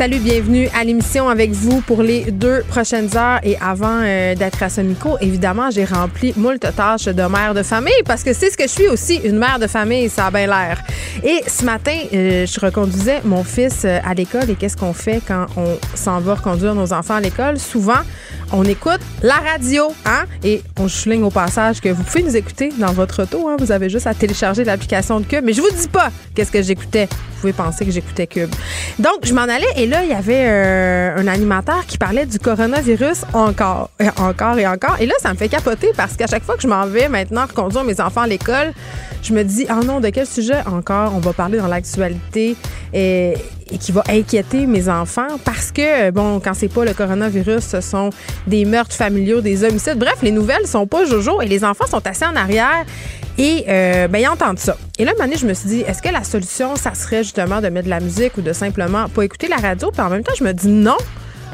Salut, bienvenue à l'émission avec vous pour les deux prochaines heures. Et avant euh, d'être à micro, évidemment, j'ai rempli moult tâches de mère de famille parce que c'est ce que je suis aussi, une mère de famille, ça a bien l'air. Et ce matin, euh, je reconduisais mon fils euh, à l'école et qu'est-ce qu'on fait quand on s'en va reconduire nos enfants à l'école? Souvent, on écoute la radio, hein? Et on souligne au passage que vous pouvez nous écouter dans votre auto, hein? Vous avez juste à télécharger l'application de Cube. Mais je vous dis pas qu'est-ce que j'écoutais. Vous pouvez penser que j'écoutais Cube. Donc, je m'en allais et là, il y avait euh, un animateur qui parlait du coronavirus encore, et encore et encore. Et là, ça me fait capoter parce qu'à chaque fois que je m'en vais maintenant reconduire mes enfants à l'école, je me dis, ah non, de quel sujet encore on va parler dans l'actualité et qui va inquiéter mes enfants parce que, bon, quand c'est pas le coronavirus, ce sont des meurtres familiaux, des homicides. Bref, les nouvelles sont pas jojo et les enfants sont assis en arrière et euh, ben, ils entendent ça. Et là, un je me suis dit, est-ce que la solution, ça serait justement de mettre de la musique ou de simplement pas écouter la radio? Puis en même temps, je me dis non.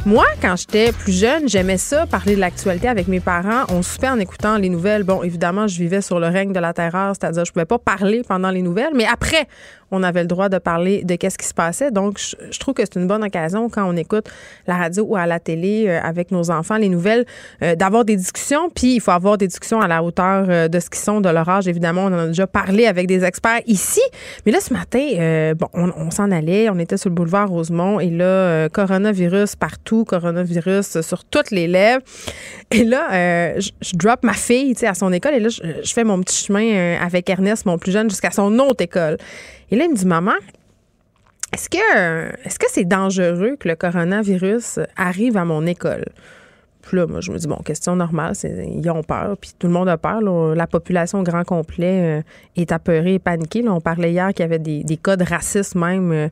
Moi, quand j'étais plus jeune, j'aimais ça, parler de l'actualité avec mes parents. On soupait en écoutant les nouvelles. Bon, évidemment, je vivais sur le règne de la terreur, c'est-à-dire je pouvais pas parler pendant les nouvelles, mais après, on avait le droit de parler de qu'est-ce qui se passait. Donc, je, trouve que c'est une bonne occasion quand on écoute la radio ou à la télé euh, avec nos enfants, les nouvelles, euh, d'avoir des discussions. Puis, il faut avoir des discussions à la hauteur euh, de ce qu'ils sont, de leur âge. Évidemment, on en a déjà parlé avec des experts ici. Mais là, ce matin, bon, on, s'en allait. On était sur le boulevard Rosemont et là, coronavirus partout, coronavirus sur toutes les lèvres. Et là, je, drop ma fille, à son école. Et là, je fais mon petit chemin avec Ernest, mon plus jeune, jusqu'à son autre école. Et là, il me dit, maman, est-ce que c'est dangereux que le coronavirus arrive à mon école? Puis là, moi, je me dis, bon, question normale, ils ont peur, puis tout le monde a peur. La population au grand complet euh, est apeurée et paniquée. on parlait hier qu'il y avait des, des cas de racisme même. Euh,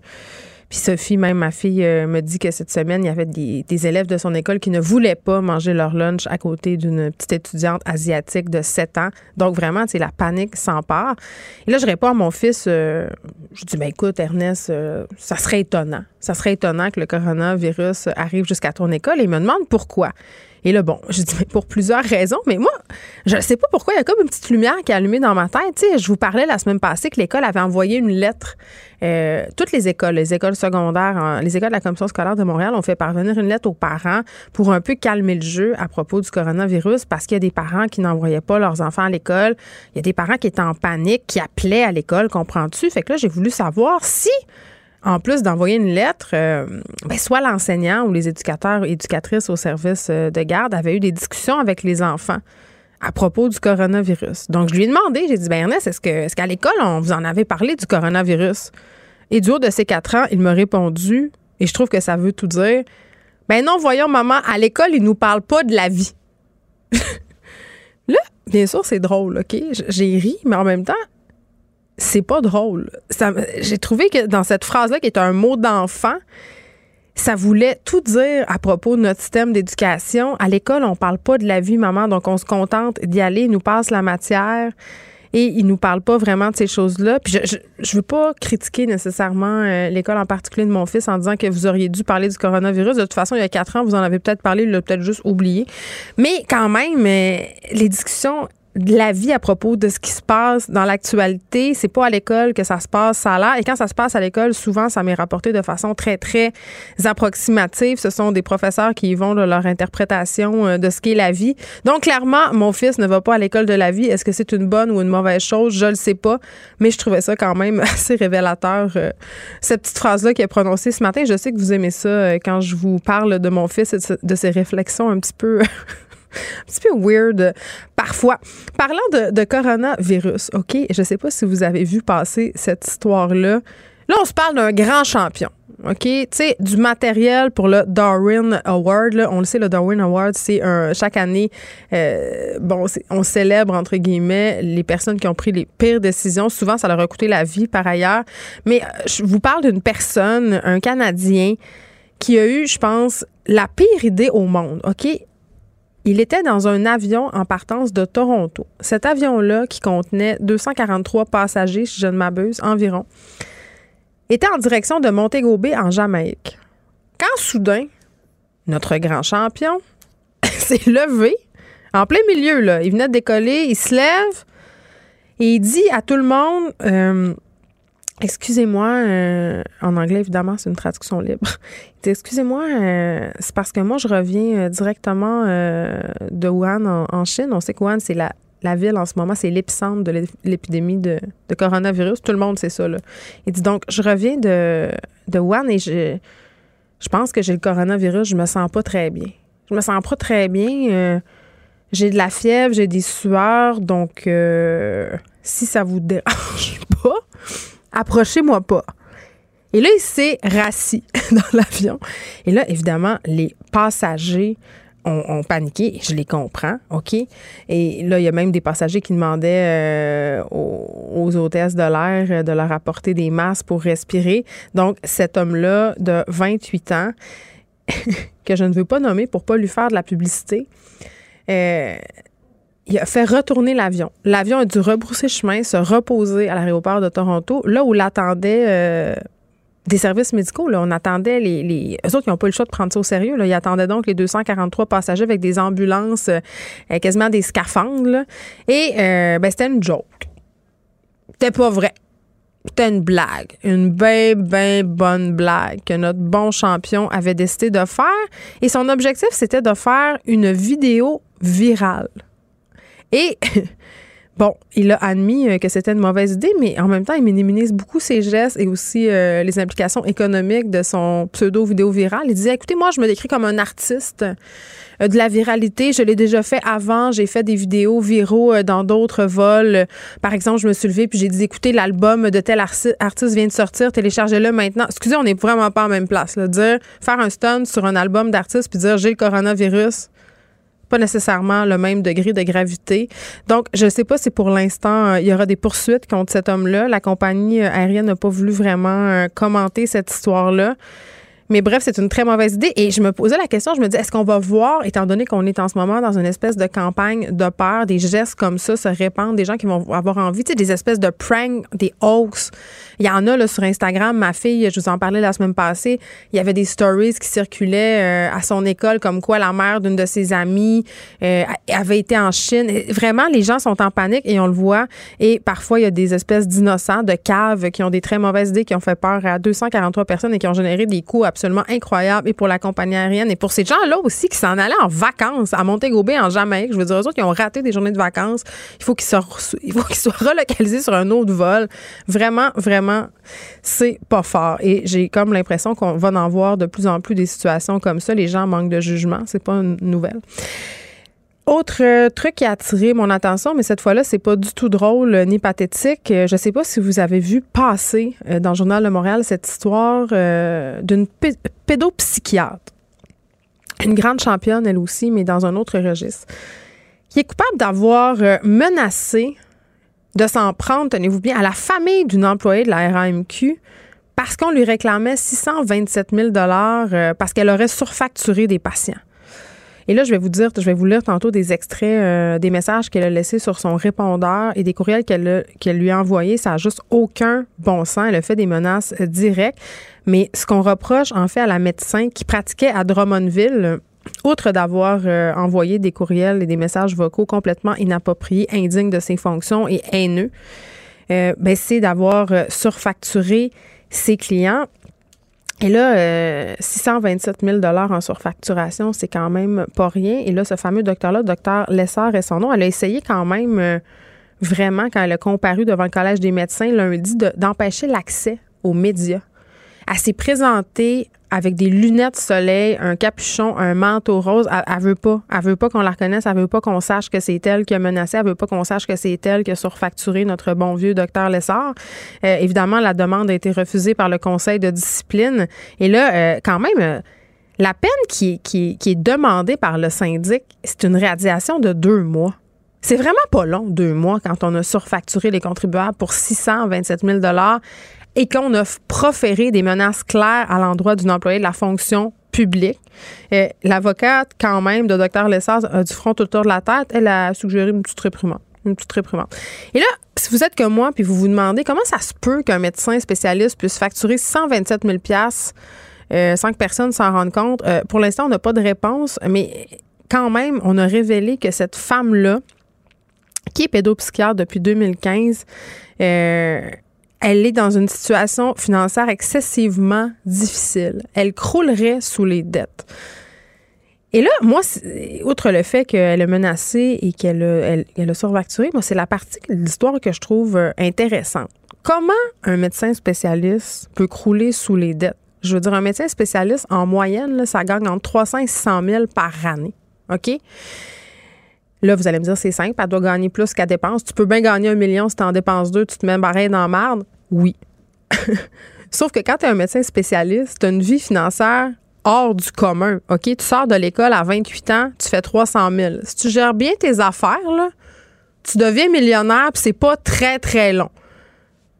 puis Sophie, même ma fille, euh, me dit que cette semaine, il y avait des, élèves de son école qui ne voulaient pas manger leur lunch à côté d'une petite étudiante asiatique de 7 ans. Donc vraiment, c'est la panique s'empare. Et là, je réponds à mon fils, euh, je dis, ben écoute, Ernest, euh, ça serait étonnant. Ça serait étonnant que le coronavirus arrive jusqu'à ton école. Et il me demande pourquoi. Et là, bon, je dis, mais pour plusieurs raisons, mais moi, je ne sais pas pourquoi, il y a comme une petite lumière qui est allumée dans ma tête. Je vous parlais la semaine passée que l'école avait envoyé une lettre. Euh, toutes les écoles, les écoles secondaires, les écoles de la Commission scolaire de Montréal ont fait parvenir une lettre aux parents pour un peu calmer le jeu à propos du coronavirus parce qu'il y a des parents qui n'envoyaient pas leurs enfants à l'école. Il y a des parents qui étaient en panique, qui appelaient à l'école, comprends-tu? Fait que là, j'ai voulu savoir si en plus d'envoyer une lettre, euh, ben, soit l'enseignant ou les éducateurs et éducatrices au service euh, de garde avaient eu des discussions avec les enfants à propos du coronavirus. Donc, je lui ai demandé, j'ai dit, ben Ernest, est-ce, que, est-ce qu'à l'école, on vous en avait parlé du coronavirus? Et du haut de ses quatre ans, il m'a répondu, et je trouve que ça veut tout dire, ben non, voyons, maman, à l'école, ils nous parlent pas de la vie. Là, bien sûr, c'est drôle, OK? J'ai ri, mais en même temps, c'est pas drôle. J'ai trouvé que dans cette phrase-là, qui est un mot d'enfant, ça voulait tout dire à propos de notre système d'éducation. À l'école, on parle pas de la vie, maman, donc on se contente d'y aller, ils nous passe la matière et ils nous parlent pas vraiment de ces choses-là. Puis je, je, veux pas critiquer nécessairement euh, l'école en particulier de mon fils en disant que vous auriez dû parler du coronavirus. De toute façon, il y a quatre ans, vous en avez peut-être parlé, il l'a peut-être juste oublié. Mais quand même, euh, les discussions de la vie à propos de ce qui se passe dans l'actualité. C'est pas à l'école que ça se passe, ça a l'air. Et quand ça se passe à l'école, souvent, ça m'est rapporté de façon très, très approximative. Ce sont des professeurs qui y vont de leur interprétation euh, de ce qu'est la vie. Donc, clairement, mon fils ne va pas à l'école de la vie. Est-ce que c'est une bonne ou une mauvaise chose? Je le sais pas. Mais je trouvais ça quand même assez révélateur, euh, cette petite phrase-là qui est prononcée ce matin. Je sais que vous aimez ça euh, quand je vous parle de mon fils et de ses réflexions un petit peu un petit peu weird parfois. Parlant de, coronavirus, OK, je ne sais pas si vous avez vu passer cette histoire-là. Là, on se parle d'un grand champion. OK? Tu sais, du matériel pour le Darwin Award. Là, on le sait, le Darwin Award, c'est. Chaque année, euh, bon, on célèbre, entre guillemets, les personnes qui ont pris les pires décisions. Souvent, ça leur a coûté la vie par ailleurs. Mais euh, je vous parle d'une personne, un Canadien, qui a eu, je pense, la pire idée au monde. OK? Il était dans un avion en partance de Toronto. Cet avion-là, qui contenait 243 passagers, si je ne m'abuse, environ, était en direction de Montego Bay, en Jamaïque. Quand soudain, notre grand champion s'est levé, en plein milieu, là. Il venait de décoller, il se lève et il dit à tout le monde euh, Excusez-moi, euh, en anglais, évidemment, c'est une traduction libre. Excusez-moi, euh, c'est parce que moi, je reviens directement de Wuhan en, Chine. On sait que Wuhan, c'est la, ville en ce moment, c'est l'épicentre de l'épidémie de, coronavirus. Tout le monde sait ça. Là. Il dit donc, je reviens de, de Wuhan et je, je pense que j'ai le coronavirus. Je me sens pas très bien. Je me sens pas très bien. j'ai de la fièvre, j'ai des sueurs. Donc, si ça vous dérange pas, approchez-moi pas. Et là, il s'est rassis dans l'avion. Et là, évidemment, les passagers ont, paniqué. Je les comprends, OK? Et là, il y a même des passagers qui demandaient euh, aux, hôtesses de l'air de leur apporter des masques pour respirer. Donc, cet homme-là de 28 ans, que je ne veux pas nommer pour pas lui faire de la publicité, euh, il a fait retourner l'avion. L'avion a dû rebrousser chemin, se reposer à l'aéroport de Toronto, là où l'attendaient euh, des services médicaux. Là. On attendait les, les... Eux autres, ils n'ont pas eu le choix de prendre ça au sérieux. Là. Ils attendaient donc les 243 passagers avec des ambulances, euh, quasiment des scaphandres. Et euh, ben, c'était une joke. C'était pas vrai. C'était une blague. Une bien, bien bonne blague que notre bon champion avait décidé de faire. Et son objectif, c'était de faire une vidéo virale. Et Bon, il a admis euh, que c'était une mauvaise idée, mais en même temps, il minimise beaucoup ses gestes et aussi euh, les implications économiques de son pseudo-vidéo virale. Il disait, écoutez, moi, je me décris comme un artiste euh, de la viralité. Je l'ai déjà fait avant. J'ai fait des vidéos viraux dans d'autres vols. Par exemple, je me suis levée puis j'ai dit, écoutez, l'album de tel artiste vient de sortir, téléchargez-le maintenant. Excusez, on n'est vraiment pas en même place. Dire, faire un stunt sur un album d'artiste puis dire, j'ai le coronavirus pas nécessairement le même degré de gravité. Donc, je ne sais pas si pour l'instant, euh, il y aura des poursuites contre cet homme-là. La compagnie aérienne n'a pas voulu vraiment euh, commenter cette histoire-là. Mais bref, c'est une très mauvaise idée. Et je me posais la question, je me dis, est-ce qu'on va voir, étant donné qu'on est en ce moment dans une espèce de campagne de peur, des gestes comme ça se répandre, des gens qui vont avoir envie, tu sais, des espèces de pranks, des hoax. Il y en a là, sur Instagram. Ma fille, je vous en parlais la semaine passée, il y avait des stories qui circulaient euh, à son école comme quoi la mère d'une de ses amies euh, avait été en Chine. vraiment, les gens sont en panique et on le voit. Et parfois, il y a des espèces d'innocents, de caves qui ont des très mauvaises idées, qui ont fait peur à 243 personnes et qui ont généré des coûts absolument incroyable et pour la compagnie aérienne et pour ces gens-là aussi qui s'en allaient en vacances à Montego Bay en Jamaïque. Je veux dire, eux autres qui ont raté des journées de vacances, il faut qu'ils soient, il faut qu'ils soient relocalisés sur un autre vol. Vraiment, vraiment, c'est pas fort. Et j'ai comme l'impression qu'on va en voir de plus en plus des situations comme ça. Les gens manquent de jugement. C'est pas une nouvelle. Autre euh, truc qui a attiré mon attention, mais cette fois-là, c'est pas du tout drôle euh, ni pathétique. Euh, je sais pas si vous avez vu passer dans le Journal de Montréal cette histoire d'une pédopsychiatre. Une grande championne, elle aussi, mais dans un autre registre, qui est coupable d'avoir menacé de s'en prendre, tenez-vous bien, à la famille d'une employée de la RAMQ parce qu'on lui réclamait 627 000 parce qu'elle aurait surfacturé des patients. Et là, je vais vous dire, je vais vous lire tantôt des extraits euh, des messages qu'elle a laissés sur son répondeur et des courriels qu'elle lui a envoyés. Ça n'a juste aucun bon sens. Elle a fait des menaces euh, directes. Mais ce qu'on reproche, en fait, à la médecin qui pratiquait à Drummondville, outre d'avoir euh, envoyé des courriels et des messages vocaux complètement inappropriés, indignes de ses fonctions et haineux, ben, c'est d'avoir surfacturé ses clients. Et là, 627 euh, 000 en surfacturation, c'est quand même pas rien. Et là, ce fameux docteur-là, docteur Lessard et son nom, elle a essayé quand même euh, vraiment, quand elle a comparu devant le Collège des médecins lundi, d'empêcher l'accès aux médias. Elle s'est présentée avec des lunettes soleil, un capuchon, un manteau rose. Elle, veut pas. Elle veut pas qu'on la reconnaisse. Elle veut pas qu'on sache que c'est elle qui a menacé. Elle veut pas qu'on sache que c'est elle qui a surfacturé notre bon vieux docteur Lessard. Euh, évidemment, la demande a été refusée par le conseil de discipline. Et là, euh, quand même, euh, la peine qui est demandée par le syndic, c'est une radiation de deux mois. C'est vraiment pas long, deux mois, quand on a surfacturé les contribuables pour 627 000 et qu'on a proféré des menaces claires à l'endroit d'une employée de la fonction public. Euh, l'avocate, quand même, de Dr. Lessard a du front autour de la tête. Elle a suggéré une petite réprimande. Une petite réprimande. Et là, si vous êtes comme moi, puis vous vous demandez comment ça se peut qu'un médecin spécialiste puisse facturer 127 000 euh, sans que personne s'en rende compte, euh, pour l'instant, on n'a pas de réponse, mais quand même, on a révélé que cette femme-là, qui est pédopsychiatre depuis 2015, euh, elle est dans une situation financière excessivement difficile. Elle croulerait sous les dettes. Et là, moi, outre le fait qu'elle est menacée et qu'elle a, elle, a surfacturé, moi, c'est la partie de l'histoire que je trouve euh, intéressante. Comment un médecin spécialiste peut crouler sous les dettes? Je veux dire, un médecin spécialiste, en moyenne, ça gagne entre 300 et 600 000 par année. OK? Là, vous allez me dire, c'est simple, elle doit gagner plus qu'elle dépense. Tu peux bien gagner un million si tu en dépenses deux, tu te mets barré dans la marde. Oui. Sauf que quand tu es un médecin spécialiste, tu as une vie financière hors du commun. OK? Tu sors de l'école à 28 ans, tu fais 300 000. Si tu gères bien tes affaires, là, tu deviens millionnaire, puis c'est pas très, très long.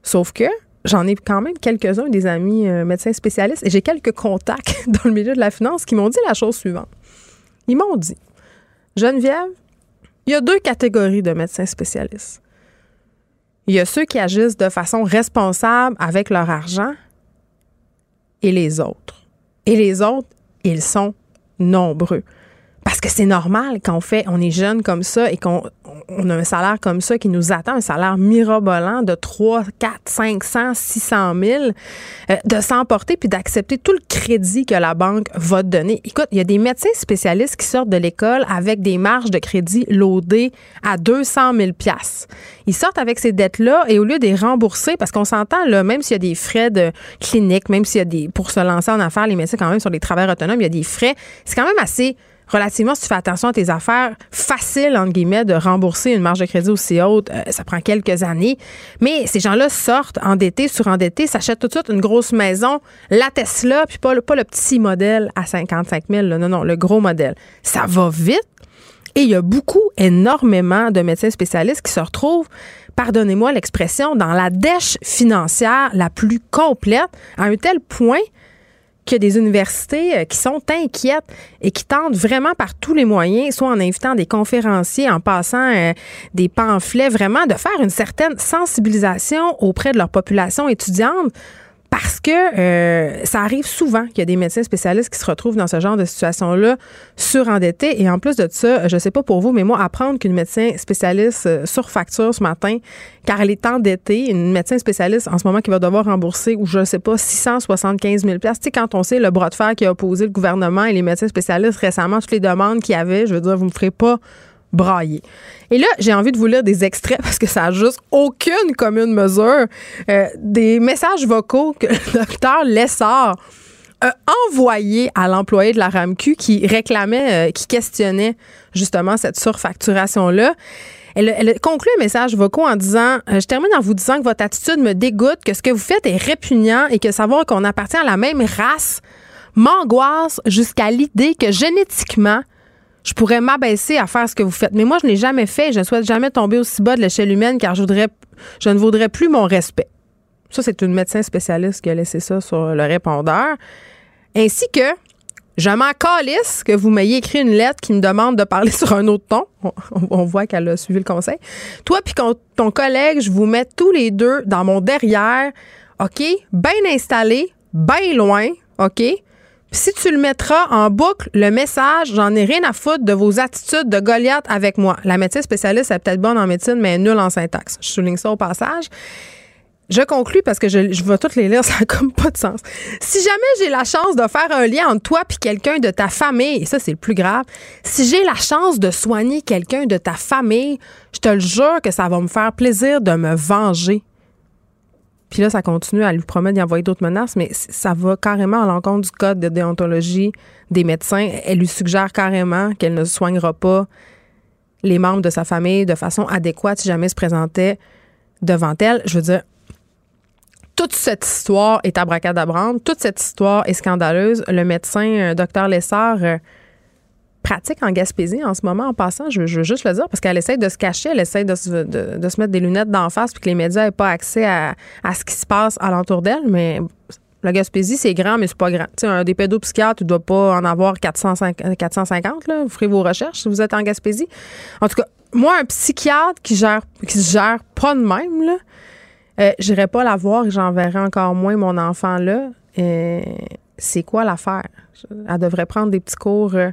Sauf que j'en ai quand même quelques-uns des amis euh, médecins spécialistes et j'ai quelques contacts dans le milieu de la finance qui m'ont dit la chose suivante. Ils m'ont dit Geneviève, il y a deux catégories de médecins spécialistes. Il y a ceux qui agissent de façon responsable avec leur argent et les autres. Et les autres, ils sont nombreux. Parce que c'est normal quand on fait, on est jeune comme ça et qu'on on a un salaire comme ça qui nous attend, un salaire mirobolant de 3, 4, 500, 600 000, de s'emporter puis d'accepter tout le crédit que la banque va te donner. Écoute, il y a des médecins spécialistes qui sortent de l'école avec des marges de crédit loadées à 200 000 Ils sortent avec ces dettes-là et au lieu de les rembourser, parce qu'on s'entend, là, même s'il y a des frais de clinique, même s'il y a des, pour se lancer en affaires, les médecins quand même sur les travailleurs autonomes, il y a des frais, c'est quand même assez relativement, si tu fais attention à tes affaires, facile, entre guillemets, de rembourser une marge de crédit aussi haute. Euh, ça prend quelques années. Mais ces gens-là sortent endettés, surendettés, s'achètent tout de suite une grosse maison, la Tesla, puis pas, pas le petit modèle à 55 000. non, non, le gros modèle. Ça va vite. Et il y a beaucoup, énormément de médecins spécialistes qui se retrouvent, pardonnez-moi l'expression, dans la dèche financière la plus complète, à un tel point qu'il y a des universités euh, qui sont inquiètes et qui tentent vraiment par tous les moyens, soit en invitant des conférenciers, en passant euh, des pamphlets, vraiment de faire une certaine sensibilisation auprès de leur population étudiante parce que euh, ça arrive souvent qu'il y a des médecins spécialistes qui se retrouvent dans ce genre de situation-là surendettés. Et en plus de ça, je sais pas pour vous, mais moi, apprendre qu'une médecin spécialiste euh, surfacture ce matin, car elle est endettée, une médecin spécialiste en ce moment qui va devoir rembourser, ou je sais pas, 675 000 Tu sais, quand on sait le bras de fer qui a opposé le gouvernement et les médecins spécialistes récemment, toutes les demandes qu'il y avait, je veux dire, vous me ferez pas brailler. Et là, j'ai envie de vous lire des extraits parce que ça n'a juste aucune commune mesure. Euh, des messages vocaux que le docteur Lessard a envoyé à l'employé de la RAMQ qui réclamait, euh, qui questionnait justement cette surfacturation-là. Elle, conclut un message vocaux en disant euh, Je termine en vous disant que votre attitude me dégoûte, que ce que vous faites est répugnant et que savoir qu'on appartient à la même race m'angoisse jusqu'à l'idée que génétiquement, je pourrais m'abaisser à faire ce que vous faites. Mais moi, je n'ai jamais fait. Je ne souhaite jamais tomber aussi bas de l'échelle humaine car je, voudrais, je ne vaudrais plus mon respect. Ça, c'est une médecin spécialiste qui a laissé ça sur le répondeur. Ainsi que je m'en calisse que vous m'ayez écrit une lettre qui me demande de parler sur un autre ton. On, voit qu'elle a suivi le conseil. Toi puis ton collègue, je vous mets tous les deux dans mon derrière. OK? Bien installé, bien loin. OK? Si tu le mettras en boucle, le message, j'en ai rien à foutre de vos attitudes de Goliath avec moi. La médecine spécialiste est peut-être bonne en médecine, mais nulle en syntaxe. Je souligne ça au passage. Je conclus parce que je, je vais toutes les lire, ça n'a comme pas de sens. Si jamais j'ai la chance de faire un lien entre toi et quelqu'un de ta famille, et ça c'est le plus grave, si j'ai la chance de soigner quelqu'un de ta famille, je te le jure que ça va me faire plaisir de me venger puis là, ça continue à lui promettre d'y envoyer d'autres menaces, mais ça va carrément à l'encontre du code de déontologie des médecins. Elle lui suggère carrément qu'elle ne soignera pas les membres de sa famille de façon adéquate si jamais se présentait devant elle. Je veux dire, toute cette histoire est abracadabrante, toute cette histoire est scandaleuse. Le médecin, euh, docteur Lessard, euh, pratique en Gaspésie en ce moment, en passant, je, veux juste le dire, parce qu'elle essaie de se cacher, elle essaie de se, mettre des lunettes d'en face, puis que les médias n'aient pas accès à, ce qui se passe alentour d'elle, mais La Gaspésie, c'est grand, mais c'est pas grand. sais, un des pédopsychiatres, tu dois pas en avoir 450, 450 là. Vous ferez vos recherches si vous êtes en Gaspésie. En tout cas, moi, un psychiatre qui gère qui se gère pas de même, là, euh, pas la voir et j'enverrai encore moins mon enfant là. C'est quoi l'affaire? Elle devrait prendre des petits cours euh,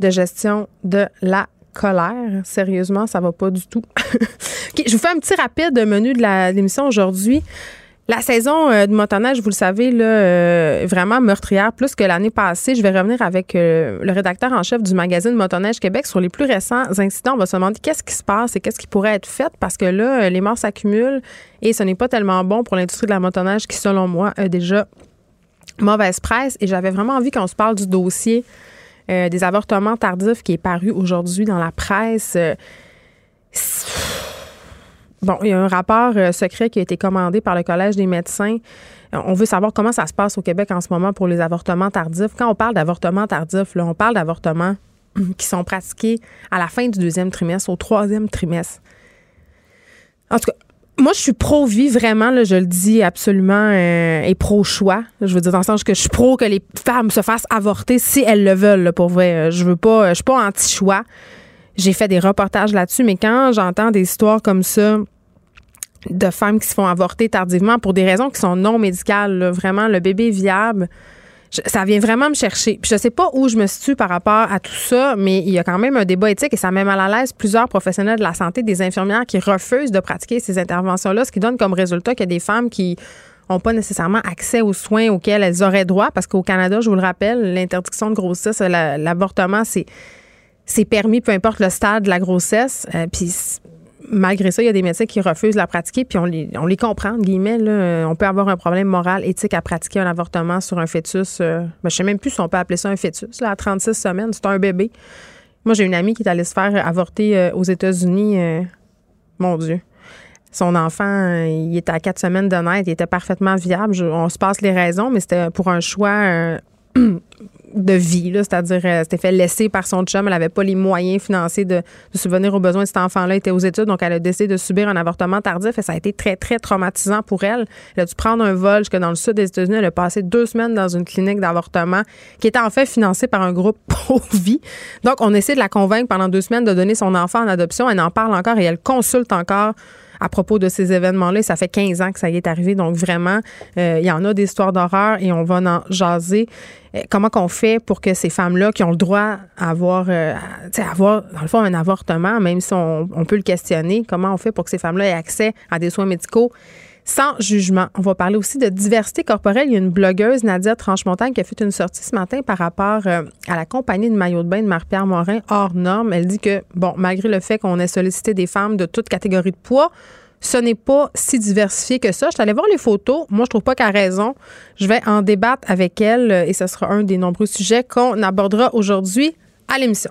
de gestion de la colère. Sérieusement, ça va pas du tout. je vous fais un petit rapide menu de l'émission aujourd'hui. La saison euh, de motoneige, vous le savez, là, euh, vraiment meurtrière, plus que l'année passée. Je vais revenir avec le rédacteur en chef du magazine Motoneige Québec sur les plus récents incidents. On va se demander qu'est-ce qui se passe et qu'est-ce qui pourrait être fait parce que là, les morts s'accumulent et ce n'est pas tellement bon pour l'industrie de la motoneige qui, selon moi, a déjà mauvaise presse. Et j'avais vraiment envie qu'on se parle du dossier euh, des avortements tardifs qui est paru aujourd'hui dans la presse. Euh, bon, il y a un rapport euh, secret qui a été commandé par le Collège des médecins. On veut savoir comment ça se passe au Québec en ce moment pour les avortements tardifs. Quand on parle d'avortements tardifs, là, on parle d'avortements qui sont pratiqués à la fin du deuxième trimestre, au troisième trimestre. En tout cas, moi, je suis pro-vie, vraiment, là, je le dis absolument, euh, et pro-choix. Je veux dire, dans le sens que je suis pro que les femmes se fassent avorter si elles le veulent, pour vrai. Je veux pas, je suis pas anti-choix. J'ai fait des reportages là-dessus, mais quand j'entends des histoires comme ça, de femmes qui se font avorter tardivement pour des raisons qui sont non médicales, vraiment, le bébé est viable, ça vient vraiment me chercher. Puis je sais pas où je me situe par rapport à tout ça, mais il y a quand même un débat éthique et ça met mal à l'aise plusieurs professionnels de la santé, des infirmières qui refusent de pratiquer ces interventions-là, ce qui donne comme résultat qu'il y a des femmes qui n'ont pas nécessairement accès aux soins auxquels elles auraient droit, parce qu'au Canada, je vous le rappelle, l'interdiction de grossesse, l'avortement, c'est c'est permis, peu importe le stade de la grossesse. Euh, puis malgré ça, il y a des médecins qui refusent de la pratiquer, puis on les, comprend, guillemets. On peut avoir un problème moral, éthique à pratiquer un avortement sur un fœtus. Euh, ben, je sais même plus si on peut appeler ça un fœtus. À 36 semaines, c'est un bébé. Moi, j'ai une amie qui est allée se faire avorter euh, aux États-Unis. Euh, mon Dieu. Son enfant, il était à quatre semaines de naître, il était parfaitement viable. on se passe les raisons, mais c'était pour un choix de vie, c'est-à-dire elle euh, s'était fait laisser par son chum, elle n'avait pas les moyens financiers de, subvenir aux besoins de cet enfant-là, était aux études, donc elle a décidé de subir un avortement tardif et ça a été très, très traumatisant pour elle. Elle a dû prendre un vol jusque dans le sud des États-Unis, elle a passé deux semaines dans une clinique d'avortement qui était en fait financée par un groupe pro-vie. Donc, on essaie de la convaincre pendant deux semaines de donner son enfant en adoption. Elle en parle encore et elle consulte encore à propos de ces événements-là. Ça fait 15 ans que ça y est arrivé. Donc, vraiment, euh, il y en a des histoires d'horreur et on va en jaser. Euh, comment qu'on fait pour que ces femmes-là qui ont le droit à avoir, euh, avoir, dans le fond, un avortement, même si on, on peut le questionner, comment on fait pour que ces femmes-là aient accès à des soins médicaux sans jugement. On va parler aussi de diversité corporelle. Il y a une blogueuse, Nadia Tranchemontagne, qui a fait une sortie ce matin par rapport euh, à la compagnie de maillot de bain de Marie-Pierre Morin hors norme. Elle dit que, bon, malgré le fait qu'on ait sollicité des femmes de toute catégorie de poids, ce n'est pas si diversifié que ça. Je suis allée voir les photos. Moi, je trouve pas qu'elle a raison. Je vais en débattre avec elle euh, et ce sera un des nombreux sujets qu'on abordera aujourd'hui à l'émission.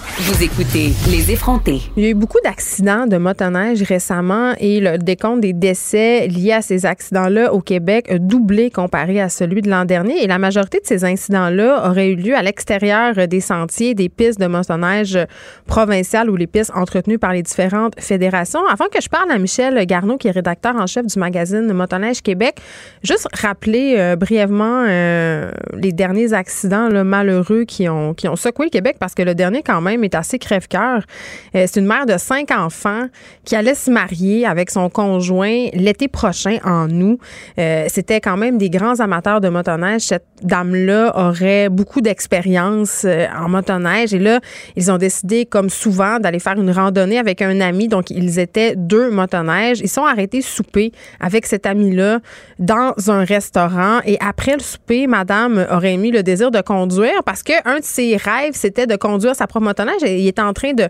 vous écoutez Les effrontés. Il y a eu beaucoup d'accidents de motoneige récemment et le décompte des décès liés à ces accidents-là au Québec a doublé comparé à celui de l'an dernier. Et la majorité de ces incidents-là auraient eu lieu à l'extérieur des sentiers, des pistes de motoneige provinciales ou les pistes entretenues par les différentes fédérations. Avant que je parle à Michel Garneau, qui est rédacteur en chef du magazine Motoneige Québec, juste rappeler euh, brièvement euh, les derniers accidents malheureux qui ont, qui ont secoué le Québec parce que le dernier, quand même, est assez crève-cœur. Euh, c'est une mère de cinq enfants qui allait se marier avec son conjoint l'été prochain, en août. Euh, c'était quand même des grands amateurs de motoneige. Cette dame-là aurait beaucoup d'expérience euh, en motoneige. Et là, ils ont décidé, comme souvent, d'aller faire une randonnée avec un ami. Donc, ils étaient deux motoneiges. Ils sont arrêtés souper avec cet ami-là dans un restaurant. Et après le souper, madame aurait mis le désir de conduire parce qu'un de ses rêves, c'était de conduire sa propre motoneige il est en train de,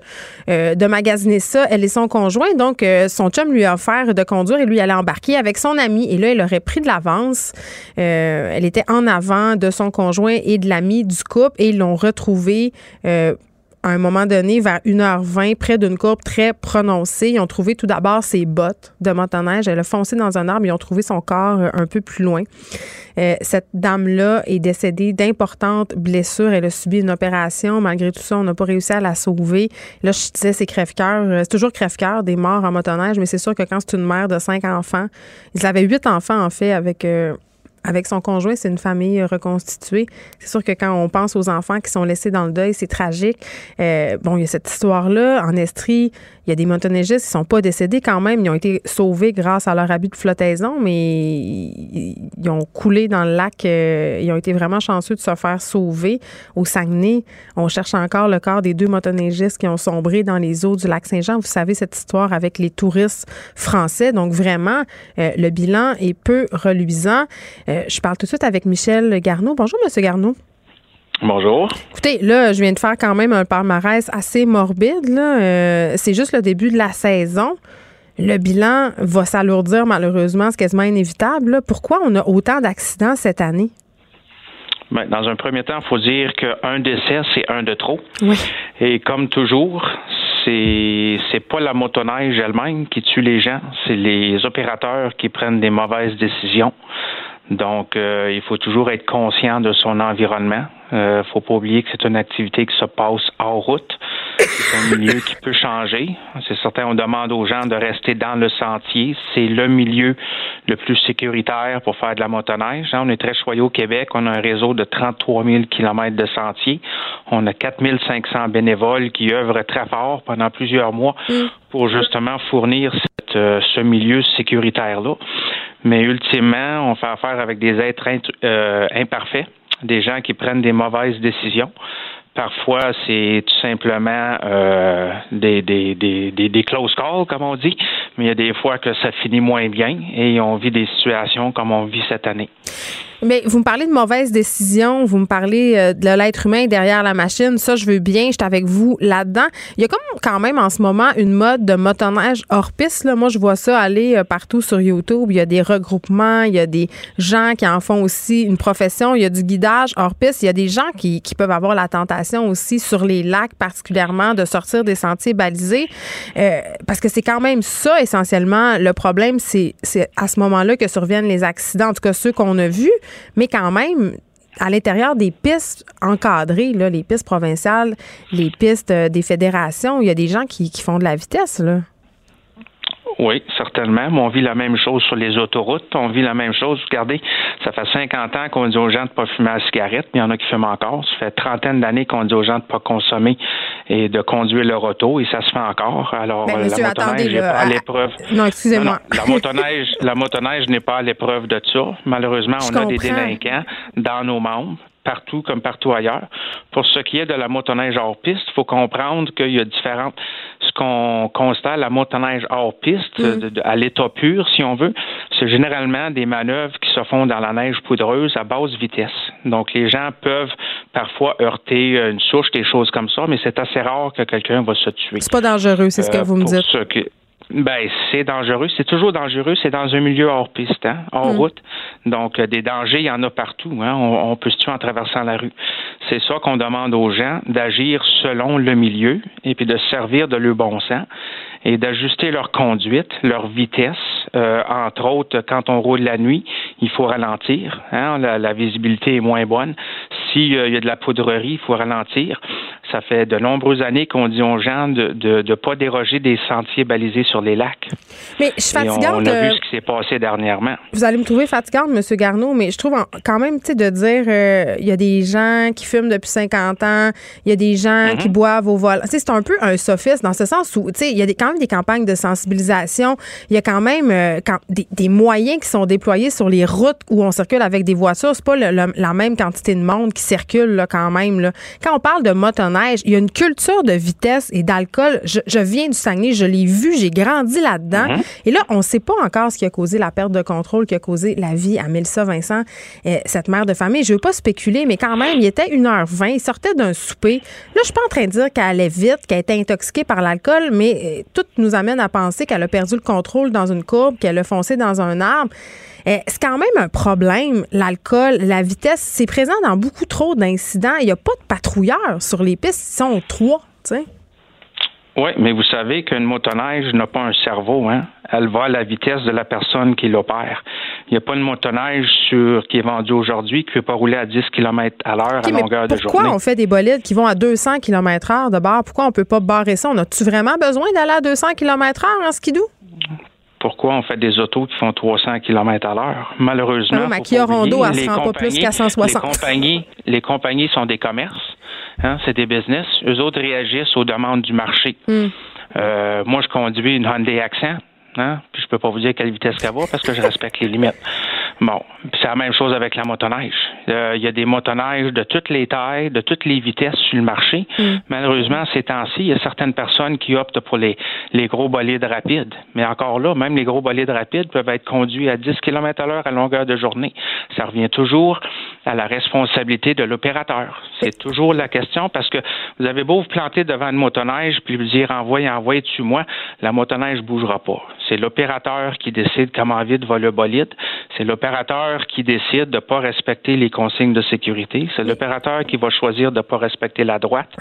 euh, de magasiner ça, elle et son conjoint. Donc, euh, son chum lui a offert de conduire et lui allait embarquer avec son ami. Et là, elle aurait pris de l'avance. Euh, elle était en avant de son conjoint et de l'ami du couple et ils l'ont retrouvé à un moment donné, vers 1h20, près d'une courbe très prononcée. Ils ont trouvé tout d'abord ses bottes de motoneige. Elle a foncé dans un arbre. Ils ont trouvé son corps euh, un peu plus loin. Euh, cette dame-là est décédée d'importantes blessures. Elle a subi une opération. Malgré tout ça, on n'a pas réussi à la sauver. Là, je disais, c'est crève-cœur. Euh, c'est toujours crève-cœur des morts en motoneige, mais c'est sûr que quand c'est une mère de cinq enfants, ils avaient huit enfants, en fait, avec avec son conjoint, c'est une famille reconstituée. C'est sûr que quand on pense aux enfants qui sont laissés dans le deuil, c'est tragique. Euh, bon, il y a cette histoire-là. En Estrie, il y a des motoneigistes qui sont pas décédés quand même. Ils ont été sauvés grâce à leur habit de flottaison, mais ils ont coulé dans le lac. Euh, ils ont été vraiment chanceux de se faire sauver. Au Saguenay, on cherche encore le corps des deux motoneigistes qui ont sombré dans les eaux du lac Saint-Jean. Vous savez cette histoire avec les touristes français. Donc vraiment, euh, le bilan est peu reluisant. Euh, je parle tout de suite avec Michel Garneau. Bonjour, Monsieur Garneau. Bonjour. Écoutez, là, je viens de faire quand même un palmarès assez morbide. Euh, c'est juste le début de la saison. Le bilan va s'alourdir malheureusement, c'est quasiment inévitable. Pourquoi on a autant d'accidents cette année? Ben, dans un premier temps, il faut dire qu'un décès, c'est un de trop. Oui. Et comme toujours, c'est c'est pas la motoneige elle-même qui tue les gens, c'est les opérateurs qui prennent des mauvaises décisions. Donc, euh, il faut toujours être conscient de son environnement. Euh, faut pas oublier que c'est une activité qui se passe en route. C'est un milieu qui peut changer. C'est certain, on demande aux gens de rester dans le sentier. C'est le milieu le plus sécuritaire pour faire de la motoneige. Hein, on est très choyé au Québec. On a un réseau de 33 000 kilomètres de sentiers. On a 4 500 bénévoles qui œuvrent très fort pendant plusieurs mois mm. pour justement fournir cette, euh, ce milieu sécuritaire-là. Mais ultimement, on fait affaire avec des êtres euh, imparfaits, des gens qui prennent des mauvaises décisions. Parfois, c'est tout simplement euh, des, des, des, des, close calls, comme on dit, mais il y a des fois que ça finit moins bien et on vit des situations comme on vit cette année. Mais vous me parlez de mauvaises décisions, vous me parlez euh, de l'être humain derrière la machine. Ça, je veux bien, je suis avec vous là-dedans. Il y a comme quand même en ce moment une mode de motoneige hors piste. Là. Moi, je vois ça aller euh, partout sur YouTube. Il y a des regroupements, il y a des gens qui en font aussi une profession. Il y a du guidage hors piste. Il y a des gens qui, qui peuvent avoir la tentation aussi sur les lacs, particulièrement, de sortir des sentiers balisés. Euh, parce que c'est quand même ça, essentiellement, le problème. C'est à ce moment-là que surviennent les accidents, en tout cas ceux qu'on a vus mais quand même, à l'intérieur des pistes encadrées, là, les pistes provinciales, les pistes euh, des fédérations, il y a des gens qui, qui font de la vitesse. Là. Oui, certainement. Mais on vit la même chose sur les autoroutes. On vit la même chose. Regardez, ça fait 50 ans qu'on dit aux gens de ne pas fumer la cigarette, mais il y en a qui fument encore. Ça fait trentaine d'années qu'on dit aux gens de ne pas consommer et de conduire leur auto, et ça se fait encore. Alors, ben, la motoneige n'est pas à l'épreuve. Non, excusez-moi. la motoneige, la motoneige n'est pas à l'épreuve de ça. Malheureusement, on a des délinquants dans nos membres partout comme partout ailleurs. Pour ce qui est de la motoneige hors piste, il faut comprendre qu'il y a différentes. Ce qu'on constate, la motoneige hors piste, mm. à l'état pur, si on veut, c'est généralement des manœuvres qui se font dans la neige poudreuse à basse vitesse. Donc, les gens peuvent parfois heurter une souche, des choses comme ça, mais c'est assez rare que quelqu'un va se tuer. C'est pas dangereux, c'est ce que euh, vous me dites. Ben, c'est dangereux. C'est toujours dangereux. C'est dans un milieu hors piste, hein, hors mm. route. Donc, euh, des dangers, il y en a partout. Hein. On, peut se tuer en traversant la rue. C'est ça qu'on demande aux gens, d'agir selon le milieu et puis de servir de le bon sens et d'ajuster leur conduite, leur vitesse. Euh, entre autres, quand on roule la nuit, il faut ralentir. Hein. La, visibilité est moins bonne. S'il y a de la poudrerie, il faut ralentir. Ça fait de nombreuses années qu'on dit aux gens de ne pas déroger des sentiers balisés sur les lacs. Mais je suis fatigante. on, a vu ce qui s'est passé dernièrement. Vous allez me trouver fatigante, M. Garneau, mais je trouve quand même, de dire euh, il y a des gens qui fument depuis 50 ans, il y a des gens qui mhm. boivent au vol. C'est un peu un sophisme dans ce sens où, tu sais, il y a quand même des campagnes de sensibilisation, il y a quand même euh, des, moyens qui sont déployés sur les routes où on circule avec des voitures. C'est pas la même quantité de monde qui circule là, quand même. Là. Quand on parle de motoneige, il y a une culture de vitesse et d'alcool. Je, viens du Saguenay, je l'ai vu, j'ai grandi là-dedans. Mhm. Et là, on ne sait pas encore ce qui a causé la perte de contrôle, qui a causé la vie à Mélissa Vincent, euh, cette mère de famille. Je veux pas spéculer, mais quand même, il était 1h20, il sortait d'un souper. Là, je suis pas en train de dire qu'elle allait vite, qu'elle était intoxiquée par l'alcool, mais euh, tout nous amène à penser qu'elle a perdu le contrôle dans une courbe, qu'elle a foncé dans un arbre. Euh, c'est quand même un problème, l'alcool, la vitesse. C'est présent dans beaucoup trop d'incidents. Il n'y a pas de patrouilleurs sur les pistes. Ils sont trois tu sais. Oui, mais vous savez qu'une motoneige n'a pas un cerveau, hein? Elle va à la vitesse de la personne qui l'opère. Il n'y a pas une motoneige sur, qui est vendue aujourd'hui qui ne peut pas rouler à 10 km à l'heure à longueur de journée. Pourquoi on fait des bolides qui vont à 200 km heure de barre? Pourquoi on ne peut pas barrer ça? On a-tu vraiment besoin d'aller à 200 km heure en skidoo? pourquoi on fait des autos qui font 300 km à l'heure? Malheureusement, non, Kia Rondo, elle se rend pas plus qu'à 160. Les compagnies, les compagnies sont des commerces, hein, c'est des business. Eux autres réagissent aux demandes du marché. Hmm. Euh, moi, je conduis une Hyundai Accent. Hein? Puis je peux pas vous dire quelle vitesse qu'elle va parce que je respecte les limites. Bon, c'est la même chose avec la motoneige. Euh, il y a des motoneiges de toutes les tailles, de toutes les vitesses sur le marché. Mm. Malheureusement, ces temps-ci, il y a certaines personnes qui optent pour les, les gros bolides rapides. Mais encore là, même les gros bolides rapides peuvent être conduits à 10 km à l'heure à longueur de journée. Ça revient toujours à la responsabilité de l'opérateur. C'est toujours la question parce que vous avez beau vous planter devant une motoneige puis lui dire envoie, envoie dessus moi, la motoneige bougera pas. C'est l'opérateur qui décide comment vite va le bolide. C'est l'opérateur qui décide de ne pas respecter les consignes de sécurité. C'est l'opérateur qui va choisir de ne pas respecter la droite.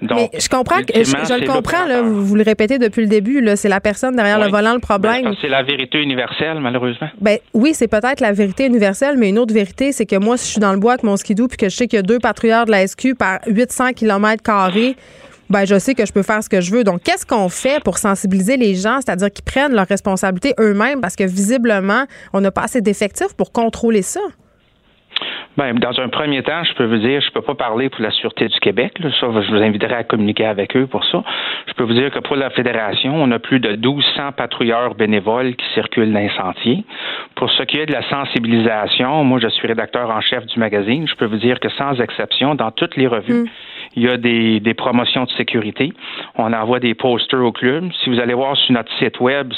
Donc, Mais je comprends, que, je, le comprends, là, vous, le répétez depuis le début, c'est la personne derrière le volant le problème. Ben, c'est la vérité universelle, malheureusement. Ben, oui, c'est peut-être la vérité universelle, mais une autre vérité, c'est que moi, si je suis dans le bois avec mon skidoo puis que je sais qu'il y a deux patrouilleurs de la SQ par 800 km ben je sais que je peux faire ce que je veux. Donc, qu'est-ce qu'on fait pour sensibiliser les gens, c'est-à-dire qu'ils prennent leurs responsabilités eux-mêmes parce que visiblement, on n'a pas assez d'effectifs pour contrôler ça? Bien, dans un premier temps, je peux vous dire, je peux pas parler pour la Sûreté du Québec. Ça, je vous inviterai à communiquer avec eux pour ça. Je peux vous dire que pour la Fédération, on a plus de 1200 patrouilleurs bénévoles qui circulent dans les sentiers. Pour ce qui est de la sensibilisation, moi, je suis rédacteur en chef du magazine. Je peux vous dire que sans exception, dans toutes les revues, mm. Il y a des, des, promotions de sécurité. On envoie des posters au club. Si vous allez voir sur notre site web,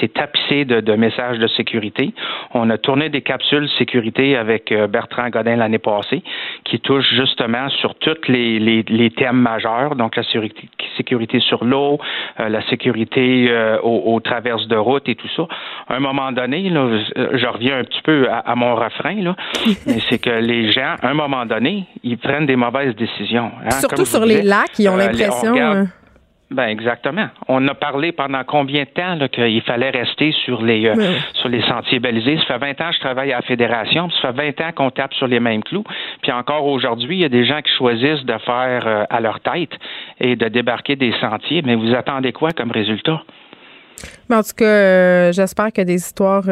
c'est tapissé de, de, messages de sécurité. On a tourné des capsules sécurité avec euh, Bertrand Godin l'année passée, qui touche justement sur tous les, les, thèmes majeurs, donc la sécurité, sécurité sur l'eau, euh, la sécurité euh, aux, traverses de route et tout ça. À un moment donné, là, je reviens un petit peu à, mon refrain, là, mais c'est que les gens, à un moment donné, ils prennent des mauvaises décisions. Hein. Surtout sur les lacs, ils ont euh, l'impression. Ben exactement. On a parlé pendant combien de temps qu'il fallait rester sur les euh, sur les sentiers balisés? Ça fait 20 ans que je travaille à la fédération, ça fait 20 ans qu'on tape sur les mêmes clous. Puis encore aujourd'hui, il y a des gens qui choisissent de faire euh, à leur tête et de débarquer des sentiers. Mais vous attendez quoi comme résultat? en tout cas, euh, j'espère que des histoires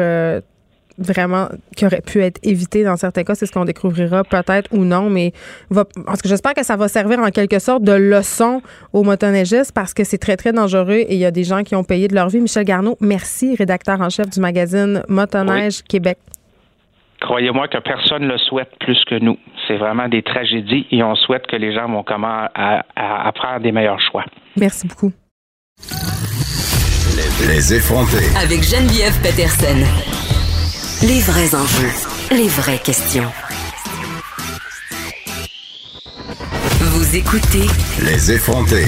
vraiment qui aurait pu être évité dans certains cas. C'est ce qu'on découvrira peut-être ou non, mais va, parce que j'espère que ça va servir en quelque sorte de leçon aux motoneigistes parce que c'est très, très dangereux et il y a des gens qui ont payé de leur vie. Michel Garneau, merci, rédacteur en chef du magazine Motoneige Québec. Croyez-moi que personne ne le souhaite plus que nous. C'est vraiment des tragédies et on souhaite que les gens vont comment à, à, faire des meilleurs choix. Merci beaucoup. Les effronter. Avec Geneviève Peterson. Les vrais enjeux, les vraies questions. Vous écoutez Les effronter.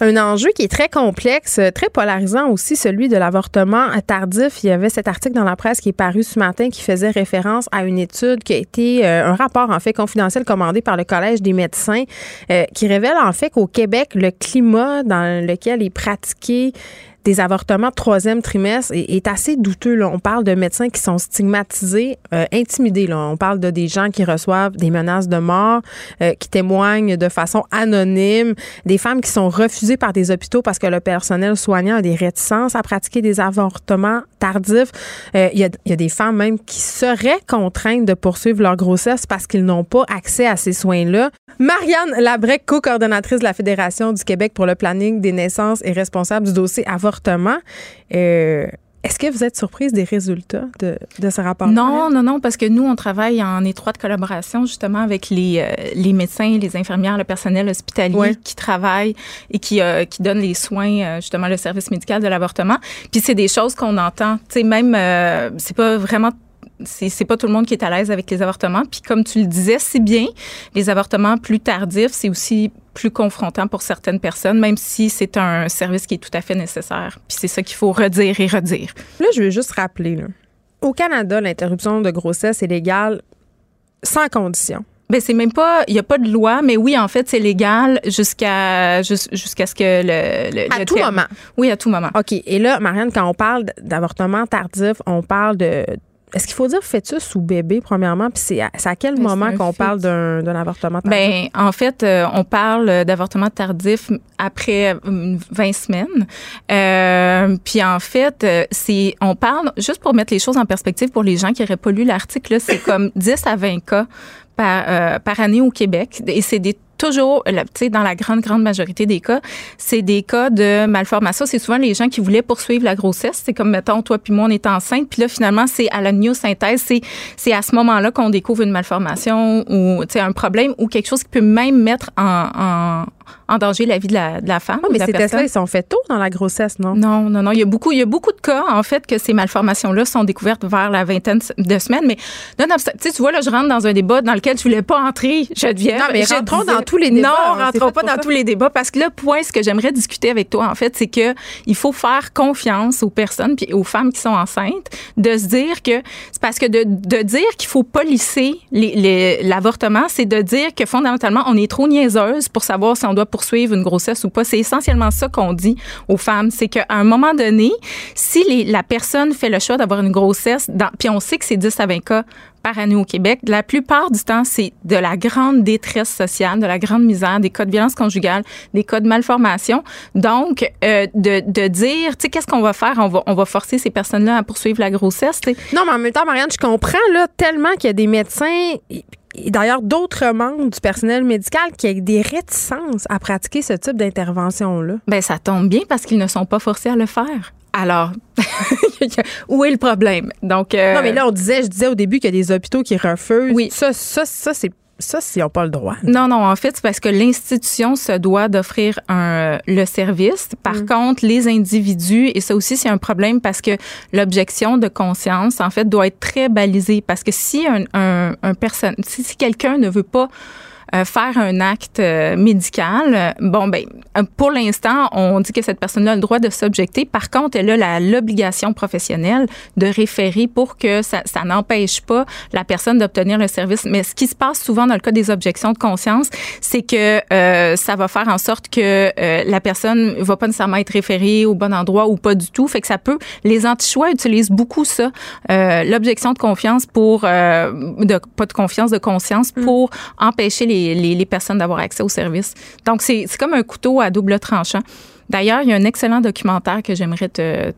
Un enjeu qui est très complexe, très polarisant aussi, celui de l'avortement tardif. Il y avait cet article dans la presse qui est paru ce matin qui faisait référence à une étude qui a été euh, un rapport en fait confidentiel commandé par le Collège des médecins euh, qui révèle en fait qu'au Québec, le climat dans lequel est pratiqué des avortements troisième trimestre est, assez douteux. On parle de médecins qui sont stigmatisés, euh, intimidés. Là. On parle de des gens qui reçoivent des menaces de mort, euh, qui témoignent de façon anonyme, des femmes qui sont refusées par des hôpitaux parce que le personnel soignant a des réticences à pratiquer des avortements tardifs. Euh, il y, a, y, a, des femmes même qui seraient contraintes de poursuivre leur grossesse parce qu'ils n'ont pas accès à ces soins-là. Marianne Labrec, co-coordonnatrice de la Fédération du Québec pour le planning des naissances et responsable du dossier avortement. Euh, est-ce que vous êtes surprise des résultats de, de ce rapport? Non, non, non, parce que nous, on travaille en étroite collaboration justement avec les, euh, les médecins, les infirmières, le personnel hospitalier qui travaillent et qui, euh, qui donnent les soins, justement, le service médical de l'avortement. Puis c'est des choses qu'on entend. Tu sais, même, c'est pas vraiment c'est pas tout le monde qui est à l'aise avec les avortements. Puis comme tu le disais si bien, les avortements plus tardifs, c'est aussi plus confrontant pour certaines personnes, même si c'est un service qui est tout à fait nécessaire. Puis c'est ça qu'il faut redire et redire. Là, je veux juste rappeler, au Canada, l'interruption de grossesse est légale sans condition. Ben c'est même pas, il y a pas de loi, mais oui, en fait, c'est légal jusqu'à jusqu'à ce que le, à tout moment. Oui, à tout moment. Ok. Et là, Marianne, quand on parle d'avortement tardif, on parle de est-ce qu'il faut dire fœtus ou bébé, premièrement? Puis c'est à, quel ben, moment qu'on parle d'un avortement tardif? Ben, en fait, euh, on parle d'avortement tardif après 20 semaines. Euh, puis en fait, euh, c'est on parle, juste pour mettre les choses en perspective pour les gens qui n'auraient pas lu l'article, c'est comme 10 à 20 cas par, par année au Québec. Et c'est des toujours, tu sais, dans la grande, grande majorité des cas, c'est des cas de malformation. C'est souvent les gens qui voulaient poursuivre la grossesse. C'est comme, mettons, toi puis moi, on est enceinte. Puis là, finalement, c'est à la synthèse c'est, c'est à ce moment-là qu'on découvre une malformation ou, un problème ou quelque chose qui peut même mettre en, en en danger la vie de la, de la femme. mais ces tests-là, ils sont faits tôt dans la grossesse, non? Non, non, non. Il y a beaucoup, il y a beaucoup de cas, en fait, que ces malformations-là sont découvertes vers la vingtaine de semaines. Mais non, non, tu vois, là, je rentre dans un débat dans lequel je voulais pas entrer, Geneviève. Non, mais rentrons dans tous les débats. Non, rentrons pas dans tous les débats parce que le point, ce que j'aimerais discuter avec toi, en fait, c'est que il faut faire confiance aux personnes puis aux femmes qui sont enceintes de se dire que c'est parce que de, de dire qu'il faut pas lisser l'avortement, c'est de dire que fondamentalement, on est trop niaiseuse pour savoir si on doit poursuivre une grossesse ou pas. C'est essentiellement ça qu'on dit aux femmes. C'est qu'à un moment donné, si la personne fait le choix d'avoir une grossesse, puis on sait que c'est 10 à 20 cas par année au Québec, la plupart du temps, c'est de la grande détresse sociale, de la grande misère, des cas de violence conjugale, des cas de malformation. Donc, euh, de, dire, tu sais, qu'est-ce qu'on va faire? On va forcer ces personnes-là à poursuivre la grossesse. Non, mais en même temps, Marianne, je comprends là tellement qu'il y a des médecins et d'ailleurs d'autres membres du personnel médical qui ont des réticences à pratiquer ce type d'intervention-là. Ben ça tombe bien parce qu'ils ne sont pas forcés à le faire. Alors, où est le problème? Donc, euh, Non, mais là, on disait, je disais au début qu'il y a des hôpitaux qui refusent. Oui. Ça, ça, ça c'est ça, s'ils n'ont pas le droit. Non, non, en fait, c'est parce que l'institution se doit d'offrir un, le service. Par mm. contre, les individus, et ça aussi, c'est un problème parce que l'objection de conscience, en fait, doit être très balisée. Parce que si un, un, un personne, si, si quelqu'un ne veut pas faire un acte euh, médical, bon, ben, euh, pour l'instant, on dit que cette personne-là a le droit de s'objecter. Par contre, elle a l'obligation professionnelle de référer pour que ça, ça n'empêche pas la personne d'obtenir le service. Mais ce qui se passe souvent dans le cas des objections de conscience, c'est que ça va faire en sorte que la personne va pas nécessairement être référée au bon endroit ou pas du tout. Fait que ça peut. Les anti-choix utilisent beaucoup ça, l'objection de confiance pour de pas de confiance, de conscience mm. pour empêcher les les, personnes d'avoir accès au service. Donc, c'est comme un couteau à double tranchant. D'ailleurs, il y a un excellent documentaire que j'aimerais te,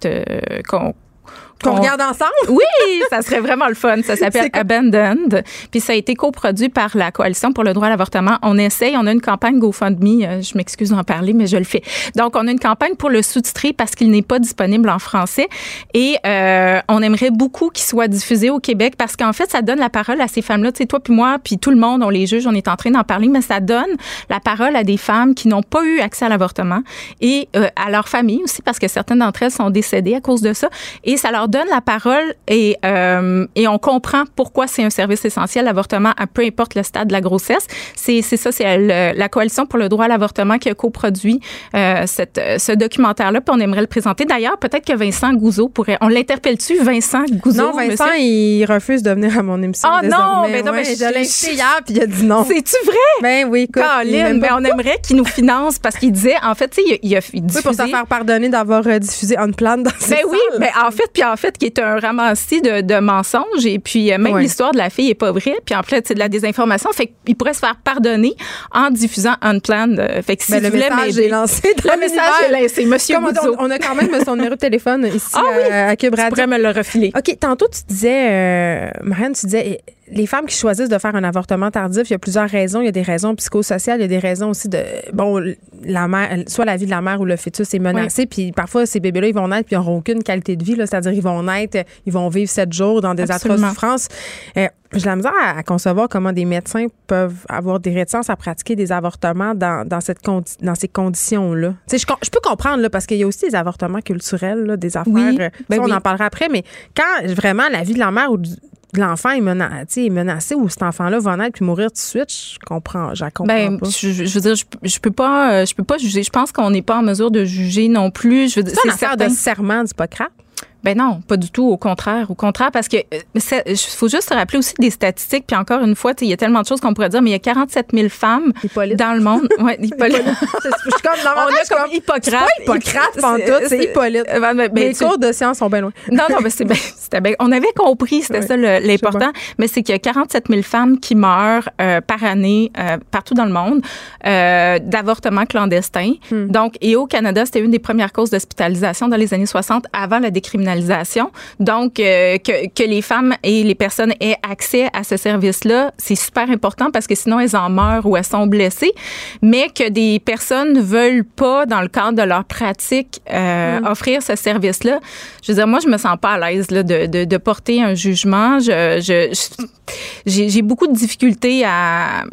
regarde ensemble? Oui, ça serait vraiment le fun. Ça s'appelle Abandoned. Puis ça a été coproduit par la Coalition pour le droit à l'avortement. On essaye, on a une campagne GoFundMe. Euh, je m'excuse d'en parler, mais je le fais. Donc, on a une campagne pour le sous-titrer parce qu'il n'est pas disponible en français. Et euh, on aimerait beaucoup qu'il soit diffusé au Québec parce qu'en fait, ça donne la parole à ces femmes-là. Tu sais, toi puis moi, puis tout le monde, on les juge, on est en train d'en parler, mais ça donne la parole à des femmes qui n'ont pas eu accès à l'avortement et euh, à leur famille aussi parce que certaines d'entre elles sont décédées à cause de ça. Et ça leur donne la parole et, euh, et on comprend pourquoi c'est un service essentiel, l'avortement, à peu importe le stade de la grossesse. C'est ça, c'est la Coalition pour le droit à l'avortement qui a coproduit euh, cette, ce documentaire-là, puis on aimerait le présenter. D'ailleurs, peut-être que Vincent Gouzeau pourrait... On l'interpelle-tu, Vincent Gouzeau? Non, Vincent, il refuse de venir à mon émission Oh non, mais non, mais je l'ai hier, puis il a dit non. C'est-tu vrai? Ben oui, écoute. Caroline, ben on aimerait qu'il nous finance parce qu'il disait, en fait, tu sais, il, a, diffusé... Oui, pour se faire pardonner d'avoir euh, diffusé on plan dans Ben oui, mais en fait, puis en fait, qui est un ramassis de, de mensonges et puis euh, même l'histoire de la fille est pas vraie. Puis en fait, c'est de la désinformation. Fait qu'il pourrait se faire pardonner en diffusant Unplanned. Euh, fait que si ben, le message est lancé. le message est lancé. Monsieur on, on, a quand même son numéro de téléphone ici ah, oui. à, Cube Radio. Tu pourrais me le refiler. OK. Tantôt, tu disais, euh, Marianne, tu disais les femmes qui choisissent de faire un avortement tardif, il y a plusieurs raisons. Il y a des raisons psychosociales, il y a des raisons aussi de bon, la mère, soit la vie de la mère ou le fœtus est menacé. Puis parfois, ces bébés-là, ils vont naître puis ils n'auront aucune qualité de vie. C'est-à-dire, ils vont naître, ils vont vivre sept jours dans des atroces souffrances. Euh, j'ai la misère à, concevoir comment des médecins peuvent avoir des réticences à pratiquer des avortements dans, dans, cette dans ces conditions-là. Je, je peux comprendre, là, parce qu'il y a aussi des avortements culturels, des affaires. Euh, ben on en parlera après, mais quand vraiment la vie de la mère ou du, l'enfant est, menacé, menacé ou cet enfant-là va naître puis mourir tout de suite, je comprends, je comprends ben, pas. Je, veux dire, je, peux pas, euh, je peux pas juger. Je pense qu'on n'est pas en mesure de juger non plus. Je veux c'est une affaire de serment d'Hippocrate. Ben non, pas du tout. Au contraire, au contraire, parce que il euh, faut juste se rappeler aussi des statistiques. Puis encore une fois, il y a tellement de choses qu'on pourrait dire, mais il y a 47 000 femmes dans le monde. Ouais, Hippolyte. je suis comme dans On a comme Hippocrate. Pas Hippocrate, pantoute, c'est Hippolyte. Ben, ben, les cours de sciences sont bien loin. Non, non, mais c'était bien. On avait compris, c'était ça l'important. Mais c'est qu'il y a 47 000 femmes qui meurent euh, par année euh, partout dans le monde euh, d'avortements clandestins. Hmm. Donc, et au Canada, c'était une des premières causes d'hospitalisation dans les années 60 avant la décriminalisation. Donc, que, que les femmes et les personnes aient accès à ce service-là, c'est super important parce que sinon, elles en meurent ou elles sont blessées. Mais que des personnes ne veulent pas, dans le cadre de leur pratique, hmm. offrir ce service-là, je veux dire, moi, je me sens pas à l'aise de, de, de, porter un jugement. Je, je, j'ai beaucoup de difficultés à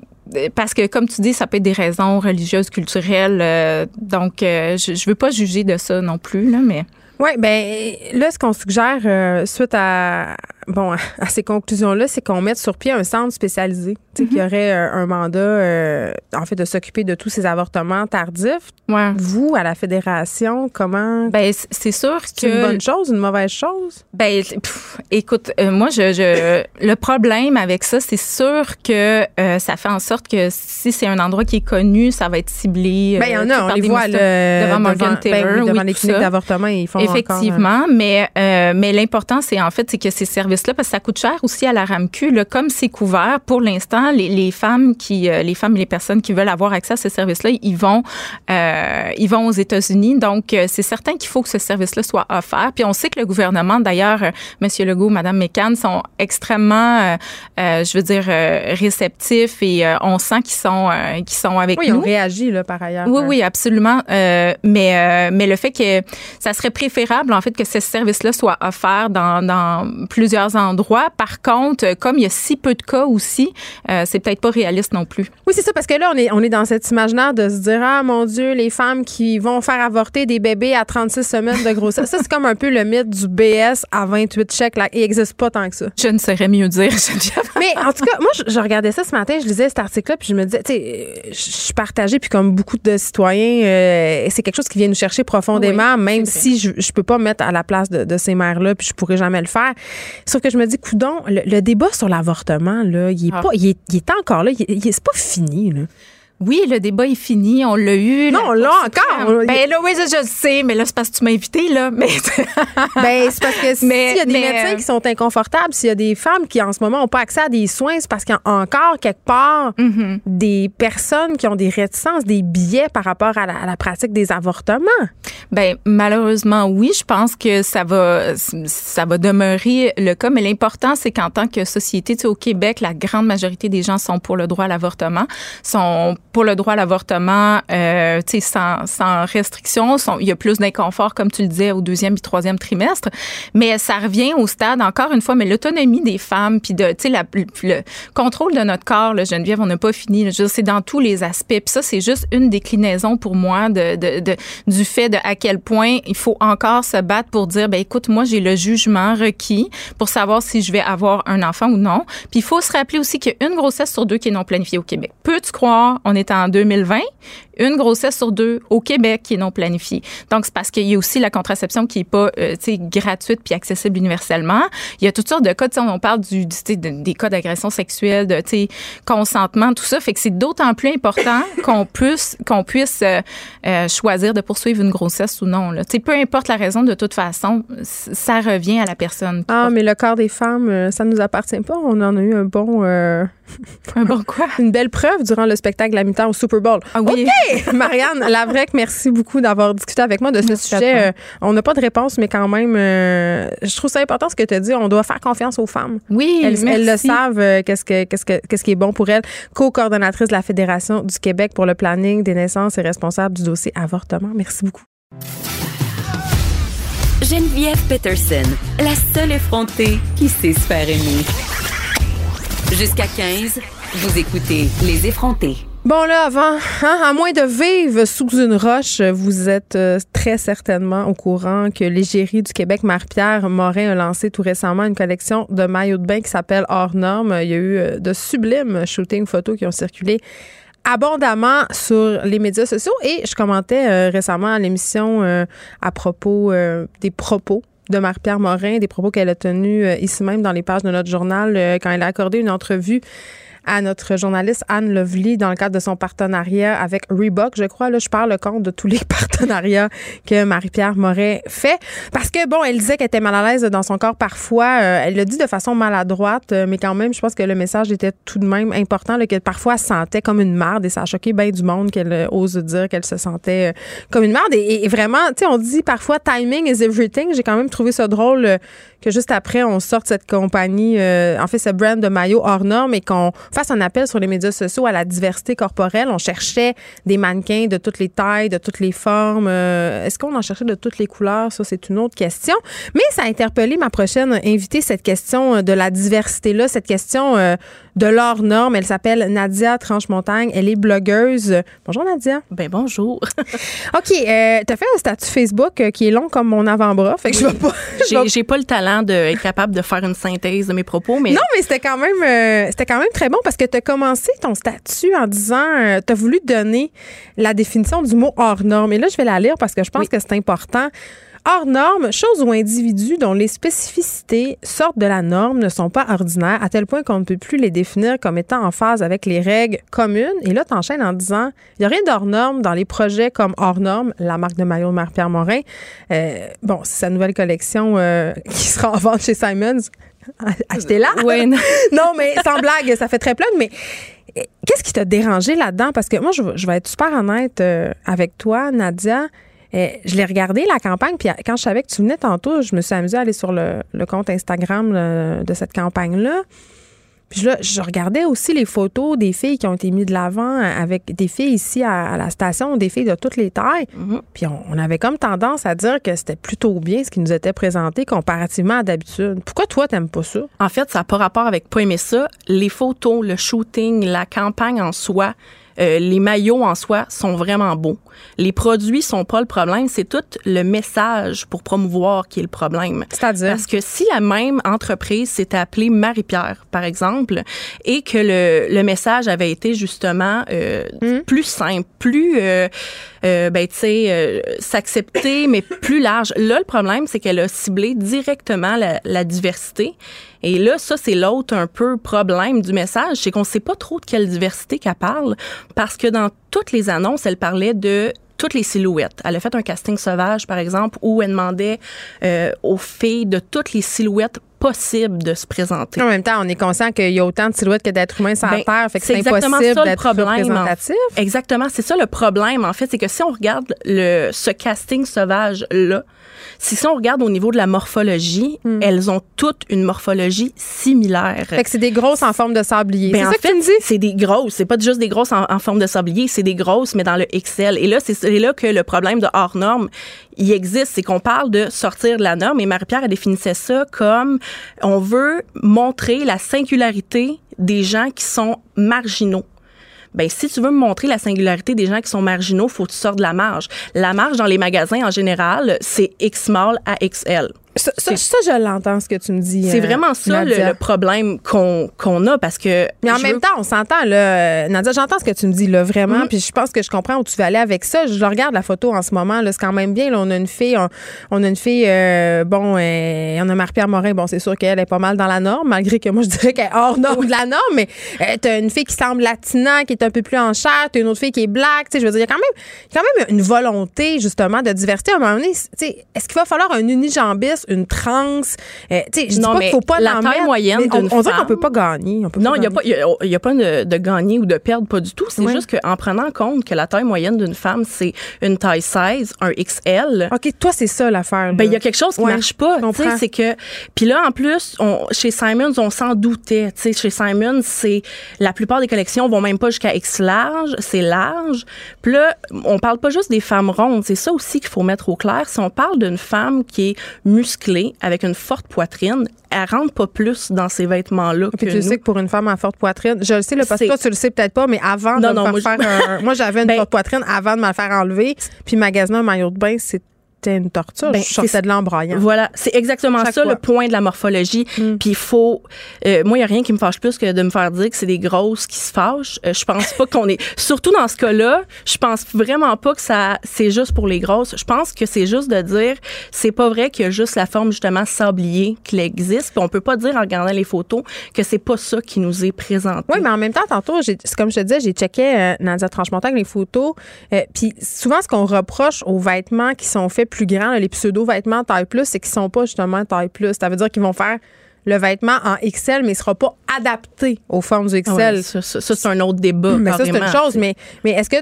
parce que, comme tu dis, ça peut être des raisons religieuses, culturelles. Euh, donc, euh, je ne veux pas juger de ça non plus, là, mais. Oui, ben là, ce qu'on suggère euh, suite à, bon, à ces conclusions-là, c'est qu'on mette sur pied un centre spécialisé, tu qui mhm. aurait euh, un mandat, euh, en fait, de s'occuper de tous ces avortemements tardifs. Ouais. Vous, à la fédération, comment? Ben, c'est sûr que c'est une bonne chose, une mauvaise chose? Ben, écoute, euh, moi, je, je, le problème avec ça, c'est sûr que ça fait en sorte que si c'est un endroit qui est connu, ça va être ciblé. Ben, il y en a, on les voit devant Morgan ben Taylor, devant les cliniques d'avortement, ils font effectivement, encore, mais mais l'important, c'est en fait, c'est que ces services là parce que ça coûte cher aussi à la RAMQ. Là, comme c'est couvert, pour l'instant, les, les, femmes qui, euh, les femmes et les personnes qui veulent avoir accès à ce service-là, ils vont, euh, ils vont aux États-Unis. Donc, euh, c'est certain qu'il faut que ce service-là soit offert. Puis on sait que le gouvernement, d'ailleurs, euh, Monsieur Legault, Madame McCann, sont extrêmement, je veux dire, réceptifs et on sent qu'ils sont, qu'ils sont avec nous. Oui, ils ont réagi là par ailleurs. Oui, oui, absolument. mais mais le fait que ça serait préférable en fait que ce service-là soit offert dans, dans plusieurs endroits. Par contre, comme il y a si peu de cas aussi, euh, c'est peut-être pas réaliste non plus. Oui, c'est ça, parce que là, on est, on est dans cet imaginaire de se dire, ah mon Dieu, les femmes qui vont faire avorter des bébés à 36 semaines de grossesse. ça, c'est comme un peu le mythe du BS à 28 chèques. Là. Il n'existe pas tant que ça. Je ne saurais mieux dire. Mais en tout cas, moi, je, regardais ça ce matin, je lisais cet article-là, puis je me disais, tu sais, je suis partagée, puis comme beaucoup de citoyens, euh, c'est quelque chose qui vient nous chercher profondément, même si je ne peux pas me mettre à la place de, ces mères-là, puis je pourrais jamais le faire. Sauf que je me dis, coudon, le, le débat sur l'avortement, là, il est, ah. pas, il est, il est encore là. Il, il c'est pas fini, là. Oui, le débat est fini, on l'a eu. Non, là encore. Ben là, oui, je, le sais, mais là, c'est parce que tu m'as invité, là. Mais... ben, c'est parce que s'il y a des médecins euh, qui sont inconfortables, s'il y a des femmes qui, en ce moment, n'ont pas accès à des soins, c'est parce qu'il y a encore, quelque part, mm-hmm. des personnes qui ont des réticences, des biais par rapport à la, pratique des avortements. Ben, malheureusement, oui, je pense que ça va, ça va demeurer le cas, mais l'important, c'est qu'en tant que société, tu sais, au Québec, la grande majorité des gens sont pour le droit à l'avortement, sont pour le droit à l'avortement, euh, sans, sans restriction. il y a plus d'inconfort, comme tu le disais, au deuxième et troisième trimestre. Mais ça revient au stade, encore une fois, mais l'autonomie des femmes, puis de, tu sais, le contrôle de notre corps, le Geneviève, on n'a pas fini. C'est dans tous les aspects. Puis ça, c'est juste une déclinaison pour moi du fait de à quel point il faut encore se battre pour dire, ben écoute, moi, j'ai le jugement requis pour savoir si je vais avoir un enfant ou non. Puis il faut se rappeler aussi qu'il y a une grossesse sur deux qui est non planifiée au Québec. Peux-tu croire, on est en 2020, une grossesse sur deux au Québec qui est non planifiée. Donc, c'est parce qu'il y a aussi la contraception qui est pas, euh, tu sais, gratuite puis accessible universellement. Il y a toutes sortes de cas, on parle du, des cas d'agression sexuelle, de, consentement, tout ça. Fait que c'est d'autant plus important qu'on puisse, qu'on puisse euh, euh, choisir de poursuivre une grossesse ou non. Tu sais, peu importe la raison, de toute façon, ça revient à la personne. Ah, mais le corps des femmes, ça nous appartient pas. On en a eu un bon... un bon quoi? Une belle preuve durant le spectacle la mi-temps au Super Bowl. Ah oui. Marianne Lavrec, merci beaucoup d'avoir discuté avec moi de ce sujet. Euh, on n'a pas de réponse, mais quand même, euh, je trouve ça important ce que tu as dit. On doit faire confiance aux femmes. Oui, elles, elles le savent, euh, qu'est-ce, que, qu'est-ce, que, qu'est-ce qui est bon pour elles. Co-coordonnatrice de la Fédération du Québec pour le planning des naissances et responsable du dossier avortement. Merci beaucoup. Geneviève Peterson, la seule effrontée qui sait se faire aimer. Jusqu'à 15, vous écoutez Les effrontés. Bon, là, avant, hein, à moins de vivre sous une roche, vous êtes euh, très certainement au courant que l'égérie du Québec, Marie-Pierre Morin, a lancé tout récemment une collection de maillots de bain qui s'appelle Hors Normes. Il y a eu euh, de sublimes shootings photos qui ont circulé abondamment sur les médias sociaux et je commentais euh, récemment à l'émission à propos des propos de Marie-Pierre Morin, des propos qu'elle a tenus ici même dans les pages de notre journal quand elle a accordé une entrevue à notre journaliste Anne Lovely dans le cadre de son partenariat avec Reebok. Je crois, là, je parle le compte de tous les partenariats que Marie-Pierre Moret fait. Parce que, bon, elle disait qu'elle était mal à l'aise dans son corps parfois. Euh, elle le dit de façon maladroite, euh, mais quand même, je pense que le message était tout de même important, là, que parfois sentait comme une merde et ça a choqué bien du monde qu'elle euh, ose dire qu'elle se sentait comme une merde. Et, et vraiment, tu sais, on dit parfois timing is everything. J'ai quand même trouvé ça drôle que juste après, on sorte cette compagnie, euh, en fait, ce brand de maillot hors norme et qu'on fasse un appel sur les médias sociaux à la diversité corporelle. On cherchait des mannequins de toutes les tailles, de toutes les formes. Euh, est-ce qu'on en cherchait de toutes les couleurs? Ça, c'est une autre question. Mais ça a interpellé ma prochaine invitée, cette question de la diversité-là, cette question euh, de l'hors norme. Elle s'appelle Nadia Tranche-Montagne. Elle est blogueuse. Bonjour, Nadia. Ben, bonjour. OK. Euh, tu as fait un statut Facebook qui est long comme mon avant-bras. Fait que je vais pas. J'ai pas le talent d'être capable de faire une synthèse de mes propos. Mais... Non, mais c'était quand même euh, c'était quand même très bon parce que tu as commencé ton statut en disant euh, tu as voulu donner la définition du mot hors norme. Et là, je vais la lire parce que je pense que c'est important. Hors norme, choses ou individus dont les spécificités sortent de la norme ne sont pas ordinaires à tel point qu'on ne peut plus les définir comme étant en phase avec les règles communes. Et là, tu enchaînes en disant il n'y a rien d'hors norme dans les projets comme Hors norme, la marque de maillot de Marie-Pierre Morin. Euh, bon, c'est sa nouvelle collection euh, qui sera en vente chez Simons. Achetez-la. Oui, non. non, mais sans blague, ça fait très plein. Mais qu'est-ce qui t'a dérangé là-dedans? Parce que moi, je, je, vais être super honnête euh, avec toi, Nadia. Euh, je l'ai regardé, la campagne, puis quand je savais que tu venais tantôt, je me suis amusée à aller sur le, compte Instagram de cette campagne-là. Puis là, je regardais aussi les photos des filles qui ont été mises de l'avant avec des filles ici à, la station, des filles de toutes les tailles. Mm-hmm. Puis on, avait comme tendance à dire que c'était plutôt bien ce qui nous était présenté comparativement à d'habitude. Pourquoi toi, t'aimes pas ça? En fait, ça n'a pas rapport avec pas aimer ça. Les photos, le shooting, la campagne en soi, euh, les maillots en soi sont vraiment beaux. Les produits sont pas le problème, c'est tout le message pour promouvoir qui est le problème. C'est-à-dire? Parce que si la même entreprise s'était appelée Marie-Pierre, par exemple, et que le, le message avait été justement euh, hmm? plus simple, plus, euh, euh ben, tu sais, s'accepter, mais plus large. Là, le problème, c'est qu'elle a ciblé directement la, la diversité et là, ça, c'est l'autre un peu problème du message, c'est qu'on ne sait pas trop de quelle diversité qu'elle parle, parce que dans toutes les annonces, elle parlait de toutes les silhouettes. Elle a fait un casting sauvage, par exemple, où elle demandait euh, aux filles de toutes les silhouettes possibles de se présenter. En même temps, on est conscient qu'il y a autant de silhouettes que d'êtres humains sur la ben, Terre, fait que c'est impossible d'être représentatif. Exactement, c'est ça le problème, en fait, c'est que si on regarde le, ce casting sauvage-là, si on regarde au niveau de la morphologie, hmm. elles ont toutes une morphologie similaire. Fait que c'est des grosses en forme de sablier. Ben, c'est ça que tu me dis? C'est des grosses. C'est pas juste des grosses en, forme de sablier, c'est des grosses, mais dans le XL. Et là, c'est là que le problème de hors norme, il existe. C'est qu'on parle de sortir de la norme. Et Marie-Pierre, a définissait ça comme on veut montrer la singularité des gens qui sont marginaux ben si tu veux me montrer la singularité des gens qui sont marginaux, faut que tu sortes de la marge. La marge dans les magasins en général, c'est X small à XL. Ça, je l'entends, ce que tu me dis. C'est euh, vraiment ça le, problème qu'on qu'on a parce que. Mais en même temps, on s'entend, là. Nadia, j'entends ce que tu me dis, là, vraiment. Mm-hmm. Puis je pense que je comprends où tu veux aller avec ça. Je regarde la photo en ce moment, là. C'est quand même bien. Là, on a une fille, on, a une fille, euh, bon, euh, on a Marie-Pierre Morin. Bon, c'est sûr qu'elle est pas mal dans la norme, malgré que moi, je dirais qu'elle est hors norme de la norme. Mais euh, t'as une fille qui semble latina, qui est un peu plus en chair. T'as une autre fille qui est black. Tu sais, je veux dire, il y a quand même, quand même une volonté, justement, de diversité. À un moment donné, est-ce qu'il va falloir un unijambiste une trans. Euh, tu sais, je dis pas qu'il faut pas la taille moyenne on, on dirait qu'on peut pas gagner. non, il n'y a, pas, y a, pas de, de, gagner ou de perdre, pas du tout. C'est juste qu'en prenant compte que la taille moyenne d'une femme, c'est une taille 16, un XL. OK, toi, c'est ça l'affaire. Ben, il y a quelque chose qui marche pas. C'est que. Puis là, en plus, on, chez Simons, on s'en doutait. sais, chez Simons, c'est. La plupart des collections vont même pas jusqu'à X large, c'est large. Puis là, on parle pas juste des femmes rondes. C'est ça aussi qu'il faut mettre au clair. Si on parle d'une femme qui est musclée, avec une forte poitrine, elle rentre pas plus dans ces vêtements-là que tu sais que pour une femme à forte poitrine, je le sais, le parce que toi, tu le sais peut-être pas, mais avant de me faire moi, j'avais une ben forte poitrine avant de me faire enlever, puis magasiner un maillot de bain, c'est c'était une torture. Ben, je sortais de l'embroyant. Voilà, c'est exactement ça le point de la morphologie. Mm. Puis il faut. Euh, moi, il n'y a rien qui me fâche plus que de me faire dire que c'est des grosses qui se fâchent. Euh, je pense pas qu'on est. Surtout dans ce cas-là, je pense vraiment pas que ça c'est juste pour les grosses. Je pense que c'est juste de dire c'est pas vrai qu'il y a juste la forme justement sablier qui existe. Puis on peut pas dire en regardant les photos que c'est pas ça qui nous est présenté. Oui, mais en même temps, tantôt, comme je te disais, j'ai checké euh, Nadia Tranchemontagne les photos. Euh, puis souvent, ce qu'on reproche aux vêtements qui sont faits plus grands, les pseudo-vêtements taille plus, c'est qu'ils sont pas justement taille plus. Ça veut dire qu'ils vont faire le vêtement en XL, mais il sera pas adapté aux formes du XL. ça, c'est un autre débat. Mais ça, c'est une chose. Mais, mais est-ce que,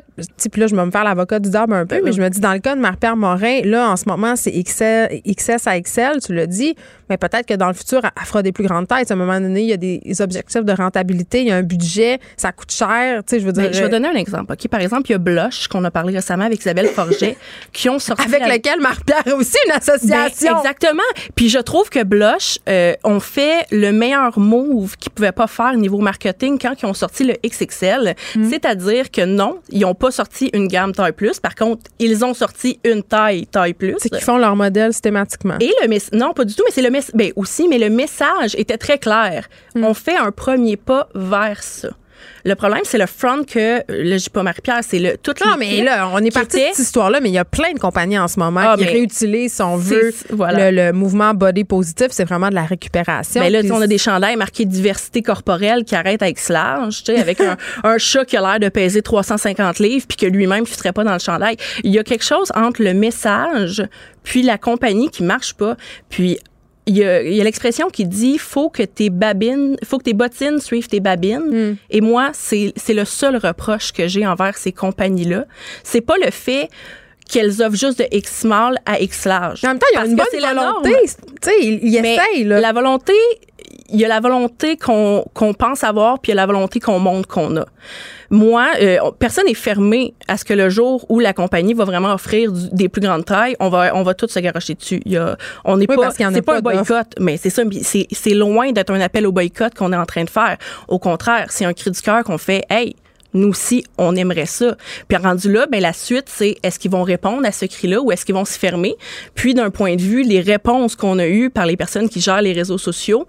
puis là, je vais me faire l'avocat du diable un peu, mais je me dis, dans le cas de Marie-Pierre Morin, là, en ce moment, c'est XL, XS à XL, tu l'as dit, mais peut-être que dans le futur, elle fera des plus grandes tailles. À un moment donné, il y a des objectifs de rentabilité, il y a un budget, ça coûte cher. Tu sais, je veux dire. je vais donner un exemple. OK, par exemple, il y a Blush, qu'on a parlé récemment avec Isabelle Forget, qui ont sorti. Avec lequel Marie-Pierre a aussi une association. Ben, exactement. Puis je trouve que Blush euh, ont fait le meilleur move qu'ils pouvaient pas faire niveau marketing quand ils ont sorti le XXL. Mm. C'est-à-dire que non, ils n'ont pas sorti une gamme taille plus. Par contre, ils ont sorti une taille taille plus. C'est qu'ils font leur modèle systématiquement. Et le non, pas du tout, mais c'est le ben aussi, mais le message était très clair. Hmm. On fait un premier pas vers ça. Le problème, c'est le front que, là, je pas Marie-Pierre, c'est le tout Non, mais là, on est parti de cette histoire-là, mais il y a plein de compagnies en ce moment ah, qui réutilisent, si on veut, le, mouvement body positif. C'est vraiment de la récupération. Mais là, on a des chandails marqués diversité corporelle qui arrêtent avec large, tu sais, avec un, un, chat qui a l'air de peser 350 livres puis que lui-même ne pas dans le chandail. Il y a quelque chose entre le message puis la compagnie qui marche pas. Puis il y a, l'expression qui dit faut que tes babines, faut que tes bottines suivent tes babines. Hmm. Et moi, c'est le seul reproche que j'ai envers ces compagnies-là. C'est pas le fait qu'elles offrent juste de X small à X large. En même temps, il y a une bonne volonté. Tu sais, ils, essayent. La volonté, il y a la volonté qu'on pense avoir, puis il y a la volonté qu'on montre qu'on a. Moi, euh, personne n'est fermé à ce que le jour où la compagnie va vraiment offrir des plus grandes tailles, on va on va tous se garocher dessus. Il y a, on n'est pas c'est pas, un boycott, mais c'est ça, c'est loin d'être un appel au boycott qu'on est en train de faire. Au contraire, c'est un cri du cœur qu'on fait. Hey, nous aussi, on aimerait ça. Puis rendu là, ben la suite, c'est est-ce qu'ils vont répondre à ce cri-là ou est-ce qu'ils vont se fermer? Puis d'un point de vue, les réponses qu'on a eues par les personnes qui gèrent les réseaux sociaux,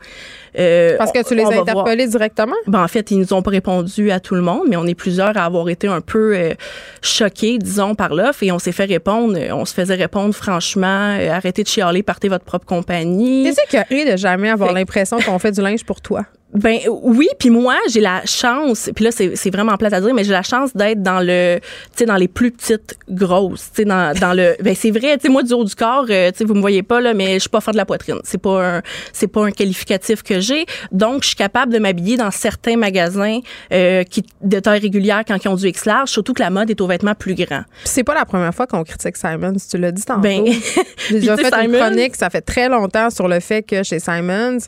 euh, Parce que tu les as interpellés directement? Ben, en fait, ils nous ont pas répondu à tout le monde, mais on est plusieurs à avoir été un peu euh, choqués, disons, par l'offre et on s'est fait répondre, euh, on se faisait répondre franchement, arrêtez de chialer, partez votre propre compagnie. C'est ça de jamais avoir l'impression qu'on fait du linge pour toi. Ben oui, puis moi j'ai la chance, puis là c'est vraiment plate à dire, mais j'ai la chance d'être dans le, tu sais dans les plus petites grosses, tu sais dans, dans le, ben c'est vrai, tu sais moi du haut du corps, tu sais vous me voyez pas là, mais je suis pas fort de la poitrine, c'est pas un, c'est pas un qualificatif que donc, je suis capable de m'habiller dans certains magasins euh, qui de taille régulière quand ils ont du X large, surtout que la mode est aux vêtements plus grands. C'est pas la première fois qu'on critique Simons, tu l'as dit tantôt. Ben, J'ai déjà fait une chronique, ça fait très longtemps sur le fait que chez Simons,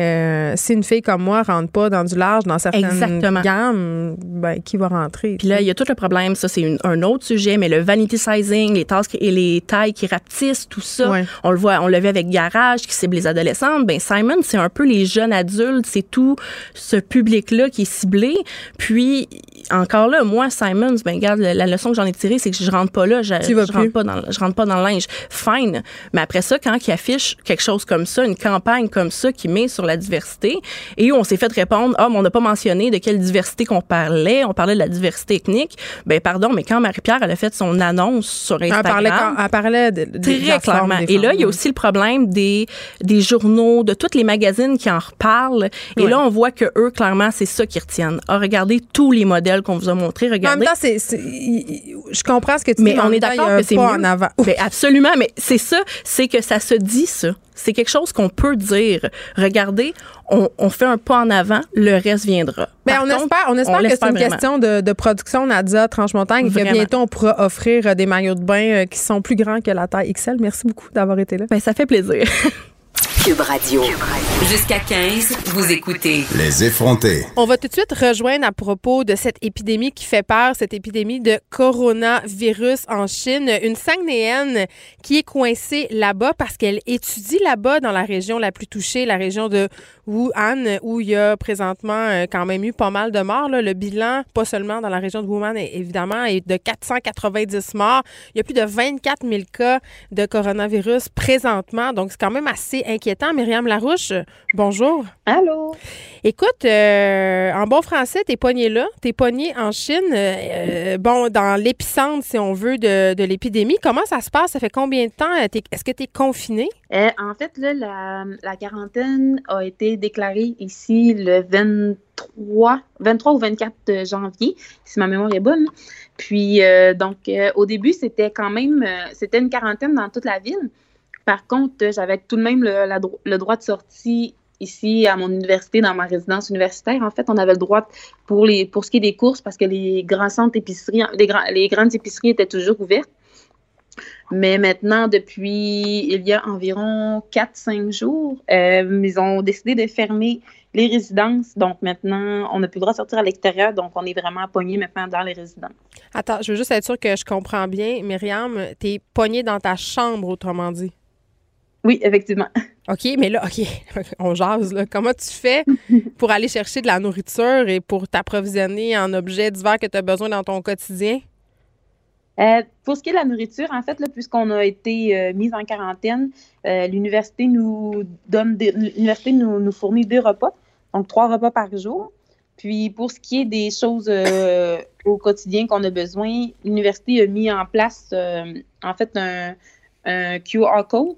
euh, si une fille comme moi rentre pas dans du large, dans certaines gammes, ben, qui va rentrer? Puis là, il y a tout le problème, ça c'est un autre sujet, mais le vanity sizing, les tasses et les tailles qui rapetissent, tout ça, on le voit, on le vit avec Garage qui cible les adolescentes. Ben Simon, c'est un peu les jeunes adultes, c'est tout ce public-là qui est ciblé. Puis encore là, moi, Simons, ben regarde, la leçon que j'en ai tirée, c'est que je rentre pas là, je, je rentre pas dans, je rentre pas dans le linge. Fine. Mais après ça, quand il affiche quelque chose comme ça, une campagne comme ça qui met sur la diversité, et où on s'est fait répondre, ah, mais on n'a pas mentionné de quelle diversité qu'on parlait, on parlait de la diversité ethnique. Ben pardon, mais quand Marie-Pierre elle a fait son annonce sur Instagram, elle parlait, parlait de, très clairement. Et là, il y a aussi le problème des des journaux, de toutes les magazines qui en reparlent. Et là, on voit que eux, clairement, c'est ça qu'ils retiennent. Ah, regardez tous les modèles qu'on vous a montrés. Regardez. En même temps, c'est, je comprends ce que tu mais dis. Mais on est d'accord que c'est en avant. Mais absolument. Mais c'est ça, c'est que ça se dit ça. C'est quelque chose qu'on peut dire. Regardez, on, fait un pas en avant, le reste viendra. Mais ben, on, espère, on espère que c'est une question de, production, Nadia Tranche-Montagne, et que bientôt on pourra offrir euh, des maillots de bain euh, qui sont plus grands que la taille XL. Merci beaucoup d'avoir été là. Ben, ça fait plaisir. Cube Radio. Jusqu'à 15, vous écoutez. Les effrontés. On va tout de suite rejoindre à propos de cette épidémie qui fait peur, cette épidémie de coronavirus en Chine. Une Sangnéenne qui est coincée là-bas parce qu'elle étudie là-bas dans la région la plus touchée, la région de Wuhan, où il y a présentement euh, quand même eu pas mal de morts. Le bilan, pas seulement dans la région de Wuhan, évidemment, est de 490 morts. Il y a plus de 24 000 cas de coronavirus présentement. Donc, c'est quand même assez inquiétant. Myriam Larouche, bonjour. Allô? Écoute, euh, en bon français, t'es pogné là, t'es pogné en Chine, euh, bon, dans l'épicentre, si on veut, de, de l'épidémie. Comment ça se passe? Ça fait combien de temps? Est-ce que tu es confiné? en fait, là, la, la quarantaine a été déclarée ici le 23, 23 ou 24 janvier, si ma mémoire est bonne. Puis, euh, donc, euh, au début, c'était quand même, euh, c'était une quarantaine dans toute la ville. Par contre, j'avais tout de même le, droit de sortie ici à mon université, dans ma résidence universitaire. En fait, on avait le droit pour, ce qui est des courses parce que les grands centres épiceries, les, les grandes épiceries étaient toujours ouvertes. Mais maintenant, depuis il y a environ 4-5 jours, euh, ils ont décidé de fermer les résidences. Donc maintenant, on n'a plus le droit de sortir à l'extérieur. Donc on est vraiment pogné maintenant dans les résidences. Attends, je veux juste être sûre que je comprends bien. Myriam, tu es pogné dans ta chambre, autrement dit. Oui, effectivement. OK, mais là, OK, on jase. Là. Comment tu fais pour aller chercher de la nourriture et pour t'approvisionner en objets divers que tu as besoin dans ton quotidien? Euh, pour ce qui est de la nourriture, en fait, puisqu'on a été euh, mis en quarantaine, euh, l'université nous donne l'université nous, nous, fournit deux repas, donc trois repas par jour. Puis pour ce qui est des choses au quotidien qu'on a besoin, l'université a mis en place en fait un, QR code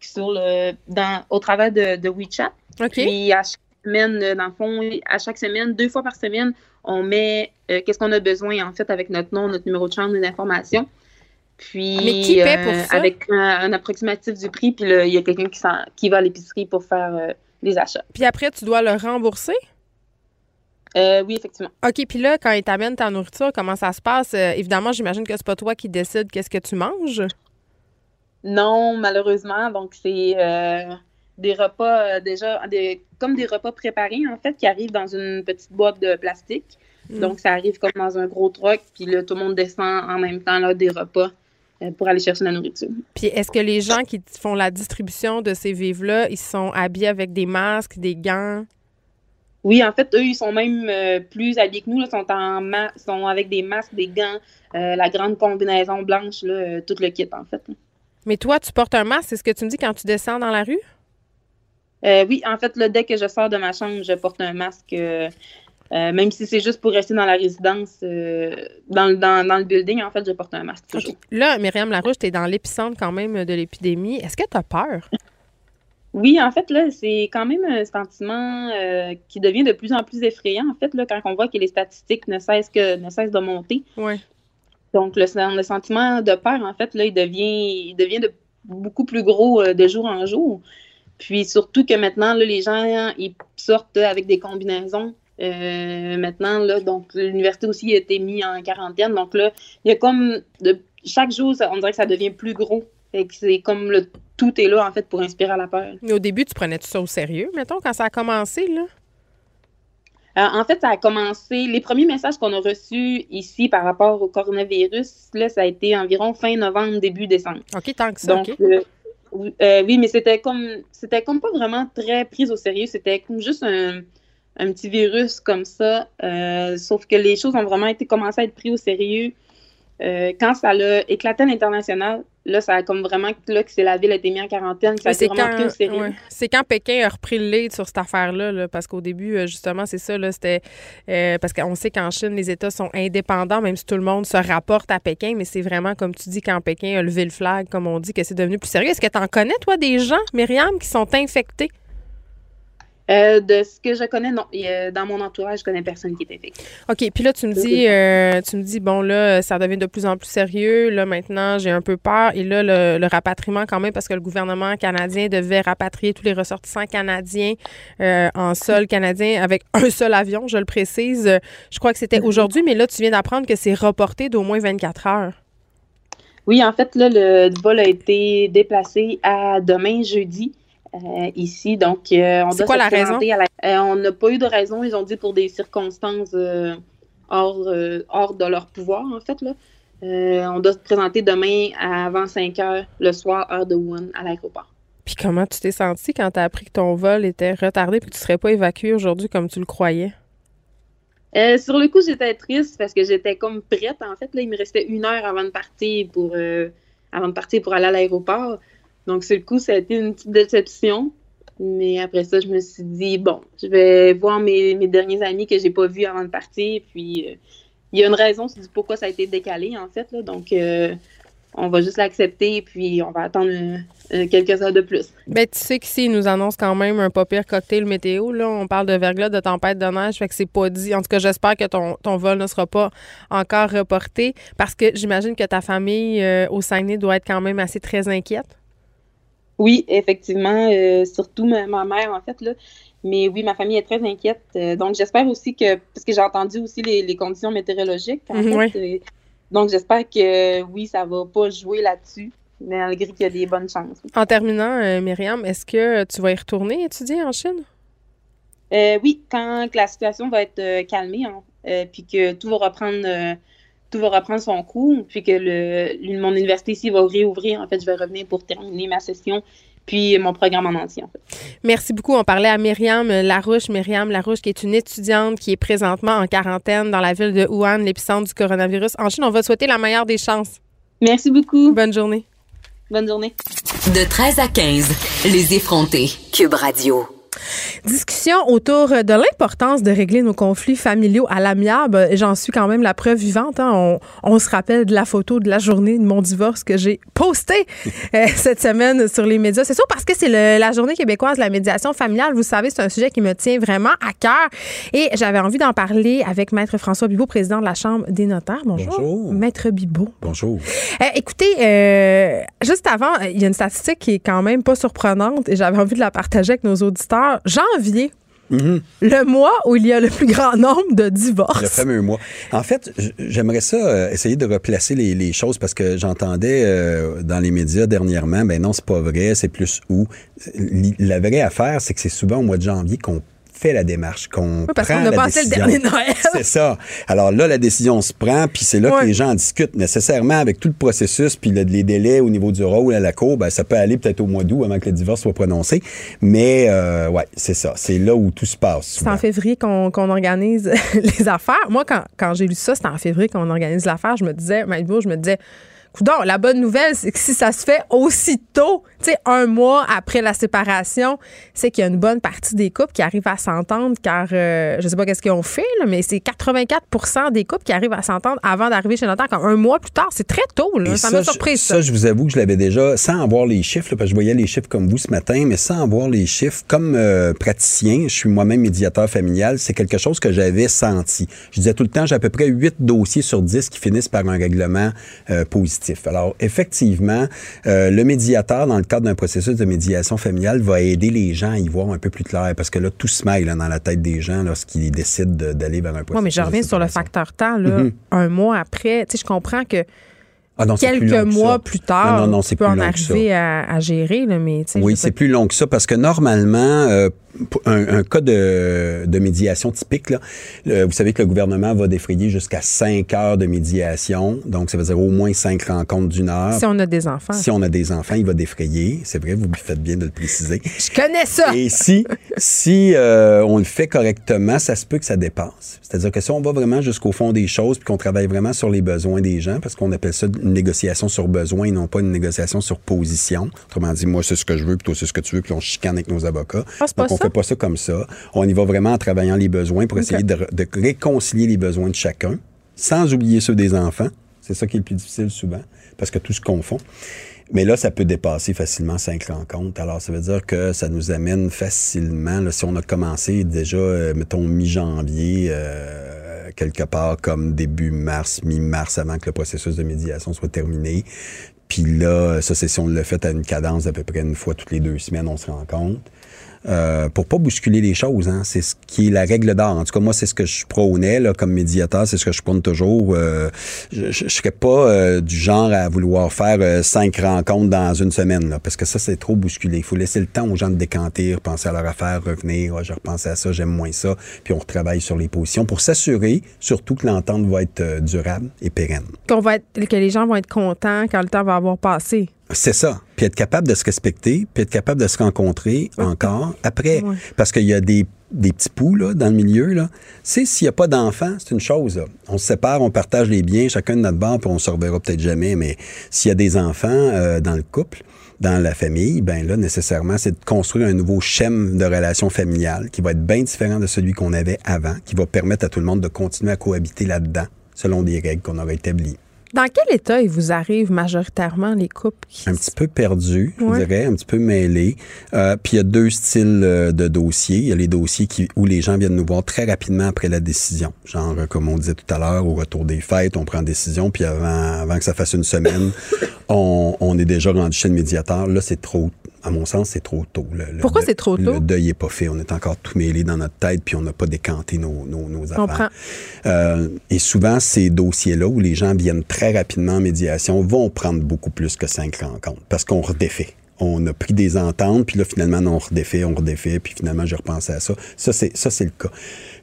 sur le, dans, au travers de, de WeChat. Puis à chaque semaine, dans le fond, à chaque semaine, deux fois par semaine, on met euh, qu'est-ce qu'on a besoin, en fait, avec notre nom, notre numéro de chambre, nos informations. Puis, Mais qui paie pour euh, ça? Avec un, approximatif du prix, puis il y a quelqu'un qui, qui, va à l'épicerie pour faire euh, les achats. Puis après, tu dois le rembourser? oui, effectivement. OK, puis là, quand ils t'amènent ta nourriture, comment ça se passe? évidemment, j'imagine que c'est pas toi qui décides qu'est-ce que tu manges. Non, malheureusement. Donc, c'est des repas euh, déjà, des, comme des repas préparés, en fait, qui arrivent dans une petite boîte de plastique. Mm. Donc, ça arrive comme dans un gros truck, puis là, tout le monde descend en même temps là, des repas euh, pour aller chercher la nourriture. Puis, est-ce que les gens qui font la distribution de ces vivres-là, ils sont habillés avec des masques, des gants? Oui, en fait, eux, ils sont même euh, plus habillés que nous. Ils sont, en sont avec des masques, des gants, la grande combinaison blanche, là, tout le kit, en fait. Mais toi, tu portes un masque, c'est ce que tu me dis quand tu descends dans la rue? Euh, oui, en fait, dès que je sors de ma chambre, je porte un masque. Euh, euh, même si c'est juste pour rester dans la résidence, dans, dans, le building, en fait, je porte un masque toujours. Là, Myriam Larouche, tu es dans l'épicentre quand même de l'épidémie. Est-ce que tu as peur? Oui, en fait, là, c'est quand même un sentiment qui devient de plus en plus effrayant, en fait, là, quand on voit que les statistiques ne cessent, que, ne cessent de monter. Oui. Donc, le, sentiment de peur, en fait, là, il devient, il devient de beaucoup plus gros de jour en jour. Puis surtout que maintenant, là, les gens, ils sortent avec des combinaisons. Euh, maintenant, là, donc l'université aussi a été mise en quarantaine. Donc là, il y a comme chaque jour, on dirait que ça devient plus gros. c'est comme le tout est là, en fait, pour inspirer la peur. Au début, tu prenais tout ça au sérieux, mettons, quand ça a commencé, là? Euh, en fait, ça a commencé. Les premiers messages qu'on a reçus ici par rapport au coronavirus, là, ça a été environ fin novembre, début décembre. OK, tant que ça. Donc, euh, euh, oui, mais c'était comme c'était comme pas vraiment très pris au sérieux. C'était comme juste un, petit virus comme ça. Sauf que les choses ont vraiment été commencé à être pris au sérieux. Euh, quand ça a éclaté à l'international, là, ça a comme vraiment là que c'est la ville a été mise en quarantaine, ça pris au sérieux. C'est quand Pékin a repris le lead sur cette affaire-là, parce qu'au début, euh, justement, c'est ça, là, c'était euh, parce qu'on sait qu'en Chine, les États sont indépendants, même si tout le monde se rapporte à Pékin, mais c'est vraiment, comme tu dis, quand Pékin a levé le flag, comme on dit, que c'est devenu plus sérieux. Est-ce que tu en connais, toi, des gens, Myriam, qui sont infectés? Euh, de ce que je connais, non. dans mon entourage, je connais personne qui est infecté. OK. Puis là, tu me dis, euh, tu me dis, bon, là, ça devient de plus en plus sérieux. Là, maintenant, j'ai un peu peur. Et là, le, rapatriement, quand même, parce que le gouvernement canadien devait rapatrier tous les ressortissants canadiens euh, en sol canadien avec un seul avion, je le précise. Je crois que c'était aujourd'hui, mais là, tu viens d'apprendre que c'est reporté d'au moins 24 heures. Oui, en fait, là, le vol a été déplacé à demain, jeudi. Ici. Donc, on doit quoi la raison? on n'a pas eu de raison. Ils ont dit pour des circonstances hors, hors de leur pouvoir, en fait. Là. on doit se présenter demain avant 5 heures le soir, heure de Wuhan, à l'aéroport. Puis comment tu t'es senti quand tu as appris que ton vol était retardé et que tu ne serais pas évacué aujourd'hui comme tu le croyais? Euh, sur le coup, j'étais triste parce que j'étais comme prête. En fait, là, il me restait une heure avant de partir pour, euh, avant de partir pour aller à l'aéroport. Donc, sur le coup, ça a été une petite déception. Mais après ça, je me suis dit, bon, je vais voir mes, derniers amis que j'ai pas vus avant de partir. Puis, euh, il y a une raison du pourquoi ça a été décalé, en fait. Donc, on va juste l'accepter puis on va attendre euh, quelques heures de plus. Ben, tu sais qu'ici, ils nous annoncent quand même un pas pire cocktail météo. Là. On parle de verglas, de tempête de neige, fait que c'est pas dit. En tout cas, j'espère que ton, ton, vol ne sera pas encore reporté parce que j'imagine que ta famille euh, au Saguenay doit être quand même assez très inquiète. Oui, effectivement, euh, surtout ma, mère, en fait. Là. Mais oui, ma famille est très inquiète. donc, j'espère aussi que, parce que j'ai entendu aussi les, conditions météorologiques, en mhm, fait, donc, j'espère que oui, ça va pas jouer là-dessus, malgré qu'il y a des bonnes chances. En terminant, euh, Myriam, est-ce que tu vas y retourner étudier en Chine? Euh, oui, quand la situation va être euh, calmée, hein, puis que tout va reprendre tout va reprendre son cours, puis que le, mon université ici va réouvrir. En fait, je vais revenir pour terminer ma session puis mon programme en entier, en fait. Merci beaucoup. On parlait à Myriam Larouche. Myriam Larouche, qui est une étudiante qui est présentement en quarantaine dans la ville de Wuhan, l'épicentre du coronavirus. En Chine, on va souhaiter la meilleure des chances. Merci beaucoup. Bonne journée. Bonne journée. De 13 à 15, les effrontés. Cube Radio. Discussion autour de l'importance de régler nos conflits familiaux à l'amiable. J'en suis quand même la preuve vivante. Hein. On, se rappelle de la photo de la journée de mon divorce que j'ai postée euh, cette semaine sur les médias. C'est sûr parce que c'est la journée québécoise de la médiation familiale. Vous savez, c'est un sujet qui me tient vraiment à cœur. Et j'avais envie d'en parler avec Maître François Bibot, président de la Chambre des notaires. Bonjour. Maître Bibot. Bonjour. Euh, écoutez, euh, juste avant, il y a une statistique qui est quand même pas surprenante et j'avais envie de la partager avec nos auditeurs janvier. Le mois où il y a le plus grand nombre de divorces. Le fameux mois. En fait, j'aimerais ça euh, essayer de replacer les, choses parce que j'entendais euh, dans les médias dernièrement, ben non, c'est pas vrai, c'est plus où. La vraie affaire, c'est que c'est souvent au mois de janvier qu'on fait la démarche, qu'on oui, parce qu'on a passé le dernier Noël. c'est ça. Alors là, la décision se prend, puis c'est là que les gens en discutent nécessairement avec tout le processus, puis les délais au niveau du rôle à la cour, ben, ça peut aller peut-être au mois d'août avant que le divorce soit prononcé. Mais euh, ouais, c'est ça. C'est là où tout se passe. C'est en février qu'on organise les affaires. Moi, quand, quand j'ai lu ça, c'était en février qu'on organise l'affaire. Je me disais, je me disais, Coudon, la bonne nouvelle, c'est que si ça se fait aussitôt, tu sais, un mois après la séparation, c'est qu'il y a une bonne partie des couples qui arrivent à s'entendre car, euh, je sais pas qu'est-ce qu'ils ont fait, mais c'est 84% des couples qui arrivent à s'entendre avant d'arriver chez notaire. Comme un mois plus tard, c'est très tôt. Ça m'a surpris. Ça. ça, je vous avoue que je l'avais déjà, sans avoir les chiffres, parce que je voyais les chiffres comme vous ce matin, mais sans avoir les chiffres, comme euh, praticien, je suis moi-même médiateur familial, c'est quelque chose que j'avais senti. Je disais tout le temps, j'ai à peu près 8 dossiers sur 10 qui finissent par un règlement euh, positif. Alors, effectivement, euh, le médiateur, dans le cadre d'un processus de médiation familiale, va aider les gens à y voir un peu plus clair parce que là, tout se mêle dans la tête des gens lorsqu'ils décident d'aller vers un processus. Oui, mais je reviens sur le facteur temps. Là, mm-hmm. Un mois après, tu sais, je comprends que ah quelques mois plus tard, non, non, tu peux en arriver à, gérer. Là, mais, oui, c'est plus long que ça parce que normalement, euh, un, cas de, médiation typique, là, vous savez que le gouvernement va défrayer jusqu'à cinq heures de médiation. Donc, ça veut dire au moins cinq rencontres d'une heure. Si on a des enfants. Si on a des enfants, il va défrayer. C'est vrai, vous faites bien de le préciser. Je connais ça. Et si, si euh, on le fait correctement, ça se peut que ça dépasse. C'est-à-dire que si on va vraiment jusqu'au fond des choses puis qu'on travaille vraiment sur les besoins des gens, parce qu'on appelle ça une négociation sur besoin et non pas une négociation sur position. Autrement dit, moi, c'est ce que je veux, puis toi, c'est ce que tu veux, puis on chicane avec nos avocats. Ah, Donc, on fait pas ça comme ça. On y va vraiment en travaillant les besoins pour essayer de, réconcilier les besoins de chacun, sans oublier ceux des enfants. C'est ça qui est le plus difficile souvent, parce que tout se confond. Mais là, ça peut dépasser facilement cinq rencontres. Alors, ça veut dire que ça nous amène facilement, si on a commencé déjà, euh, mettons, mi-janvier, euh, quelque part comme début mars, mi-mars, avant que le processus de médiation soit terminé. Puis là, ça, c'est si on le fait à une cadence d'à peu près une fois toutes les deux semaines, on se rend compte. Euh, pour pas bousculer les choses. Hein. C'est ce qui est la règle d'art. En tout cas, moi, c'est ce que je prônais là, comme médiateur, c'est ce que je prône toujours. Euh, je, ne serais pas euh, du genre à vouloir faire cinq rencontres dans une semaine, là, parce que ça, c'est trop bousculé. Il faut laisser le temps aux gens de décanter, penser à leur affaire, revenir. Oh, je repensais à ça, j'aime moins ça. Puis on retravaille sur les positions pour s'assurer, surtout que l'entente va être durable et pérenne. Qu'on va être, que les gens vont être contents quand le temps va avoir passé. C'est ça. Puis être capable de se respecter, puis être capable de se rencontrer encore après. Parce qu'il y a des, des petits poux là, dans le milieu. Là. C'est s'il n'y a pas d'enfants, c'est une chose. On se sépare, on partage les biens, chacun de notre bord, puis on se reverra peut-être jamais. Mais s'il y a des enfants euh, dans le couple, dans la famille, ben là, nécessairement, c'est de construire un nouveau schéma de relation familiale qui va être bien différent de celui qu'on avait avant, qui va permettre à tout le monde de continuer à cohabiter là-dedans, selon des règles qu'on aura établies. Dans quel état il vous arrive majoritairement les couples? Un petit peu perdu, je dirais, un petit peu mêlé. Euh, puis il y a deux styles euh, de dossiers. Il y a les dossiers qui, où les gens viennent nous voir très rapidement après la décision. Genre, comme on disait tout à l'heure, au retour des fêtes, on prend décision, puis avant, avant que ça fasse une semaine, on, on est déjà rendu chez le médiateur. Là, c'est trop à mon sens, c'est trop tôt. Pourquoi c'est trop tôt? Le deuil n'est pas fait. On est encore tout mêlé dans notre tête, puis on n'a pas décanté nos, nos, affaires. Euh, et souvent, ces dossiers-là, où les gens viennent très rapidement en médiation, vont prendre beaucoup plus que cinq rencontres, parce qu'on redéfait on a pris des ententes, puis là, finalement, on redéfait, on redéfait, puis finalement, j'ai repensé à ça. Ça, c'est, ça, c'est le cas.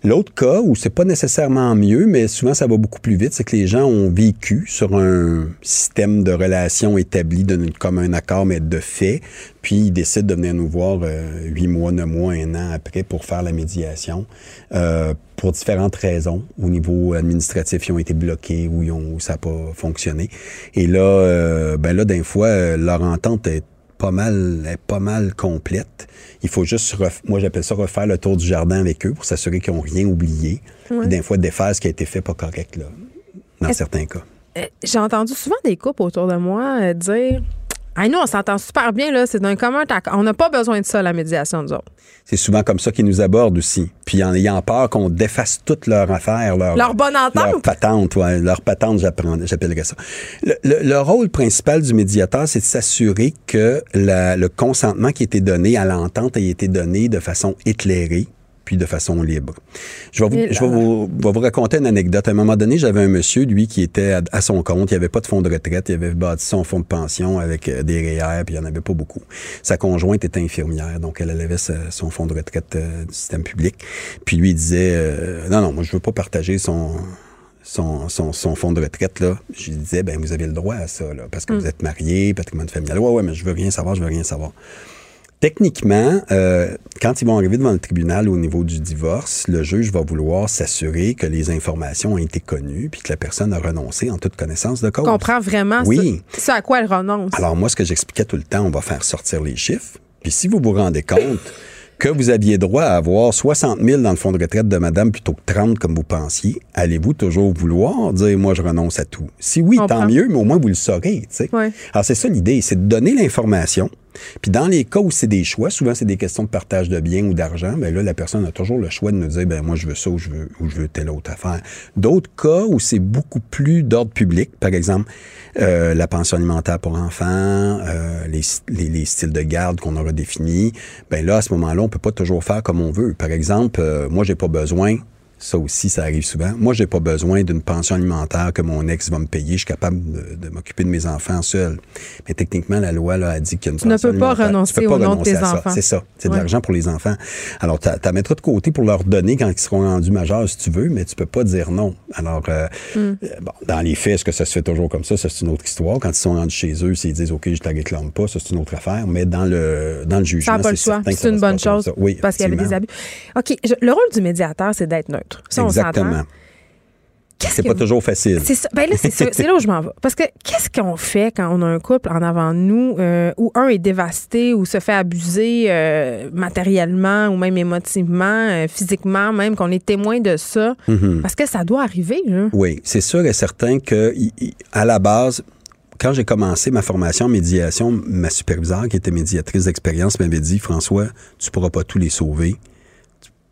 L'autre cas, où c'est pas nécessairement mieux, mais souvent, ça va beaucoup plus vite, c'est que les gens ont vécu sur un système de relations établi de, comme un accord, mais de fait, puis ils décident de venir nous voir euh, huit mois, neuf mois, un an après pour faire la médiation. Euh, pour différentes raisons. Au niveau administratif, ils ont été bloqués ou, ils ont, ça n'a pas fonctionné. Et là, euh, ben là, d'un fois, leur entente est pas mal, est pas mal complète. Il faut juste, moi j'appelle ça refaire le tour du jardin avec eux pour s'assurer qu'ils n'ont rien oublié. Ouais. Des fois, défaire ce qui a été fait pas correct, là, dans certains cas. Euh, j'ai entendu souvent des couples autour de moi euh, dire ah, nous, on s'entend super bien, là. C'est d'un commun On n'a pas besoin de ça, la médiation, nous autres. C'est souvent comme ça qu'ils nous abordent aussi. Puis en ayant peur qu'on défasse toute leur affaire, leur, leur bonne entente. Leur patente, ouais, leur patente, j'appellerais ça. Le, le, rôle principal du médiateur, c'est de s'assurer que la, le consentement qui a été donné à l'entente a été donné de façon éclairée, puis de façon libre. Je vais vous, je vais vous, vous, raconter une anecdote. À un moment donné, j'avais un monsieur, lui, qui était à, son compte. Il avait pas de fonds de retraite. Il avait bâti son fonds de pension avec euh, des REER, puis il n'y en avait pas beaucoup. Sa conjointe était infirmière, donc elle avait son fonds de retraite euh, du système public. Puis lui, il disait, euh, non, non, moi, je veux pas partager son... Son, son, son, fonds de retraite, là, je lui disais, ben vous avez le droit à ça, là, parce que mm. vous êtes marié, patrimoine familial. Ouais, ouais, mais je veux rien savoir, je veux rien savoir. Techniquement, euh, quand ils vont arriver devant le tribunal au niveau du divorce, le juge va vouloir s'assurer que les informations ont été connues puis que la personne a renoncé en toute connaissance de cause. Comprend vraiment oui. ce, à quoi elle renonce. Alors moi, ce que j'expliquais tout le temps, on va faire sortir les chiffres. Puis si vous vous rendez compte que vous aviez droit à avoir 60 000 dans le fonds de retraite de madame plutôt que 30 comme vous pensiez, allez-vous toujours vouloir dire moi je renonce à tout? Si oui, tant mieux, mais au moins vous le saurez. Alors c'est ça l'idée, c'est de donner l'information puis dans les cas où c'est des choix, souvent c'est des questions de partage de biens ou d'argent, mais ben là, la personne a toujours le choix de nous dire, ben moi je veux ça ou je veux, ou je veux telle autre affaire. D'autres cas où c'est beaucoup plus d'ordre public, par exemple, euh, la pension alimentaire pour enfants, euh, les, les, les, styles de garde qu'on aura définis, ben là, à ce moment-là, on peut pas toujours faire comme on veut. Par exemple, euh, moi, j'ai pas besoin ça aussi, ça arrive souvent. Moi, j'ai pas besoin d'une pension alimentaire que mon ex va me payer. Je suis capable de, m'occuper de mes enfants seul. Mais techniquement, la loi là, a dit qu'il y a une tu pension ne peux pas renoncer au nom de tes enfants. C'est ça. C'est de l'argent pour les enfants. Alors, tu la mettras de côté pour leur donner quand ils seront rendus majeurs, si tu veux, mais tu peux pas dire non. Alors, euh, hmm. euh, bon, dans les faits, est-ce que ça se fait toujours comme ça? Ça, c'est une autre histoire. Quand ils sont rendus chez eux, s'ils disent, OK, je te réclame pas, ça, c'est une autre affaire. Mais dans le, dans le jugement, C'est une bonne chose. Oui, parce qu'il y avait des abus. OK. le rôle du médiateur, c'est d'être neutre. Exactement. C'est pas toujours facile. C'est ça. Ben là, c'est là où je m'en vais. Parce que qu'est-ce qu'on fait quand on a un couple en avant de nous euh, où un est dévasté ou se fait abuser euh, matériellement ou même émotivement, euh, physiquement, même qu'on est témoin de ça? Mm-hmm. Parce que ça doit arriver. Là. Oui, c'est sûr et certain que à la base, quand j'ai commencé ma formation en médiation, ma superviseure, qui était médiatrice d'expérience, m'avait dit François, tu pourras pas tous les sauver.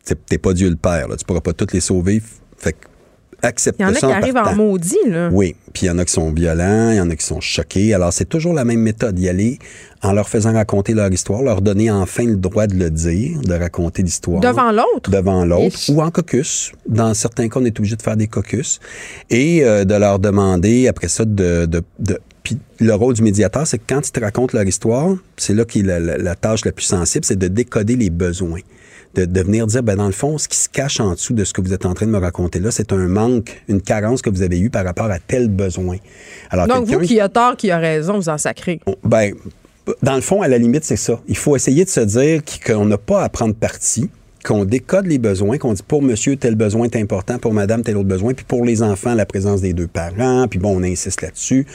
T'es pas Dieu le Père, là. tu pourras pas tous les sauver. Fait que acceptent Il y en a qui arrivent en maudit, là. Oui, puis il y en a qui sont violents, il y en a qui sont choqués. Alors, c'est toujours la même méthode, y aller en leur faisant raconter leur histoire, leur donner enfin le droit de le dire, de raconter l'histoire. Devant l'autre. Devant l'autre, ou en caucus. Dans certains cas, on est obligé de faire des caucus. Et euh, de leur demander, après ça, de... de, de puis le rôle du médiateur, c'est que quand ils te racontent leur histoire, c'est là qu'il la, la, la tâche la plus sensible, c'est de décoder les besoins. De, de venir dire, ben dans le fond, ce qui se cache en dessous de ce que vous êtes en train de me raconter là, c'est un manque, une carence que vous avez eue par rapport à tel besoin. Alors, Donc, vous qui a tort, qui a raison, vous en sacrez. ben, dans le fond, à la limite, c'est ça. Il faut essayer de se dire qu'on n'a pas à prendre parti, qu'on décode les besoins, qu'on dit pour monsieur, tel besoin est important, pour madame, tel autre besoin, puis pour les enfants, la présence des deux parents, puis bon, on insiste là-dessus,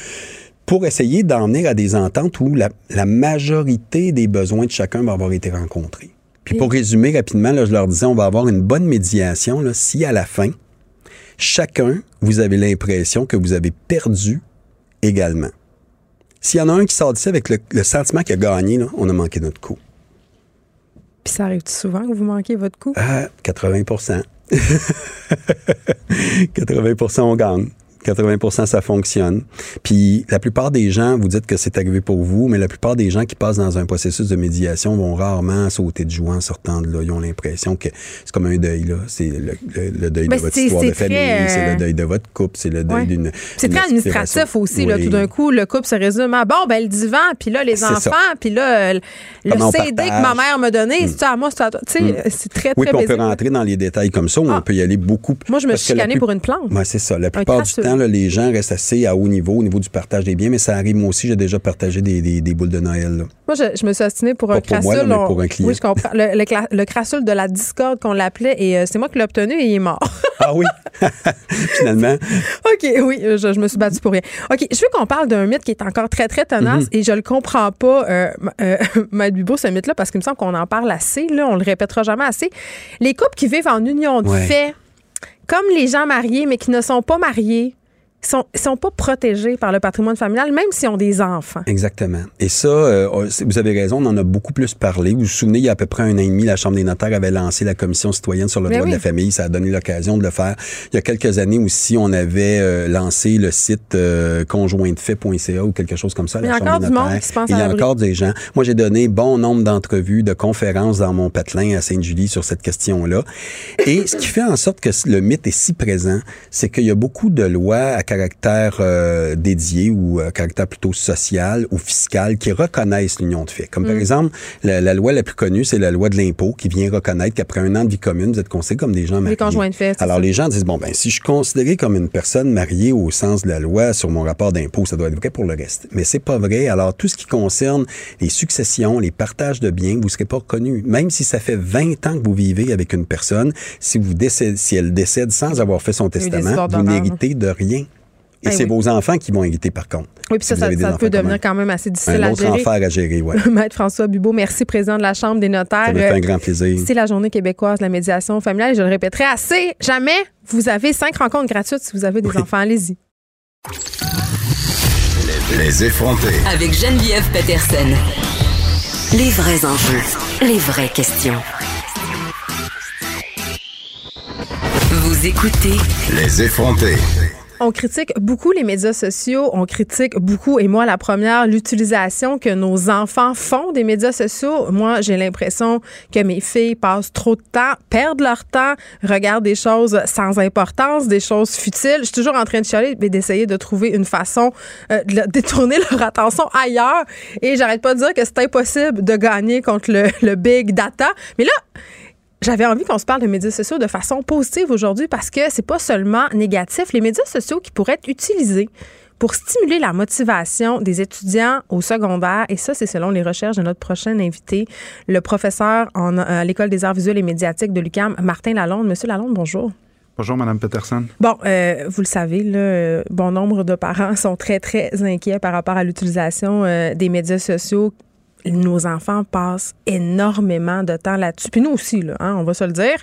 pour essayer d'en venir à des ententes où la, la majorité des besoins de chacun va avoir été rencontrés. Puis pour résumer rapidement, là, je leur disais, on va avoir une bonne médiation là, si à la fin, chacun, vous avez l'impression que vous avez perdu également. S'il y en a un qui sort d'ici avec le, le sentiment qu'il a gagné, là, on a manqué notre coup. Puis ça arrive souvent que vous manquez votre coup? Ah, 80% 80% on gagne. 80% ça fonctionne. Puis la plupart des gens, vous dites que c'est arrivé pour vous, mais la plupart des gens qui passent dans un processus de médiation vont rarement sauter de joie en sortant de là. Ils ont l'impression que c'est comme un deuil, là. C'est le, le- le deuil Ben, de votre c'est- histoire de famille, c'est euh, le deuil de votre couple, c'est le deuil Ouais. d'une. C'est très administratif aussi, là, Oui. tout d'un coup, le couple se résume à bon, ben le divan, puis là, les enfants, puis là, le le Comment on CD que ma mère m'a donné, c'est à moi, c'est à toi. Tu sais, c'est très, Oui, très puis on peut rentrer dans les détails comme ça, ou Ah. on peut y aller beaucoup. Moi, je me suis que chicanée plus- pour une plante. Ouais, c'est ça. La plupart du crasseux. Temps, là, les gens restent assez à haut niveau, au niveau du partage des biens, mais ça arrive, moi aussi, j'ai déjà partagé des, des- des boules de Noël. là. Moi, je, je me suis astinée pour un pour moi, crassule. là, mais on- pour un client. Oui, je comprends. Le, le cla- le crassule de la discorde qu'on l'appelait, et euh, c'est moi qui l'ai obtenu et il est mort. Ah oui? Finalement, OK, oui, je, je me suis battue pour rien. OK, je veux qu'on parle d'un mythe qui est encore très, très tenace Mhm. et je le comprends pas, euh, euh, Maître Bibo, ce mythe-là, parce qu'il me semble qu'on en parle assez, là, on le répétera jamais assez. Les couples qui vivent en union de Ouais. fait, comme les gens mariés, mais qui ne sont pas mariés, sont, sont pas protégés par le patrimoine familial, même s'ils ont des enfants. exactement. Et ça, euh, c'est- vous avez raison, on en a beaucoup plus parlé. Vous vous souvenez, il y a à peu près un an et demi, la Chambre des notaires avait lancé la Commission citoyenne sur le Mais droit oui. de la famille. Ça a donné l'occasion de le faire. Il y a quelques années aussi, on avait euh, lancé le site euh, conjointefait.ca ou quelque chose comme ça. à Il y a encore du monde qui se pense Et Il y à a encore des gens. Moi, j'ai donné bon nombre d'entrevues, de conférences dans mon patelin à Sainte-Julie sur cette question-là. Et ce qui fait en sorte que le mythe est si présent, c'est qu'il y a beaucoup de lois à caractère euh, dédié ou à caractère plutôt social ou fiscal qui reconnaissent l'union de fait. Comme Mm. par exemple, la, la loi la plus connue, c'est la loi de l'impôt qui vient reconnaître qu'après un an de vie commune, vous êtes considérés comme des gens mariés. conjoints de fait, Alors ça. les gens disent, bon, ben si je suis considéré comme une personne mariée au sens de la loi sur mon rapport d'impôt, ça doit être vrai pour le reste. Mais c'est pas vrai. Alors tout ce qui concerne les successions, les partages de biens, vous ne serez pas reconnu. Même si ça fait 20 ans que vous vivez avec une personne, si vous décèdez, si elle décède sans avoir fait son testament, vous n'héritez de rien. Et Ah c'est oui. vos enfants qui vont hériter par contre. Oui, puis ça, ça, peut devenir quand même assez difficile Un à autre gérer. enfer à gérer, ouais. Maître François Bibeau, merci, président de la Chambre des notaires. Ça me fait un grand plaisir. C'est la journée québécoise de la médiation familiale. Et je le répéterai assez. Jamais vous avez cinq rencontres gratuites si vous avez des enfants. Allez-y. Les effrontés. Avec Geneviève Peterson. Les vrais enjeux, les vraies questions. Vous écoutez Les effrontés. On critique beaucoup les médias sociaux, on critique beaucoup, et moi la première, l'utilisation que nos enfants font des médias sociaux. Moi, j'ai l'impression que mes filles passent trop de temps, perdent leur temps, regardent des choses sans importance, des choses futiles. Je suis toujours en train de chialer et d'essayer de trouver une façon euh, de détourner leur attention ailleurs. Et j'arrête pas de dire que c'est impossible de gagner contre le, le big data. Mais là, j'avais envie qu'on se parle de médias sociaux de façon positive aujourd'hui parce que c'est pas seulement négatif. Les médias sociaux qui pourraient être utilisés pour stimuler la motivation des étudiants au secondaire, et ça, c'est selon les recherches de notre prochain invité, le professeur en, à l'École des arts visuels et médiatiques de l'UQAM, Martin Lalonde. Monsieur Lalonde, bonjour. Bonjour, Madame Peterson. Bon, euh, vous le savez, là, euh, bon nombre de parents sont très, très inquiets par rapport à l'utilisation euh, des médias sociaux. Nos enfants passent énormément de temps là-dessus. Puis nous aussi, là, hein, on va se le dire.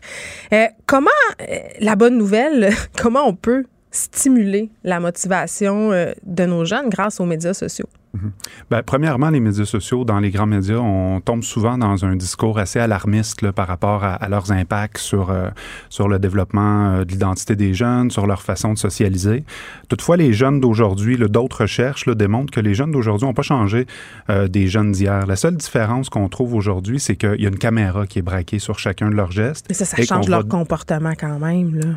Euh, comment, euh, la bonne nouvelle, comment on peut stimuler la motivation euh, de nos jeunes grâce aux médias sociaux? Mhm. Ben, premièrement, les médias sociaux, dans les grands médias, on tombe souvent dans un discours assez alarmiste par rapport à, leurs impacts sur, euh, sur le développement euh, de l'identité des jeunes, sur leur façon de socialiser. Toutefois, les jeunes d'aujourd'hui, d'autres recherches démontrent que les jeunes d'aujourd'hui n'ont pas changé euh, des jeunes d'hier. La seule différence qu'on trouve aujourd'hui, c'est qu'il y a une caméra qui est braquée sur chacun de leurs gestes. Mais ça, ça change leur comportement quand même. Là.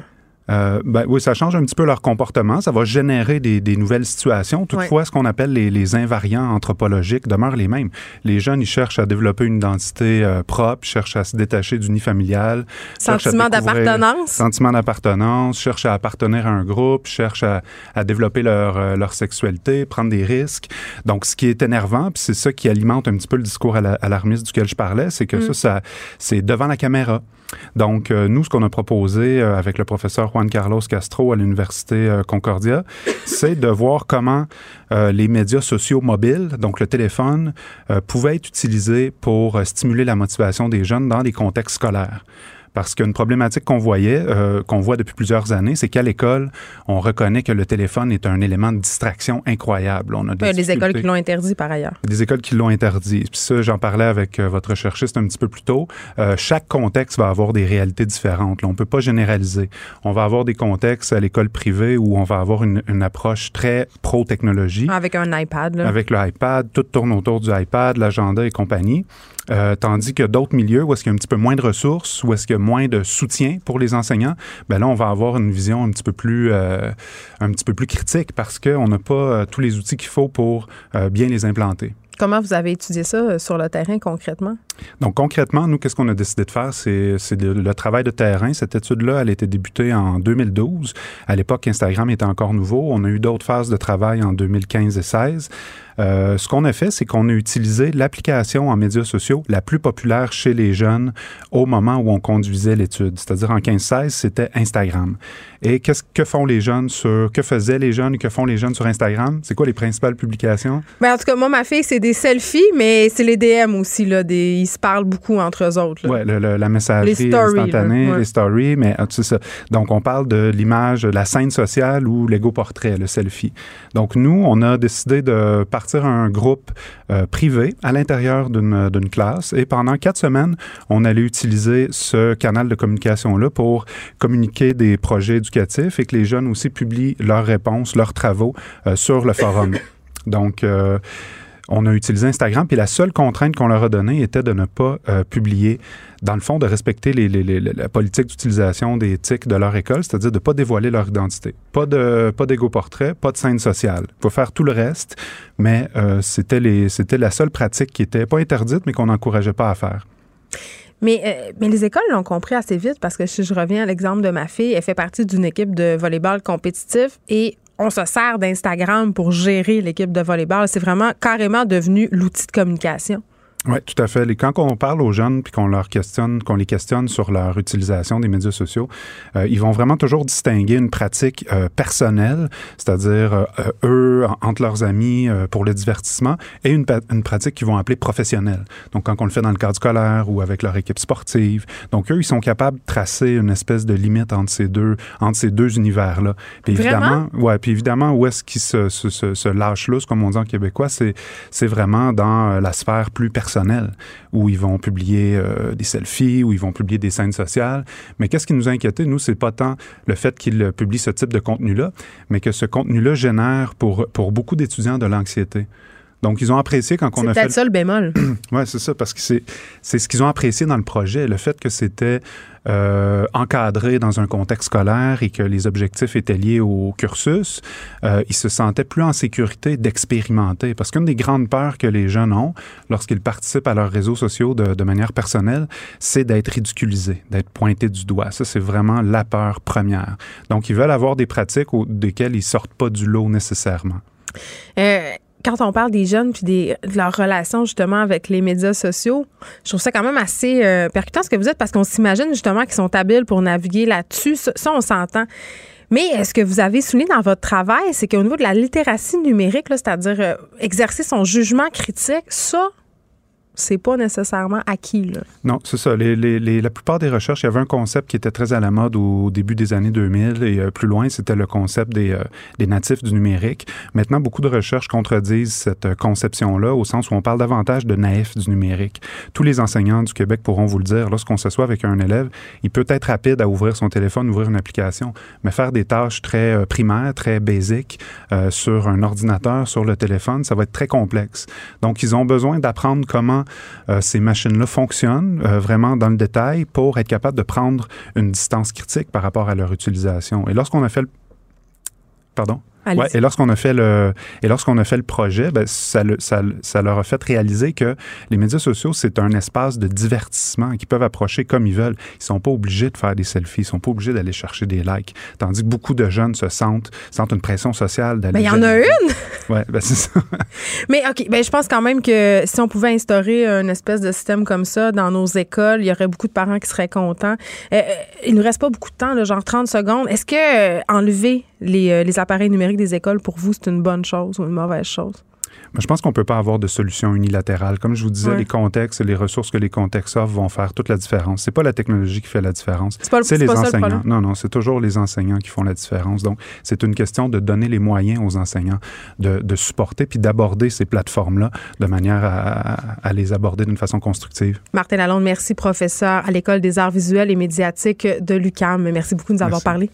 Euh, ben, oui, ça change un petit peu leur comportement. Ça va générer des, des nouvelles situations. Toutefois, ce qu'on appelle les, les, invariants anthropologiques demeurent les mêmes. Les jeunes, ils cherchent à développer une identité euh, propre, cherchent à se détacher du nid familial. Sentiment d'appartenance. Sentiment d'appartenance, cherchent à appartenir à un groupe, cherchent à, à développer leur, euh, leur sexualité, prendre des risques. Donc, ce qui est énervant, puis c'est ça qui alimente un petit peu le discours alarmiste duquel je parlais, c'est que mm. ça, ça c'est devant la caméra. Donc, euh, nous, ce qu'on a proposé euh, avec le professeur Juan Carlos Castro à l'Université euh, Concordia, c'est de voir comment les médias sociaux mobiles, donc le téléphone, pouvaient être utilisés pour stimuler la motivation des jeunes dans des contextes scolaires. Parce qu'une problématique qu'on voyait, euh, qu'on voit depuis plusieurs années, c'est qu'à l'école, on reconnaît que le téléphone est un élément de distraction incroyable. On a des, écoles qui l'ont interdit par ailleurs. Des écoles qui l'ont interdit. Puis ça, j'en parlais avec euh, votre cherchiste un petit peu plus tôt. Euh, chaque contexte va avoir des réalités différentes. Là, on peut pas généraliser. On va avoir des contextes à l'école privée où on va avoir une, une approche très pro-technologie. Avec un iPad. Là. Avec le iPad. Tout tourne autour du iPad, l'agenda et compagnie. Euh, tandis que d'autres milieux où est-ce qu'il y a un petit peu moins de ressources, où est-ce qu'il y a moins de soutien pour les enseignants, ben là, on va avoir une vision un petit peu plus, euh, un petit peu plus critique parce qu'on n'a pas euh, tous les outils qu'il faut pour bien les implanter. Comment vous avez étudié ça sur le terrain concrètement? Donc, concrètement, nous, qu'est-ce qu'on a décidé de faire? C'est, le, travail de terrain. Cette étude-là, elle a été débutée en 2012. À l'époque, Instagram était encore nouveau. On a eu d'autres phases de travail en 2015 et 2016. Euh, ce qu'on a fait, c'est qu'on a utilisé l'application en médias sociaux la plus populaire chez les jeunes au moment où on conduisait l'étude. C'est-à-dire en 15-16, c'était Instagram. Et qu'est-ce que font les jeunes sur, que faisaient les jeunes que font les jeunes sur Instagram? C'est quoi les principales publications? Ben, en tout cas, moi, ma fille, c'est des selfies, mais c'est les DM aussi, là. Des, ils se parlent beaucoup entre eux autres. Oui, la messagerie instantanée, les stories, mais ah, c'est ça. Donc, on parle de l'image, la scène sociale ou l'ego portrait, le selfie. Donc, nous, on a décidé de partir un groupe euh, privé à l'intérieur d'une classe et pendant quatre semaines, on allait utiliser ce canal de communication-là pour communiquer des projets et que les jeunes aussi publient leurs réponses, leurs travaux euh, sur le forum. Donc, euh, on a utilisé Instagram, puis la seule contrainte qu'on leur a donnée était de ne pas euh, publier, dans le fond, de respecter les, la politique d'utilisation des éthiques de leur école, c'est-à-dire de ne pas dévoiler leur identité. Pas de pas d'égo-portrait, pas de scène sociale. Il faut faire tout le reste, mais c'était, c'était la seule pratique qui n'était pas interdite, mais qu'on n'encourageait pas à faire. Mais, euh, mais les écoles l'ont compris assez vite parce que si je reviens à l'exemple de ma fille, elle fait partie d'une équipe de volleyball compétitif et on se sert d'Instagram pour gérer l'équipe de volleyball. C'est vraiment carrément devenu l'outil de communication. Oui, tout à fait. Et quand on parle aux jeunes puis qu'on leur questionne, qu'on les questionne sur leur utilisation des médias sociaux, euh, ils vont vraiment toujours distinguer une pratique euh, personnelle, c'est-à-dire euh, eux entre leurs amis pour le divertissement, et une, une pratique qu'ils vont appeler professionnelle. Donc quand on le fait dans le cadre scolaire ou avec leur équipe sportive, donc eux ils sont capables de tracer une espèce de limite entre ces deux entre ces deux univers là. Puis évidemment, ouais, puis évidemment où est-ce qu'ils se, se, se, se lâchent lousse comme on dit en québécois, c'est c'est vraiment dans la sphère plus personnelle où ils vont publier euh, des selfies, où ils vont publier des scènes sociales. Mais qu'est-ce qui nous a inquiété, nous, c'est pas tant le fait qu'ils publient ce type de contenu-là, mais que ce contenu-là génère pour, pour beaucoup d'étudiants de l'anxiété. Donc, ils ont apprécié quand on a fait. C'est peut-être ça le bémol. oui, c'est ça, parce que c'est, ce qu'ils ont apprécié dans le projet, le fait que c'était euh, encadré dans un contexte scolaire et que les objectifs étaient liés au cursus, euh, ils se sentaient plus en sécurité d'expérimenter. Parce qu'une des grandes peurs que les jeunes ont lorsqu'ils participent à leurs réseaux sociaux de, de manière personnelle, c'est d'être ridiculisés, d'être pointés du doigt. Ça, c'est vraiment la peur première. Donc, ils veulent avoir des pratiques desquelles ils sortent pas du lot nécessairement. Euh, quand on parle des jeunes puis des, de leur relation justement avec les médias sociaux, je trouve ça quand même assez euh, percutant ce que vous êtes parce qu'on s'imagine justement qu'ils sont habiles pour naviguer là-dessus. Ça, on s'entend. Mais est-ce que vous avez souligné dans votre travail, c'est qu'au niveau de la littératie numérique, c'est-à-dire euh, exercer son jugement critique, ça, c'est pas nécessairement acquis. Là. Non, c'est ça. Les, la plupart des recherches, il y avait un concept qui était très à la mode au début des années 2000 et euh, plus loin, c'était le concept des, euh, des, natifs du numérique. Maintenant, beaucoup de recherches contredisent cette euh, conception-là au sens où on parle davantage de naïfs du numérique. Tous les enseignants du Québec pourront vous le dire. Lorsqu'on s'assoit avec un élève, il peut être rapide à ouvrir son téléphone, ouvrir une application, mais faire des tâches très primaires, très basiques sur un ordinateur, sur le téléphone, ça va être très complexe. Donc, ils ont besoin d'apprendre comment euh, ces machines-là fonctionnent euh, vraiment dans le détail pour être capable de prendre une distance critique par rapport à leur utilisation. Et lorsqu'on a fait le... Pardon? Ouais, et lorsqu'on a fait le et lorsqu'on a fait le projet, ben, ça, le, ça, ça, leur a fait réaliser que les médias sociaux c'est un espace de divertissement qu'ils peuvent approcher comme ils veulent. Ils sont pas obligés de faire des selfies, ils sont pas obligés d'aller chercher des likes. Tandis que beaucoup de jeunes se sentent sentent une pression sociale d'aller. Mais il y en a une. Ouais, ben c'est ça. Mais ok, ben je pense quand même que si on pouvait instaurer une espèce de système comme ça dans nos écoles, il y aurait beaucoup de parents qui seraient contents. Euh, euh il nous reste pas beaucoup de temps, genre 30 secondes. Est-ce que euh, enlever les, euh, les appareils numériques des écoles, pour vous, c'est une bonne chose ou une mauvaise chose? Je pense qu'on ne peut pas avoir de solution unilatérale. Comme je vous disais, les contextes et les ressources que les contextes offrent vont faire toute la différence. C'est pas la technologie qui fait la différence. C'est les enseignants. non, non, c'est toujours les enseignants qui font la différence. Donc, c'est une question de donner les moyens aux enseignants de, de supporter puis d'aborder ces plateformes-là de manière à, à les aborder d'une façon constructive. Martin Lalonde, merci, professeur à l'École des arts visuels et médiatiques de l'UCAM. Merci beaucoup de nous avoir parlé.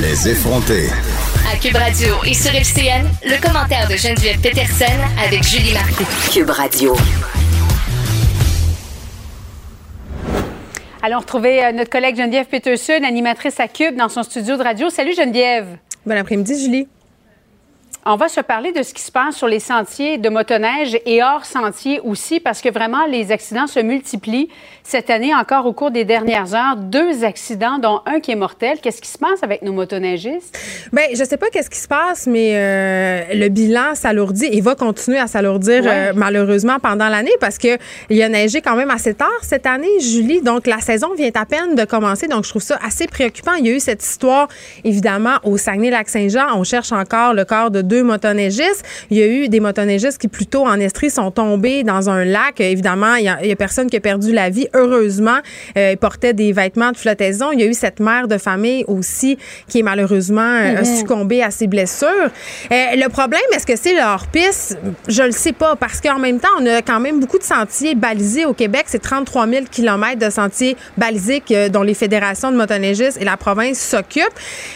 Les effronter. Cube Radio et sur FCN, le commentaire de Geneviève Peterson avec Julie Marcoux. Cube Radio. Allons retrouver euh, notre collègue Geneviève Peterson, animatrice à Cube, dans son studio de radio. Salut Geneviève. Bon après-midi, Julie. On va se parler de ce qui se passe sur les sentiers de motoneige et hors sentier aussi, parce que vraiment, les accidents se multiplient cette année encore au cours des dernières heures. Deux accidents, dont un qui est mortel. Qu'est-ce qui se passe avec nos motoneigistes? Bien, je sais pas qu'est-ce qui se passe, mais euh, le bilan s'alourdit et va continuer à s'alourdir euh, malheureusement pendant l'année parce que il a neigé quand même assez tard cette année, Julie. Donc, la saison vient à peine de commencer. Donc, je trouve ça assez préoccupant. Il y a eu cette histoire, évidemment, au Saguenay-Lac-Saint-Jean. On cherche encore le corps de deux motoneigistes. Il y a eu des motoneigistes qui, plutôt en Estrie, sont tombés dans un lac. Évidemment, il y a, il y a personne qui a perdu la vie heureusement, euh, ils portaient des vêtements de flottaison. Il y a eu cette mère de famille aussi qui est malheureusement euh, mm-hmm. succombée à ses blessures. Euh, le problème, est-ce que c'est leur piste? Je le sais pas parce qu'en même temps, on a quand même beaucoup de sentiers balisés au Québec. C'est 33 000 kilomètres de sentiers balisés dont les fédérations de motoneigistes et la province s'occupent.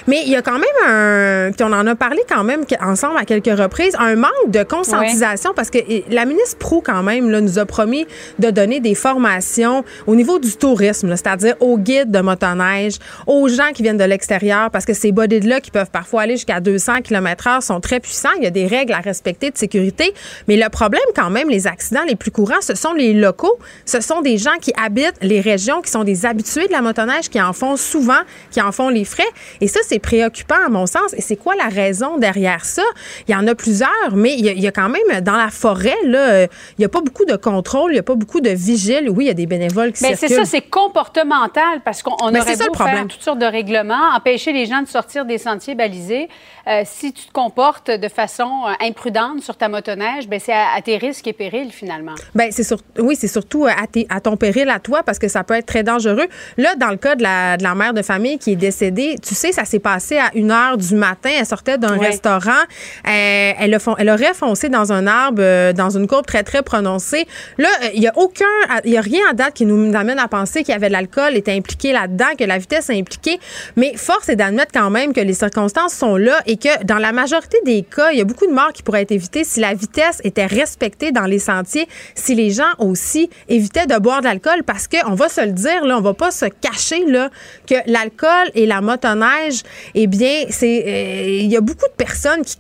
Mais il y a quand même un, on en a parlé quand même ensemble à quelques reprises, un manque de conscientisation parce que la ministre Prou quand même là, nous a promis de donner des formations au niveau du tourisme, c'est-à-dire aux guides de motoneige, aux gens qui viennent de l'extérieur, parce que ces bodies-là qui peuvent parfois aller jusqu'à 200 km/h sont très puissants. Il y a des règles à respecter de sécurité. Mais le problème, quand même, les accidents les plus courants, ce sont les locaux. Ce sont des gens qui habitent les régions, qui sont des habitués de la motoneige, qui en font souvent, qui en font les frais. Et ça, c'est préoccupant, à mon sens. Et c'est quoi la raison derrière ça? Il y en a plusieurs, mais il y a, quand même, dans la forêt, là, euh, il n'y a pas beaucoup de contrôle, il n'y a pas beaucoup de vigile. Oui, il y a des bénévoles mais c'est ça, c'est comportemental parce qu'on aurait beau faire toutes sortes de règlements, empêcher les gens de sortir des sentiers balisés. Euh, si tu te comportes de façon euh, imprudente sur ta motoneige, ben c'est à, tes risques et périls finalement. Ben c'est oui, c'est surtout à, à, ton péril à toi parce que ça peut être très dangereux. Là, dans le cas de la, de la mère de famille qui est décédée, tu sais, ça s'est passé à une heure du matin. Elle sortait d'un restaurant. Euh, elle, a, elle aurait foncé dans un arbre, dans une courbe très, très prononcée. Là, il n'y a aucun, il a rien à date qui nous amène à penser qu'il y avait de l'alcool était impliqué là-dedans, que la vitesse est impliquée. Mais force est d'admettre quand même que les circonstances sont là et que dans la majorité des cas, il y a beaucoup de morts qui pourraient être évitées si la vitesse était respectée dans les sentiers, si les gens aussi évitaient de boire de l'alcool parce qu'on va se le dire, là, on va pas se cacher là, que l'alcool et la motoneige, eh bien, c'est euh, il y a beaucoup de personnes qui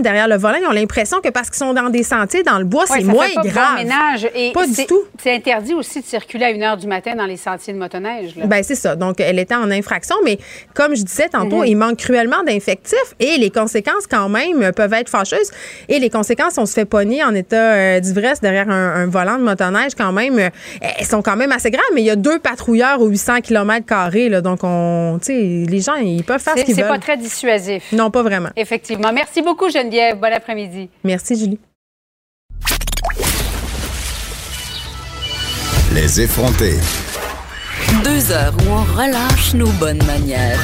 derrière le volant. Ils ont l'impression que parce qu'ils sont dans des sentiers, dans le bois, c'est moins grave. ménage. Et pas du tout. C'est interdit aussi de circuler à une heure du matin dans les sentiers de motoneige. Ben c'est ça. Donc, elle était en infraction, mais comme je disais tantôt, mhm. il manque cruellement d'infectifs et les conséquences, quand même, peuvent être fâcheuses. Et les conséquences, on se fait pogner en état euh, d'ivresse derrière un, volant de motoneige, quand même, euh, elles sont quand même assez graves, mais il y a deux patrouilleurs aux 800 km, là, donc on, les gens, ils peuvent faire ce qu'ils veulent. C'est pas très dissuasif. Non, pas vraiment. Effectivement. Merci beaucoup, beaucoup, Geneviève. Bon après-midi. Merci, Julie. Les effrontés. Deux heures où on relâche nos bonnes manières.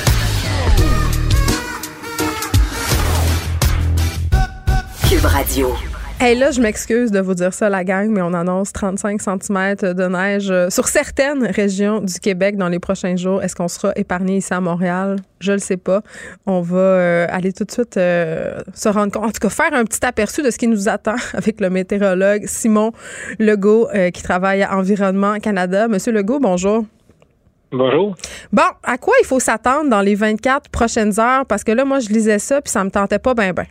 Cube Radio. Hey, là, je m'excuse de vous dire ça, la gang, mais on annonce 35 cm de neige euh, sur certaines régions du Québec dans les prochains jours. Est-ce qu'on sera épargné ici à Montréal? Je le sais pas. On va euh, aller tout de suite euh, se rendre compte, en tout cas, faire un petit aperçu de ce qui nous attend avec le météorologue Simon Legault, qui travaille à Environnement Canada. Monsieur Legault, bonjour. Bonjour. Bon, à quoi il faut s'attendre dans les 24 prochaines heures? Parce que là, moi, je lisais ça, puis ça me tentait pas bien, bien.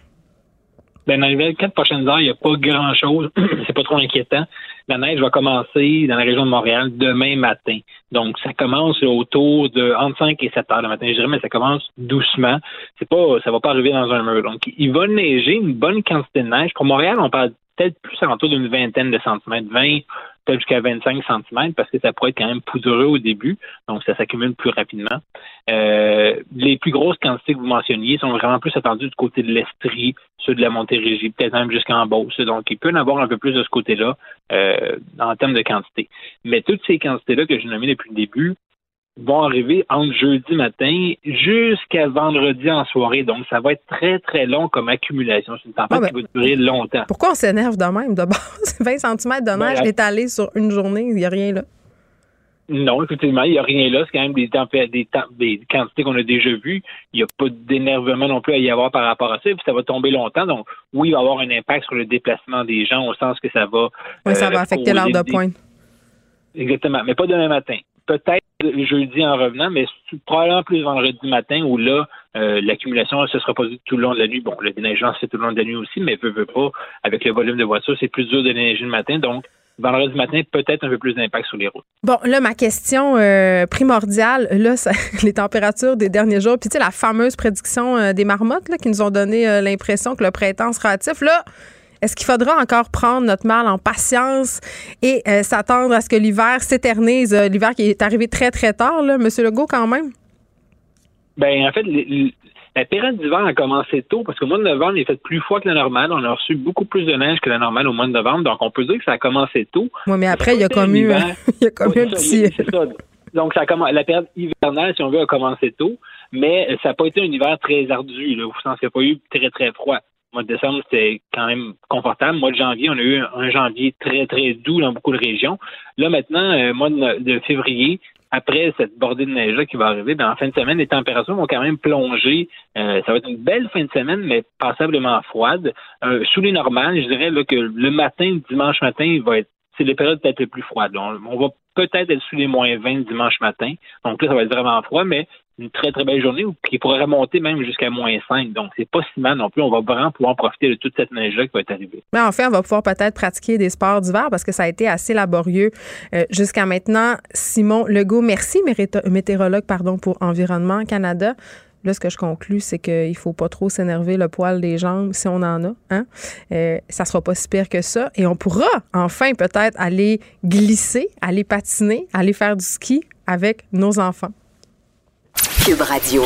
Ben, dans les 24 prochaines heures, il n'y a pas grand-chose. c'est pas trop inquiétant. La neige va commencer dans la région de Montréal demain matin. Donc, ça commence autour de entre 5 et 7 heures le matin, je dirais, mais ça commence doucement. C'est pas, ça va pas arriver dans un mur. Donc, il va neiger une bonne quantité de neige. Pour Montréal, on parle peut-être plus alentour d'une vingtaine de centimètres, 20, peut-être jusqu'à 25 cm parce que ça pourrait être quand même poudreux au début, donc ça s'accumule plus rapidement. Euh, les plus grosses quantités que vous mentionniez sont vraiment plus attendues du côté de l'Estrie, ceux de la Montérégie, peut-être même jusqu'en Beauce. Donc, il peut y en avoir un peu plus de ce côté-là euh, en termes de quantité. Mais toutes ces quantités-là que j'ai nommées depuis le début, vont arriver entre jeudi matin jusqu'à vendredi en soirée. Donc, ça va être très, très long comme accumulation. C'est une tempête ah, qui va durer longtemps. Pourquoi on s'énerve de même de base? 20 cm de neige ben, étalée sur une journée, il n'y a rien là. Non, effectivement, il n'y a rien là. C'est quand même des, des, des quantités qu'on a déjà vues. Il n'y a pas d'énervement non plus à y avoir par rapport à ça. Puis ça va tomber longtemps. Donc, oui, il va y avoir un impact sur le déplacement des gens au sens que ça va. Oui, ça va euh, affecter l'heure de pointe. Exactement, mais pas demain matin. Peut-être jeudi en revenant, mais probablement plus vendredi matin où là, euh, l'accumulation se sera posée tout le long de la nuit. Bon, le déneigement, c'est tout le long de la nuit aussi, mais veut, veut pas, avec le volume de voitures, c'est plus dur de déneiger le matin. Donc, vendredi matin, peut-être un peu plus d'impact sur les routes. Bon, là, ma question euh, primordiale, là, les températures des derniers jours, puis tu sais, la fameuse prédiction euh, des marmottes là, qui nous ont donné l'impression que le printemps sera hâtif, là, est-ce qu'il faudra encore prendre notre mal en patience et euh, s'attendre à ce que l'hiver s'éternise? Euh, l'hiver qui est arrivé très, très tard, là, M. Legault, quand même? Ben, en fait, la période d'hiver a commencé tôt parce qu'au mois de novembre, il est fait plus froid que la normale. On a reçu beaucoup plus de neige que la normale au mois de novembre. Donc, on peut dire que ça a commencé tôt. Oui, mais après, il y a comme eu, il y a comme un petit. Donc, ça la période hivernale, si on veut, a commencé tôt, mais ça n'a pas été un hiver très ardu. Là, au sens qu'il n'y a pas eu très, très froid mois de décembre, c'était quand même confortable. Mois de janvier, on a eu un janvier très, très doux dans beaucoup de régions. Là, maintenant, euh, mois de, février, après cette bordée de neige-là qui va arriver, ben, en fin de semaine, les températures vont quand même plonger. Euh, ça va être une belle fin de semaine, mais passablement froide. Euh, sous les normales, je dirais là, que le matin, dimanche matin, il va être c'est les périodes peut-être les plus froides. On, on va peut-être être sous les moins 20 dimanche matin. Donc là, ça va être vraiment froid, mais une très, très belle journée qui pourrait remonter même jusqu'à moins 5. Donc, c'est pas si mal non plus. On va vraiment pouvoir profiter de toute cette neige-là qui va être arrivée. Mais fait, on va pouvoir peut-être pratiquer des sports d'hiver parce que ça a été assez laborieux euh, jusqu'à maintenant. Simon Legault, merci, météorologue pardon, pour Environnement Canada. Là, ce que je conclus, c'est qu'il ne faut pas trop s'énerver le poil des jambes si on en a. Hein? Euh, ça sera pas si pire que ça. Et on pourra enfin peut-être aller glisser, aller patiner, aller faire du ski avec nos enfants. Cube Radio.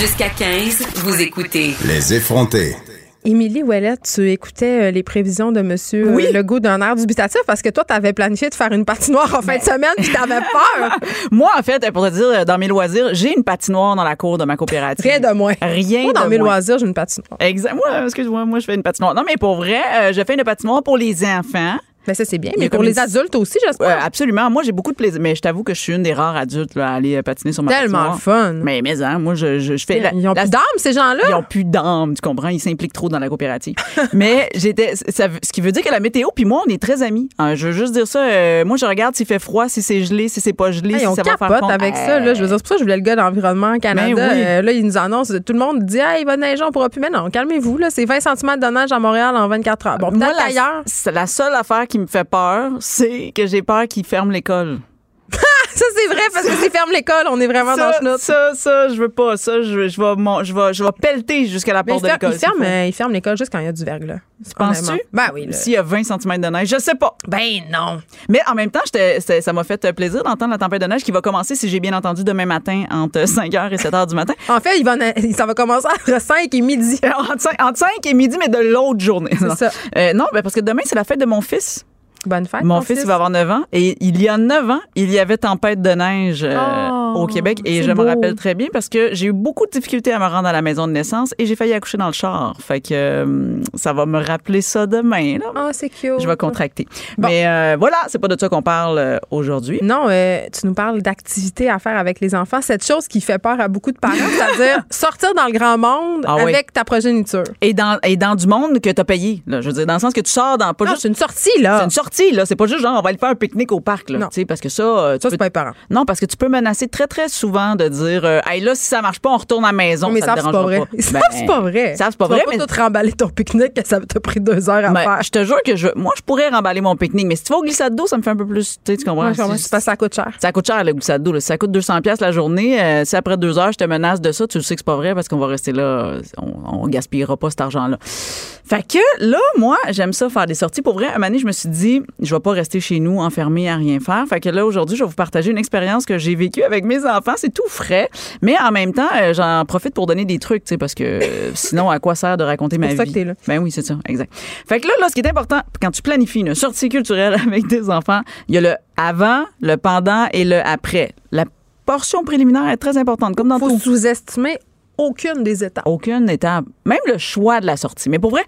Jusqu'à 15, vous écoutez. Les effrontés. Émilie Ouellet, tu écoutais euh, les prévisions de M. Oui. Legault d'un air dubitatif parce que toi, tu avais planifié de faire une patinoire en fin de semaine puis tu avais peur. moi, en fait, pour te dire, dans mes loisirs, j'ai une patinoire dans la cour de ma coopérative. Rien de moins. Rien moi, dans mes loisirs, j'ai une patinoire. Exact. Moi, excuse-moi, moi, je fais une patinoire. Non, mais pour vrai, euh, je fais une patinoire pour les enfants. Mais ça, c'est bien. Mais pour les adultes aussi, j'espère. absolument. Moi, j'ai beaucoup de plaisir. Mais je t'avoue que je suis une des rares adultes à aller euh, patiner sur ma Tellement fun. Mais, mais, hein, moi, je, je, fais. ils ont plus d'âme, ces gens-là? Ils ont plus d'âme, tu comprends? Ils s'impliquent trop dans la coopérative. mais j'étais. ce qui veut dire que la météo, puis moi, on est très amis. Hein, je veux juste dire ça. Euh, moi, je regarde s'il fait froid, si c'est gelé, si c'est pas gelé, si on ça va faire avec ça. Là, je veux dire, c'est pour ça que je voulais le gars d'Environnement Canada. Ben euh, là, ils nous annoncent, tout le monde dit, ah, il va neiger, on pourra plus. Mais non, calmez-vous. Là, c'est 20 cm de neige à Montréal en 24 heures. Bon, peut-être ailleurs. C'est la seule affaire qui me fait peur c'est que j'ai peur qu'ils ferment l'école. ça, c'est vrai, parce que s'ils ferment l'école, on est vraiment ça, dans le Ça, ça, je veux pas. Ça, je, je, vais, je, vais, je vais pelleter jusqu'à la porte de l'école. Ils ferment, ils ferment l'école juste quand il y a du verglas. Penses-tu? Ben oui. S'il y a 20 cm de neige, je sais pas. Ben non. Mais en même temps, ça m'a fait plaisir d'entendre la tempête de neige qui va commencer, si j'ai bien entendu, demain matin entre 5h et 7h du matin. En fait, il va, ça va commencer entre 5 et midi. entre, 5, et midi, mais de l'autre journée. C'est ça. Euh, non, ben parce que demain, c'est la fête de mon fils. Bonne fête. Mon fils, il va avoir 9 ans. Et il y a 9 ans, il y avait tempête de neige euh, Oh, au Québec. Et je beau. me rappelle très bien parce que j'ai eu beaucoup de difficultés à me rendre à la maison de naissance et j'ai failli accoucher dans le char. Fait que euh, ça va me rappeler ça demain. Ah, c'est cute. Je vais contracter. Mais euh, voilà, c'est pas de ça qu'on parle euh, aujourd'hui. Non, euh, tu nous parles d'activités à faire avec les enfants. Cette chose qui fait peur à beaucoup de parents, c'est-à-dire sortir dans le grand monde Ah oui. avec ta progéniture. Et dans, et dans du monde que tu as payé. Là, je veux dire, dans le sens que tu sors dans pas Non, juste. c'est une sortie, là. C'est une sortie, là. C'est pas juste genre, on va aller faire un pique-nique au parc, là. Non. Parce que ça. tu Ça, peux- c'est pas les parents. Non, parce que tu peux menacer très, très souvent de dire, euh, hey, là, si ça marche pas, on retourne à la maison. mais ça ça, te c'est pas vrai. Ben, c'est pas vrai. Savent, c'est pas Tu vas vrai, pas mais. tout remballer ton pique-nique que ça t'a pris deux heures à Ben, faire. je te jure que je, moi, je pourrais remballer mon pique-nique, mais si tu vas au glissade d'eau, ça me fait un peu plus, tu comprends? Ouais. Si- que ça coûte cher. ça coûte cher, le glissade d'eau. ça coûte 200 pièces la journée, euh, si après deux heures, je te menace de ça, tu le sais que c'est pas vrai parce qu'on va rester là, on, on gaspillera pas cet argent-là. Fait que là, moi, j'aime ça faire des sorties. Pour vrai, un donné, je me suis dit, je vais pas rester chez nous enfermé à rien faire. Fait que là, aujourd'hui, je vais vous partager une expérience que j'ai vécue avec mes enfants. C'est tout frais, mais en même temps, euh, j'en profite pour donner des trucs, tu sais, parce que euh, sinon, à quoi sert de raconter ma pour ça vie? que t'es là. Ben oui, c'est ça, exact. Fait que là, là, ce qui est important, quand tu planifies une sortie culturelle avec des enfants, il y a le avant, le pendant et le après. La portion préliminaire est très importante, comme dans faut tout. sous-estimer aucune des étapes. Aucune étape, même le choix de la sortie. Mais pour vrai,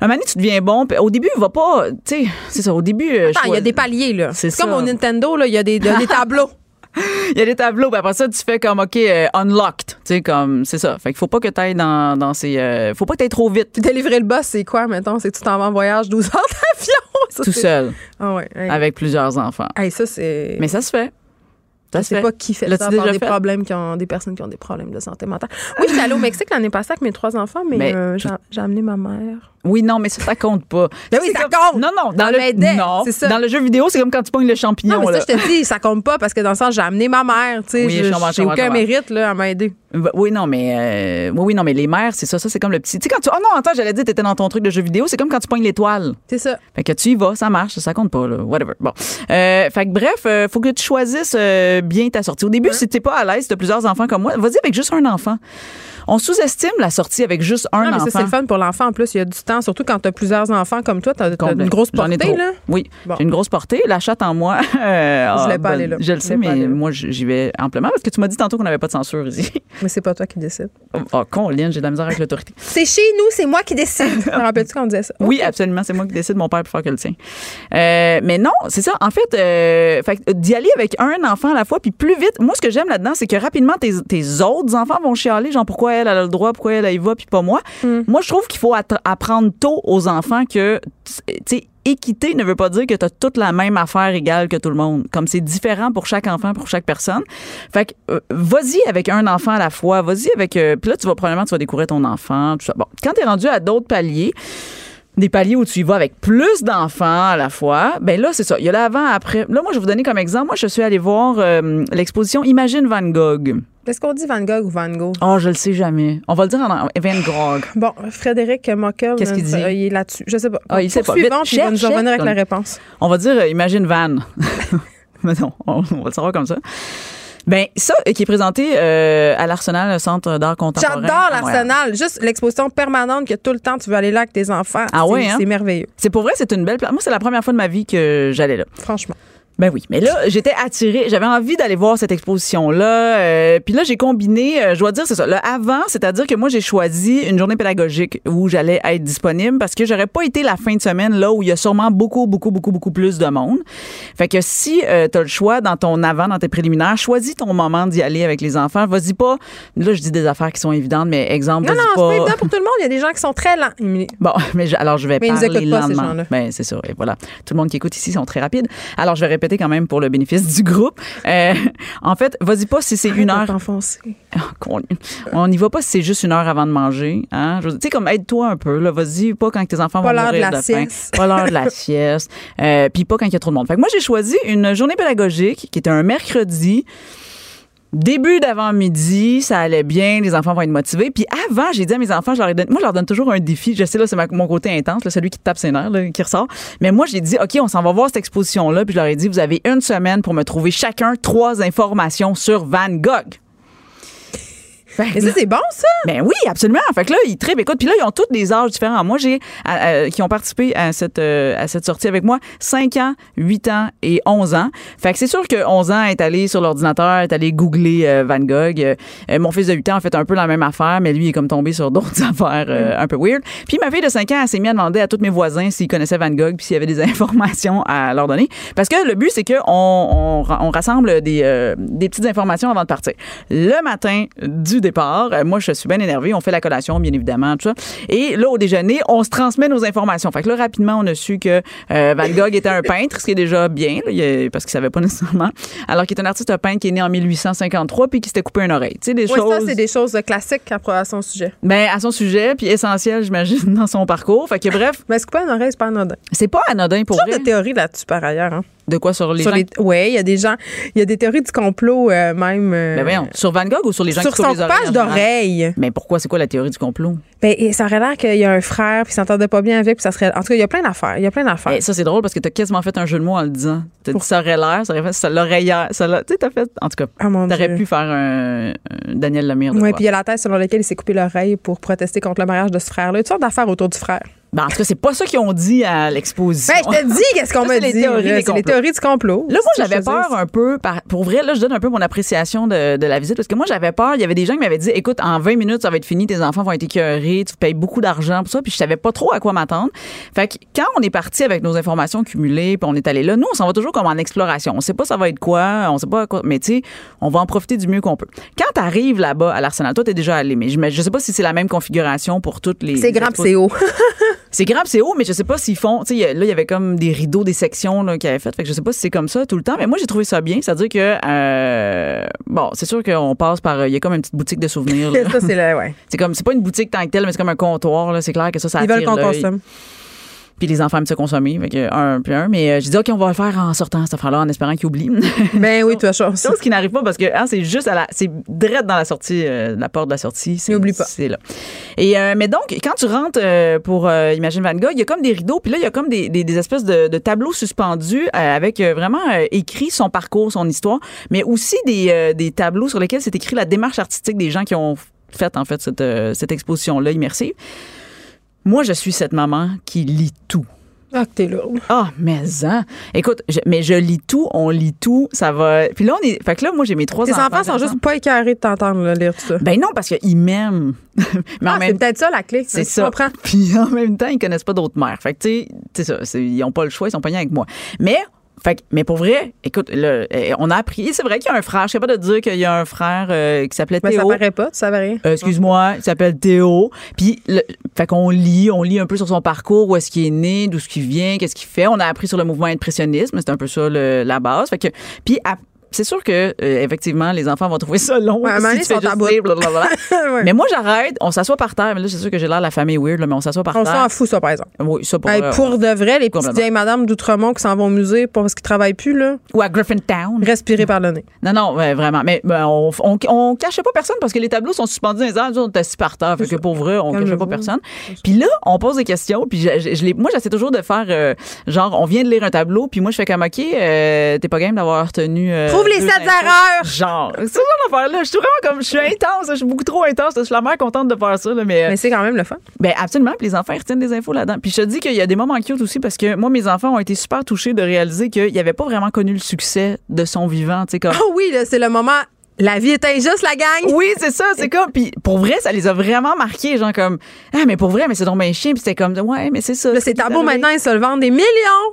un moment donné, tu deviens bon. Au début, il va pas, tu sais, c'est ça. Au début, euh, Attends, il y a des paliers, là. C'est C'est comme ça. au Nintendo, là, il y a des, il y a des tableaux. il y a des tableaux. Puis après ça, tu fais comme ok, euh, unlocked, tu sais, comme c'est ça. Fait qu'il faut pas que tu ailles dans, dans ces, euh, faut pas que tu trop vite. Puis délivrer le boss, c'est quoi, mettons? C'est que tu t'en vas en voyage 12 heures d'avion? Tout seul, Ah ouais. Hey. avec plusieurs enfants. Hey, ça, c'est. Mais ça se fait. Je sais pas qui fait ça, déjà des fait? problèmes qui ont des personnes qui ont des problèmes de santé mentale. Oui, j'étais allée au Mexique l'année passée avec mes trois enfants, mais, Mais euh, j'ai amené ma mère. Oui, non, mais ça, ça compte pas. Ben oui, ça comme- compte. Non, non, dans le m'aidait, non, c'est ça. dans le jeu vidéo, c'est comme quand tu pognes le champignon Non, mais là. ça, je te dis, ça compte pas parce que dans le sens, j'ai amené ma mère, tu sais. Oui, J'ai aucun mérite, là, à m'aider. Oui, non, mais euh, oui, oui, non, mais les mères, c'est ça, ça c'est comme le petit. Tu sais quand tu Oh non, attends, j'allais dire t'étais dans ton truc de jeu vidéo, c'est comme quand tu pognes l'étoile. C'est ça. Fait que tu y vas, ça marche, ça compte pas là, whatever. Bon. Euh, fait que bref, euh, faut que tu choisisses euh, bien ta sortie. Au début, si t'es pas à l'aise, si t'as plusieurs enfants comme moi, vas-y avec juste un enfant. On sous-estime la sortie avec juste un Non, mais enfant. c'est le fun pour l'enfant. En plus, il y a du temps, surtout quand tu as plusieurs enfants comme toi. Tu as, une grosse portée, là. Oui, Bon. j'ai une grosse portée. La chatte en moi. euh, Je voulais ah, pas ben, aller là. Je le sais, mais moi, j'y vais amplement parce que tu m'as dit tantôt qu'on n'avait pas de censure ici. Mais c'est pas toi qui décide. Oh, con, Lynn, j'ai de la misère avec l'autorité. C'est chez nous, c'est moi qui décide. Rappelles-tu qu'on disait ça? Oui, absolument. C'est moi qui décide. Mon père est plus fort que le tien. Euh, mais non, c'est ça. En fait, euh, fait d'y aller avec un enfant à la fois, puis plus vite. Moi, ce que j'aime là-dedans, c'est que rapidement, tes, tes autres enfants vont chialer, genre pourquoi elle, elle a le droit, pourquoi elle, elle y va, puis pas moi. Moi, je trouve qu'il faut apprendre tôt aux enfants que, tu sais, équité ne veut pas dire que tu as toute la même affaire égale que tout le monde. Comme c'est différent pour chaque enfant, pour chaque personne. Fait que euh, vas-y avec un enfant à la fois, vas-y avec euh, puis là tu vas probablement tu vas découvrir ton enfant, tout ça. Bon, quand tu es rendu à d'autres paliers, des paliers où tu y vas avec plus d'enfants à la fois, ben là, c'est ça. Il y a l'avant, après. Là, moi, je vais vous donner comme exemple. Moi, je suis allée voir euh, l'exposition Imagine Van Gogh. Est-ce qu'on dit Van Gogh ou Van Gogh? Oh, je le sais jamais. On va le dire en Van Gogh. Bon, Frédéric Mockel, Qu'est-ce qu'il dit? euh, il est là-dessus. Je sais pas. Ah, il sait pas. Vite, puis il va nous revenir avec la réponse. On va dire euh, Imagine Van. Mais non, on, on va le savoir comme ça. Ben ça, euh, qui est présenté euh, à l'Arsenal, le Centre d'art contemporain. J'adore l'Arsenal. Juste l'exposition permanente que tout le temps tu veux aller là avec tes enfants. Ah C'est- ouais, hein? C'est merveilleux, C'est pour vrai, c'est une belle place. Moi, c'est la première fois de ma vie que j'allais là. franchement. Ben oui, mais là, j'étais attirée, j'avais envie d'aller voir cette exposition-là. euh, Puis là, j'ai combiné, euh, je dois dire, c'est ça, le avant, c'est-à-dire que moi, j'ai choisi une journée pédagogique où j'allais être disponible parce que j'aurais pas été la fin de semaine là où il y a sûrement beaucoup, beaucoup, beaucoup, beaucoup plus de monde. Fait que si tu as le choix dans ton avant, dans tes préliminaires, choisis ton moment d'y aller avec les enfants. Vas-y pas, là, je dis des affaires qui sont évidentes, mais exemple, Non, non, c'est pas évident pour tout le monde. Il y a des gens qui sont très lents. Bon, mais je- alors je vais Mais ils parler écoutent pas, ces gens-là. Ben c'est ça. Et voilà, tout le monde qui écoute ici sont très rapides. Alors je vais répéter quand même pour le bénéfice du groupe. Euh, en fait, vas-y pas si c'est une heure. Ah, con- On n'y va pas si c'est juste une heure avant de manger. Hein? Tu sais, comme aide-toi un peu. Là. Vas-y, pas quand tes enfants Pas vont l'heure de mourir la de, faim. sieste. Pas l'heure de la sieste. Euh, Puis pas quand il y a trop de monde. Fait que moi, j'ai choisi une journée pédagogique qui était un mercredi. Début d'avant-midi, ça allait bien, les enfants vont être motivés. Puis avant, j'ai dit à mes enfants, je leur ai moi, je leur donne toujours un défi. Je sais, là, c'est mon côté intense, là, celui qui tape ses nerfs, là, qui ressort. Mais moi, j'ai dit, OK, on s'en va voir cette exposition-là. Puis je leur ai dit, vous avez une semaine pour me trouver chacun trois informations sur Van Gogh. Mais ça, c'est bon, ça? Ben oui, absolument. Fait que là, ils trippent. Écoute, puis là, ils ont tous des âges différents. Moi, j'ai, qui ont participé à cette, à cette sortie avec moi, 5 ans, 8 ans et 11 ans. Fait que c'est sûr que 11 ans est allé sur l'ordinateur, est allé googler Van Gogh. mon fils de 8 ans a fait un peu la même affaire, mais lui, il est comme tombé sur d'autres affaires mm. un peu weird. Puis ma fille de 5 ans, elle s'est mise à demander à tous mes voisins s'ils connaissaient Van Gogh puis s'il y avait des informations à leur donner. Parce que le but, c'est qu'on on, on, rassemble des, euh, des petites informations avant de partir. Le matin du départ, euh, moi, je suis bien énervée. On fait la collation, bien évidemment, tout ça. Et là, au déjeuner, on se transmet nos informations. Fait que là, rapidement, on a su que euh, Van Gogh était un peintre, ce qui est déjà bien, parce qu'il savait pas nécessairement. Alors qu'il est un artiste peintre qui est né en 1853 puis qui s'était coupé une oreille. Tu sais, des choses... ça, c'est des choses classiques à son sujet. Ben, à son sujet, puis essentiel, j'imagine, dans son parcours. Fait que bref. Mais que pas une oreille, c'est pas anodin? C'est pas anodin pour vrai. de théorie là-dessus, par ailleurs. Hein? De quoi sur les gens? Oui, il y a des gens. Il y a des théories du complot euh, même. Euh, mais voyons, sur Van Gogh ou sur les gens sur qui Sur son page d'oreille. Mais pourquoi? C'est quoi la théorie du complot? Ben, ça aurait l'air qu'il y a un frère, puis il s'entendait pas bien avec, puis ça serait. En tout cas, il y a plein d'affaires. Il y a plein d'affaires. ça, c'est drôle parce que tu as quasiment fait un jeu de mots en le disant. T'as dit ça aurait l'air, ça aurait fait ça l'oreillère. Tu sais, t'as fait. En tout cas, ah, t'aurais pu faire un, Daniel Lemire. Oui, puis il y a la thèse selon laquelle il s'est coupé l'oreille pour protester contre le mariage de ce frère-là. Une sorte d'affaires autour du frère. Ben, en tout cas, c'est pas ça qu'ils ont dit à l'exposition. Ben, je te dis qu'est-ce qu'on m'a dit. C'est les théories du complot. Là, moi, j'avais peur un peu. pour vrai, là, je donne un peu mon appréciation de, de la visite parce que moi, j'avais peur. Il y avait des gens qui m'avaient dit écoute, en 20 minutes, ça va être fini, tes enfants vont être écœurés, tu payes beaucoup d'argent pour ça. Puis je savais pas trop à quoi m'attendre. Fait que quand on est parti avec nos informations cumulées, puis on est allé là, nous, on s'en va toujours comme en exploration. On sait pas ça va être quoi, on sait pas quoi. Mais tu sais, on va en profiter du mieux qu'on peut. Quand tu arrives là-bas à l'Arsenal, toi, t'es déjà allé, mais je, je sais pas si c'est la même configuration pour toutes les. C'est grand, c'est haut. c'est grand, c'est haut, mais je sais pas s'ils font. Tu sais, là, il y avait comme des rideaux, des sections qu'ils avaient faites. Fait que je sais pas si c'est comme ça tout le temps. Mais moi, j'ai trouvé ça bien. C'est-à-dire que, euh, bon, c'est sûr qu'on passe par. Il y a comme une petite boutique de souvenirs. ça, c'est là, ouais. C'est comme, c'est pas une boutique tant que telle, mais c'est comme un comptoir. C'est clair que ça, ça Ils veulent qu'on consomme. Puis les enfants aiment se consommer. Fait un puis un. Mais euh, j'ai dit, OK, on va le faire en sortant cette affaire-là, en espérant qu'ils oublient. Ben oui, toi, chose. Chose qui n'arrive pas parce que hein, c'est juste à la. C'est direct dans la sortie, euh, la porte de la sortie. N'oublie pas. C'est là. Et, euh, mais donc, quand tu rentres pour Imagine Van Gogh, il y a comme des rideaux, puis là, il y a comme des, des, espèces de, de, tableaux suspendus avec vraiment écrit son parcours, son histoire, mais aussi des, des tableaux sur lesquels c'est écrit la démarche artistique des gens qui ont fait, en fait, cette, cette exposition-là immersive. Moi, je suis cette maman qui lit tout. Ah, que t'es lourde. Ah, mais hein. Écoute, mais je lis tout, on lit tout, ça va. Puis là, on est. Fait que là, moi, j'ai mes trois enfants. Tes enfants sont juste pas écarrés de t'entendre lire tout ça. Ben non, parce qu'ils m'aiment. mais ah, c'est peut-être ça la clé. C'est ça. Puis en même temps, ils connaissent pas d'autres mères. Fait que, tu sais, c'est ça. Ils n'ont pas le choix, ils sont pognés avec moi. Mais fait mais pour vrai, écoute, là, eh, on a appris. C'est vrai qu'il y a un frère. Je sais pas de dire qu'il y a un frère euh, qui s'appelait Théo. ça paraît pas, ça va rien. Euh, excuse-moi, il s'appelle Théo. Puis, fait qu'on lit, on lit un peu sur son parcours, où est-ce qu'il est né, d'où ce qu'il vient, qu'est-ce qu'il fait. On a appris sur le mouvement impressionnisme, c'est un peu ça la base. Fait que, puis c'est sûr que euh, effectivement les enfants vont trouver ça long. Ouais, si sont Mais moi j'arrête, on s'assoit par terre, mais là c'est sûr que j'ai l'air la famille weird mais on s'assoit par terre. On s'en fout ça par exemple. Oui, ça pour pour de vrai les petites vieilles madames d'Outremont qui s'en vont au musée parce qu'ils travaillent plus là. Ou à Griffintown. Respirer par le nez. Non non, vraiment, mais ben, on, on, on, cachait pas personne parce que les tableaux sont suspendus dans les airs, on était assis par terre, fait que pour vrai, on cachait pas personne. Puis là, on pose des questions, puis je, je, moi j'essaie toujours de faire euh, genre on vient de lire un tableau, puis moi je fais comme OK, euh, t'es pas game d'avoir retenu Trouve les sept erreurs Genre. C'est ça l'affaire-là. Je suis vraiment comme. Je suis intense. Je suis beaucoup trop intense. Je suis la mère contente de faire ça. mais euh, mais c'est quand même le fun. Ben, absolument. Puis les enfants, ils retiennent des infos là-dedans. Puis je te dis qu'il y a des moments cute aussi parce que moi, mes enfants ont été super touchés de réaliser qu'ils n'avaient pas vraiment connu le succès de son vivant. Comme. Oh oui, c'est le moment la vie est injuste, la gang. Oui, c'est ça. C'est comme. Puis pour vrai, ça les a vraiment marqués. Genre comme. Ah, mais pour vrai, mais c'est donc bien chien. Puis c'était comme. Ouais, mais c'est ça. c'est tabou maintenant, ils se le vendent des millions.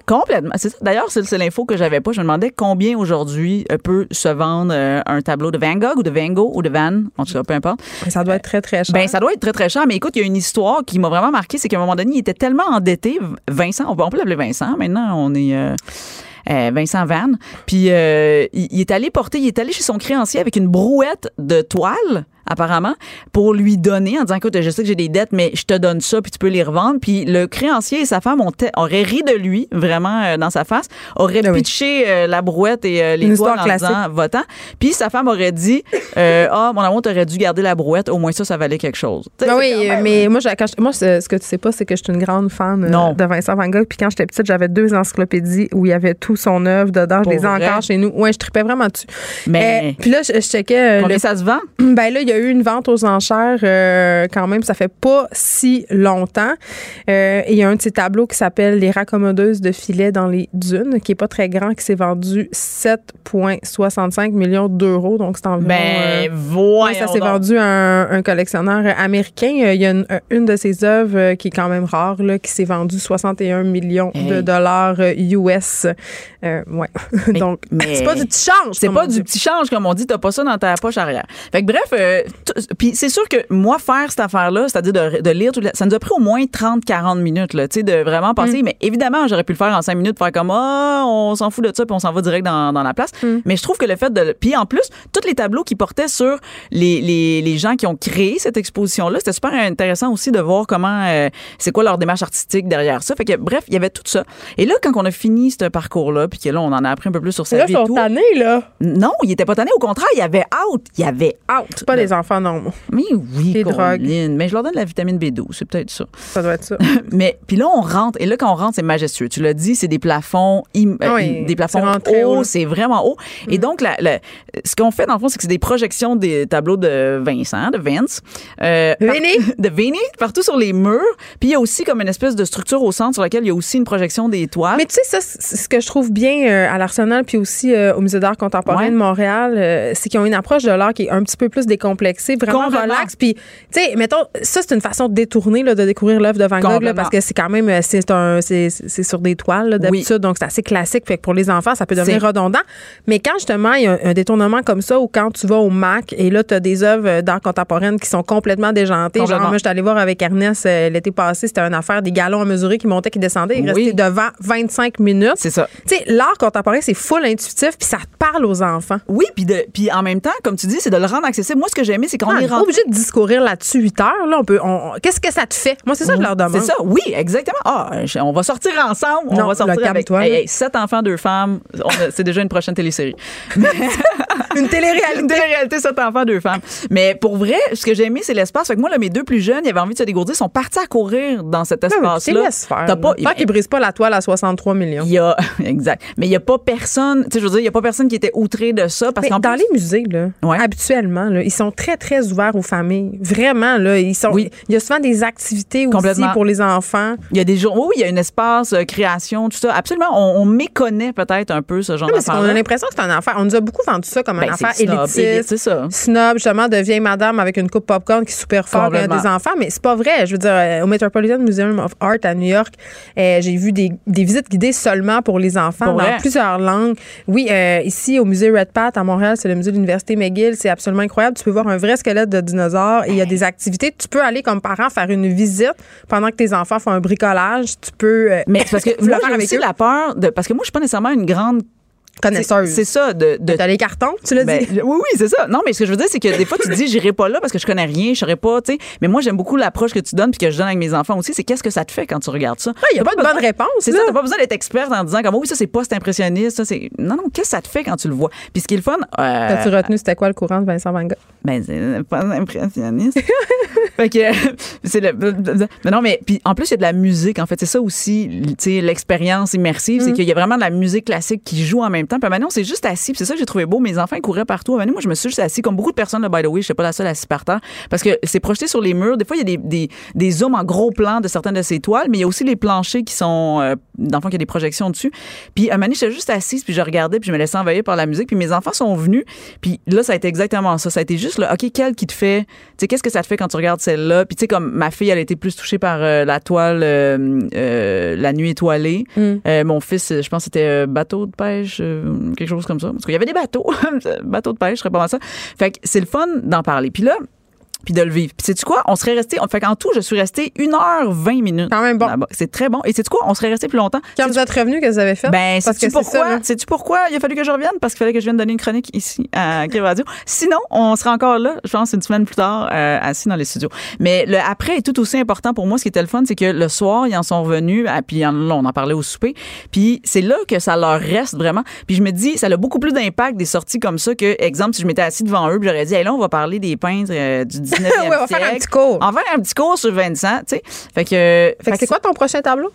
Complètement. C'est ça. D'ailleurs, c'est l'info que j'avais pas. Je me demandais combien aujourd'hui euh, peut se vendre euh, un tableau de Van Gogh ou de Van Gogh ou de Van. En tout cas, peu importe. Ça doit être très, très cher. Ben, ça doit être très, très cher. Mais écoute, il y a une histoire qui m'a vraiment marqué. C'est qu'à un moment donné, il était tellement endetté. Vincent, on peut l'appeler Vincent. Maintenant, on est. Euh, euh, Vincent Van. Puis euh, il, est allé porter, il est allé chez son créancier avec une brouette de toile apparemment, pour lui donner en disant écoute, je sais que j'ai des dettes, mais je te donne ça, puis tu peux les revendre. Puis le créancier et sa femme ont auraient ri de lui, vraiment, euh, dans sa face, auraient ah pitché euh, la brouette et euh, les toiles en disant votant. Puis sa femme aurait dit Ah, mon amour, t'aurais dû garder la brouette, au moins ça, ça valait quelque chose. Ah oui, mais moi, moi, ce que tu sais pas, c'est que je suis une grande fan de Vincent Van Gogh. Puis quand j'étais petite, j'avais deux encyclopédies où il y avait tout son œuvre dedans. Je les ai encore chez nous. Ouais, je tripais vraiment dessus. Mais. puis là, je, checkais. Combien ça se vend? Ben là, il y a eu une vente aux enchères euh, quand même, ça fait pas si longtemps. Euh, il y a un de ces tableaux qui s'appelle Les raccommodeuses de filets dans les dunes, qui est pas très grand, qui s'est vendu 7,65 millions d'euros. Donc, c'est environ. Ben, euh, ça s'est vendu à un, collectionneur américain. Il y a une, de ses œuvres qui est quand même rare, là, qui s'est vendue 61 millions de dollars US. ouais. donc, c'est pas du petit change. C'est pas du petit change, comme on dit. T'as pas ça dans ta poche arrière. Fait que bref, euh, puis c'est sûr que moi, faire cette affaire-là, c'est-à-dire de, lire, tout, ça nous a pris au moins 30-40 minutes, là, tu sais, de vraiment passer. Mm. Mais évidemment, j'aurais pu le faire en 5 minutes, faire comme, ah, on s'en fout de ça, puis on s'en va direct dans, dans la place. Mm. Mais je trouve que le fait de. Puis en plus, tous les tableaux qui portaient sur les, les, les gens qui ont créé cette exposition-là, c'était super intéressant aussi de voir comment, euh, c'est quoi leur démarche artistique derrière ça. Fait que bref, il y avait tout ça. Et là, quand on a fini ce parcours-là, puis que là, on en a appris un peu plus sur sa là, vie. Là, ils sont là. Non, il était pas tanné. Au contraire, il y avait out. Il y avait out. Pas des enfants normaux. Mais oui, des drogues. Mais je leur donne de la vitamine B12. C'est peut-être ça. Ça doit être ça. mais puis là, on rentre. Et là, quand on rentre, c'est majestueux. Tu l'as dit, c'est des plafonds, euh, des plafonds hauts. C'est vraiment haut. Et mm. donc, la, ce qu'on fait, dans le fond, c'est que c'est des projections des tableaux de Vincent, de Vince. Euh, de Vinny, partout sur les murs. Puis il y a aussi comme une espèce de structure au centre sur laquelle il y a aussi une projection des toiles. Mais tu sais, ça, ce que je trouve bien euh, à l'Arsenal, puis aussi au Musée d'art contemporain de Montréal, euh, c'est qu'ils ont une approche de l'art qui est un petit peu plus décomplexée, vraiment relax. Puis, tu sais, mettons, ça, c'est une façon de détourner, là, de découvrir l'œuvre de Van Gogh, parce que c'est quand même, euh, c'est un, c'est sur des toiles, d'habitude, donc c'est assez classique. Fait que pour les enfants, ça peut devenir redondant. Mais quand, justement, il y a un, détournement comme ça, ou quand tu vas au MAC, et là, tu as des œuvres d'art contemporaine qui sont complètement déjantées. Genre, moi, je suis allée voir avec Ernest l'été passé, c'était une affaire des galons à mesurer qui montaient, qui descendaient. Il restait devant 25 minutes. C'est ça. Tu sais, l'art contemporain, c'est full intuitif, puis ça parle aux enfants. Oui, puis puis en même temps, comme tu dis, c'est de le rendre accessible. Moi, ce que j'ai aimé, c'est qu'on ah, est rentré. obligé de discourir là-dessus 8 heures. Là, on peut. Qu'est-ce que ça te fait? Moi, c'est ça que je leur demande. C'est ça. Oui, exactement. Ah, on va sortir ensemble. Non, on va sortir avec toi, sept enfants, deux femmes. c'est déjà une prochaine télésérie. une télé-réalité. Une télé-réalité, sept enfants, deux femmes. Mais pour vrai, ce que j'ai aimé, c'est l'espace. Fait que moi, là, mes deux plus jeunes, ils avaient envie de se dégourdir, sont partis à courir dans cet espace-là. T'as pas. Tant qu'ils brisent pas la toile à 63 millions. Il y a, exact. Mais il y a pas personne. Tu sais, je veux dire, il y a pas personne qui était outré de ça parce qu'en dans les musées là, habituellement, là, ils sont très, très ouverts aux familles. Vraiment, là, ils sont. Il y a souvent des activités aussi pour les enfants. Il y a des jours où il y a un espace euh, création, tout ça. Absolument, on, méconnaît peut-être un peu ce genre d'affaires. On a l'impression que c'est un affaire. On nous a beaucoup vendu ça comme un ben, affaire élitiste. Snob, justement, de vieille madame avec une coupe popcorn qui est super fort a des enfants. Mais c'est pas vrai. Je veux dire, euh, au Metropolitan Museum of Art à New York, euh, j'ai vu des, des, visites guidées seulement pour les enfants dans plusieurs langues. Oui, ici au musée Red Pat à Montréal, c'est le musée de l'Université McGill. C'est absolument incroyable. Tu peux voir un vrai squelette de dinosaure et il y a des activités. Tu peux aller comme parent faire une visite pendant que tes enfants font un bricolage. Tu peux. Euh, Mais parce que moi, j'ai aussi la peur de. Parce que moi, je suis pas nécessairement une grande connaisseuse. C'est ça. De, de T'as les cartons, tu l'as ben, dit? Oui, oui, c'est ça. Non, mais ce que je veux dire, c'est que des fois, tu te dis, j'irai pas là parce que je connais rien, je saurais pas, tu sais. Mais moi, j'aime beaucoup l'approche que tu donnes puis que je donne avec mes enfants aussi. C'est qu'est-ce que ça te fait quand tu regardes ça? Il n'y a pas, de bonne réponse. C'est ça. T'as pas besoin d'être experte en disant comme, oui, ça, c'est post-impressionniste. Ça, c'est... Non, non, qu'est-ce que ça te fait quand tu le vois? Puis ce qui est le fun. Euh... T'as-tu retenu c'était quoi le courant de Vincent Van Gogh? Ben, c'est pas impressionniste. fait que, c'est le. Mais non, mais puis en plus, il y a de la musique. En fait, c'est ça aussi, tu sais, l'expérience immersive. C'est mm. qu'il y a vraiment de la musique classique qui joue en même temps. Puis maintenant, c'est juste assis. c'est ça que j'ai trouvé beau. Mes enfants couraient partout. Moi, je me suis juste assis, comme beaucoup de personnes, là, by the way, je suis pas la seule assise par terre. Parce que c'est projeté sur les murs. Des fois, il y a des, des, des zooms en gros plan de certaines de ces toiles, mais il y a aussi les planchers qui sont, euh, dans le fond, il y a des projections dessus. Puis, à un moment j'étais juste assise, puis je regardais, puis je me laissais envahir par la musique. Puis mes enfants sont venus. Puis là, ça a été exactement ça. Ça a été juste là, OK, quelle qui te fait, tu sais, qu'est-ce que ça te fait quand tu regardes celle-là? Puis, tu sais, comme ma fille, elle a été plus touchée par euh, la toile euh, La nuit étoilée. Mm. mon fils, je pense, c'était bateau de pêche, quelque chose comme ça. Parce qu'il y avait des bateaux. bateau de pêche, je serais pas mal ça. Fait que c'est le fun d'en parler. Puis là, puis de le vivre. Puis sais-tu quoi? On serait resté, on fait qu'en tout, je suis resté 1h20 minutes. Quand même bon. C'est très bon. Et sais-tu quoi? On serait resté plus longtemps. Quand vous êtes revenu, que vous avez fait? Ben, sais-tu pourquoi? Sais-tu pourquoi il a fallu que je revienne? Parce qu'il fallait que je vienne donner une chronique ici à Crime Radio. Sinon, on serait encore là, je pense, une semaine plus tard, euh, assis dans les studios. Mais le après est tout aussi important pour moi. Ce qui était le fun, c'est que le soir, ils en sont revenus, ah, puis là, on en parlait au souper. Puis c'est là que ça leur reste vraiment. Puis je me dis, ça a beaucoup plus d'impact des sorties comme ça que, exemple, si je m'étais assis devant eux, puis j'aurais dit, hey, là, on va parler des peintres euh, du 19e siècle un petit cours. En faire un petit cours sur Vincent, tu sais. Fait que. Fait, que c'est quoi ton prochain tableau?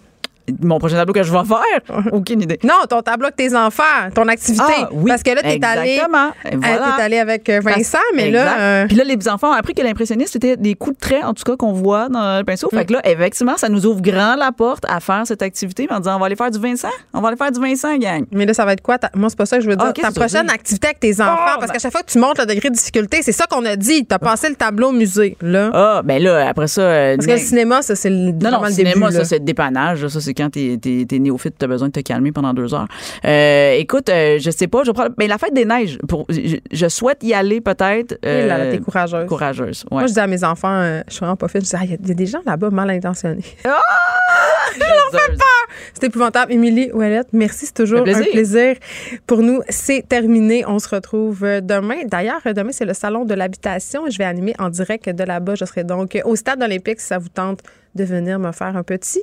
Mon prochain tableau que je vais faire? Aucune idée. Non, ton tableau avec tes enfants, ton activité. Ah, oui, Parce que là, t'es allé, voilà. t'es allé avec euh, Vincent, mais Exact. là, euh, Puis là, les enfants ont appris que l'impressionniste, c'était des coups de trait, en tout cas, qu'on voit dans le pinceau. Mm. Fait que là, effectivement, ça nous ouvre grand la porte à faire cette activité en disant, on va aller faire du Vincent? On va aller faire du Vincent, gang. mais là, ça va être quoi? Moi, c'est pas ça que je veux dire. Ah, qu'est-ce Ta prochaine dire? activité avec tes enfants, Ah, parce ben- qu'à chaque fois que tu montes le degré de difficulté, c'est ça qu'on a dit. T'as passé le tableau au musée, là. Ah, ben là, après ça. euh, Parce que le cinéma, ça, c'est le, Non, non, le cinéma, début. ça, c'est le dépannage. Ça, c'est quand t'es, t'es, t'es néophyte, t'as besoin de te calmer pendant deux heures. Euh, écoute, euh, je sais pas, je prendre- Mais la fête des neiges, pour, je, je souhaite y aller peut-être. Et là, euh, t'es courageuse. courageuse. Ouais. Moi, je dis à mes enfants, euh, je suis vraiment pas fine. Je dis, Ah, il y, a- il y a des gens là-bas mal intentionnés. Peur. C'est épouvantable. Émilie Ouellette, merci. C'est toujours un plaisir. plaisir. Pour nous, c'est terminé. On se retrouve euh, demain. D'ailleurs, euh, demain, c'est le salon de l'habitation. Je vais animer en direct de là-bas. Je serai donc au stade olympique si ça vous tente de venir me faire un petit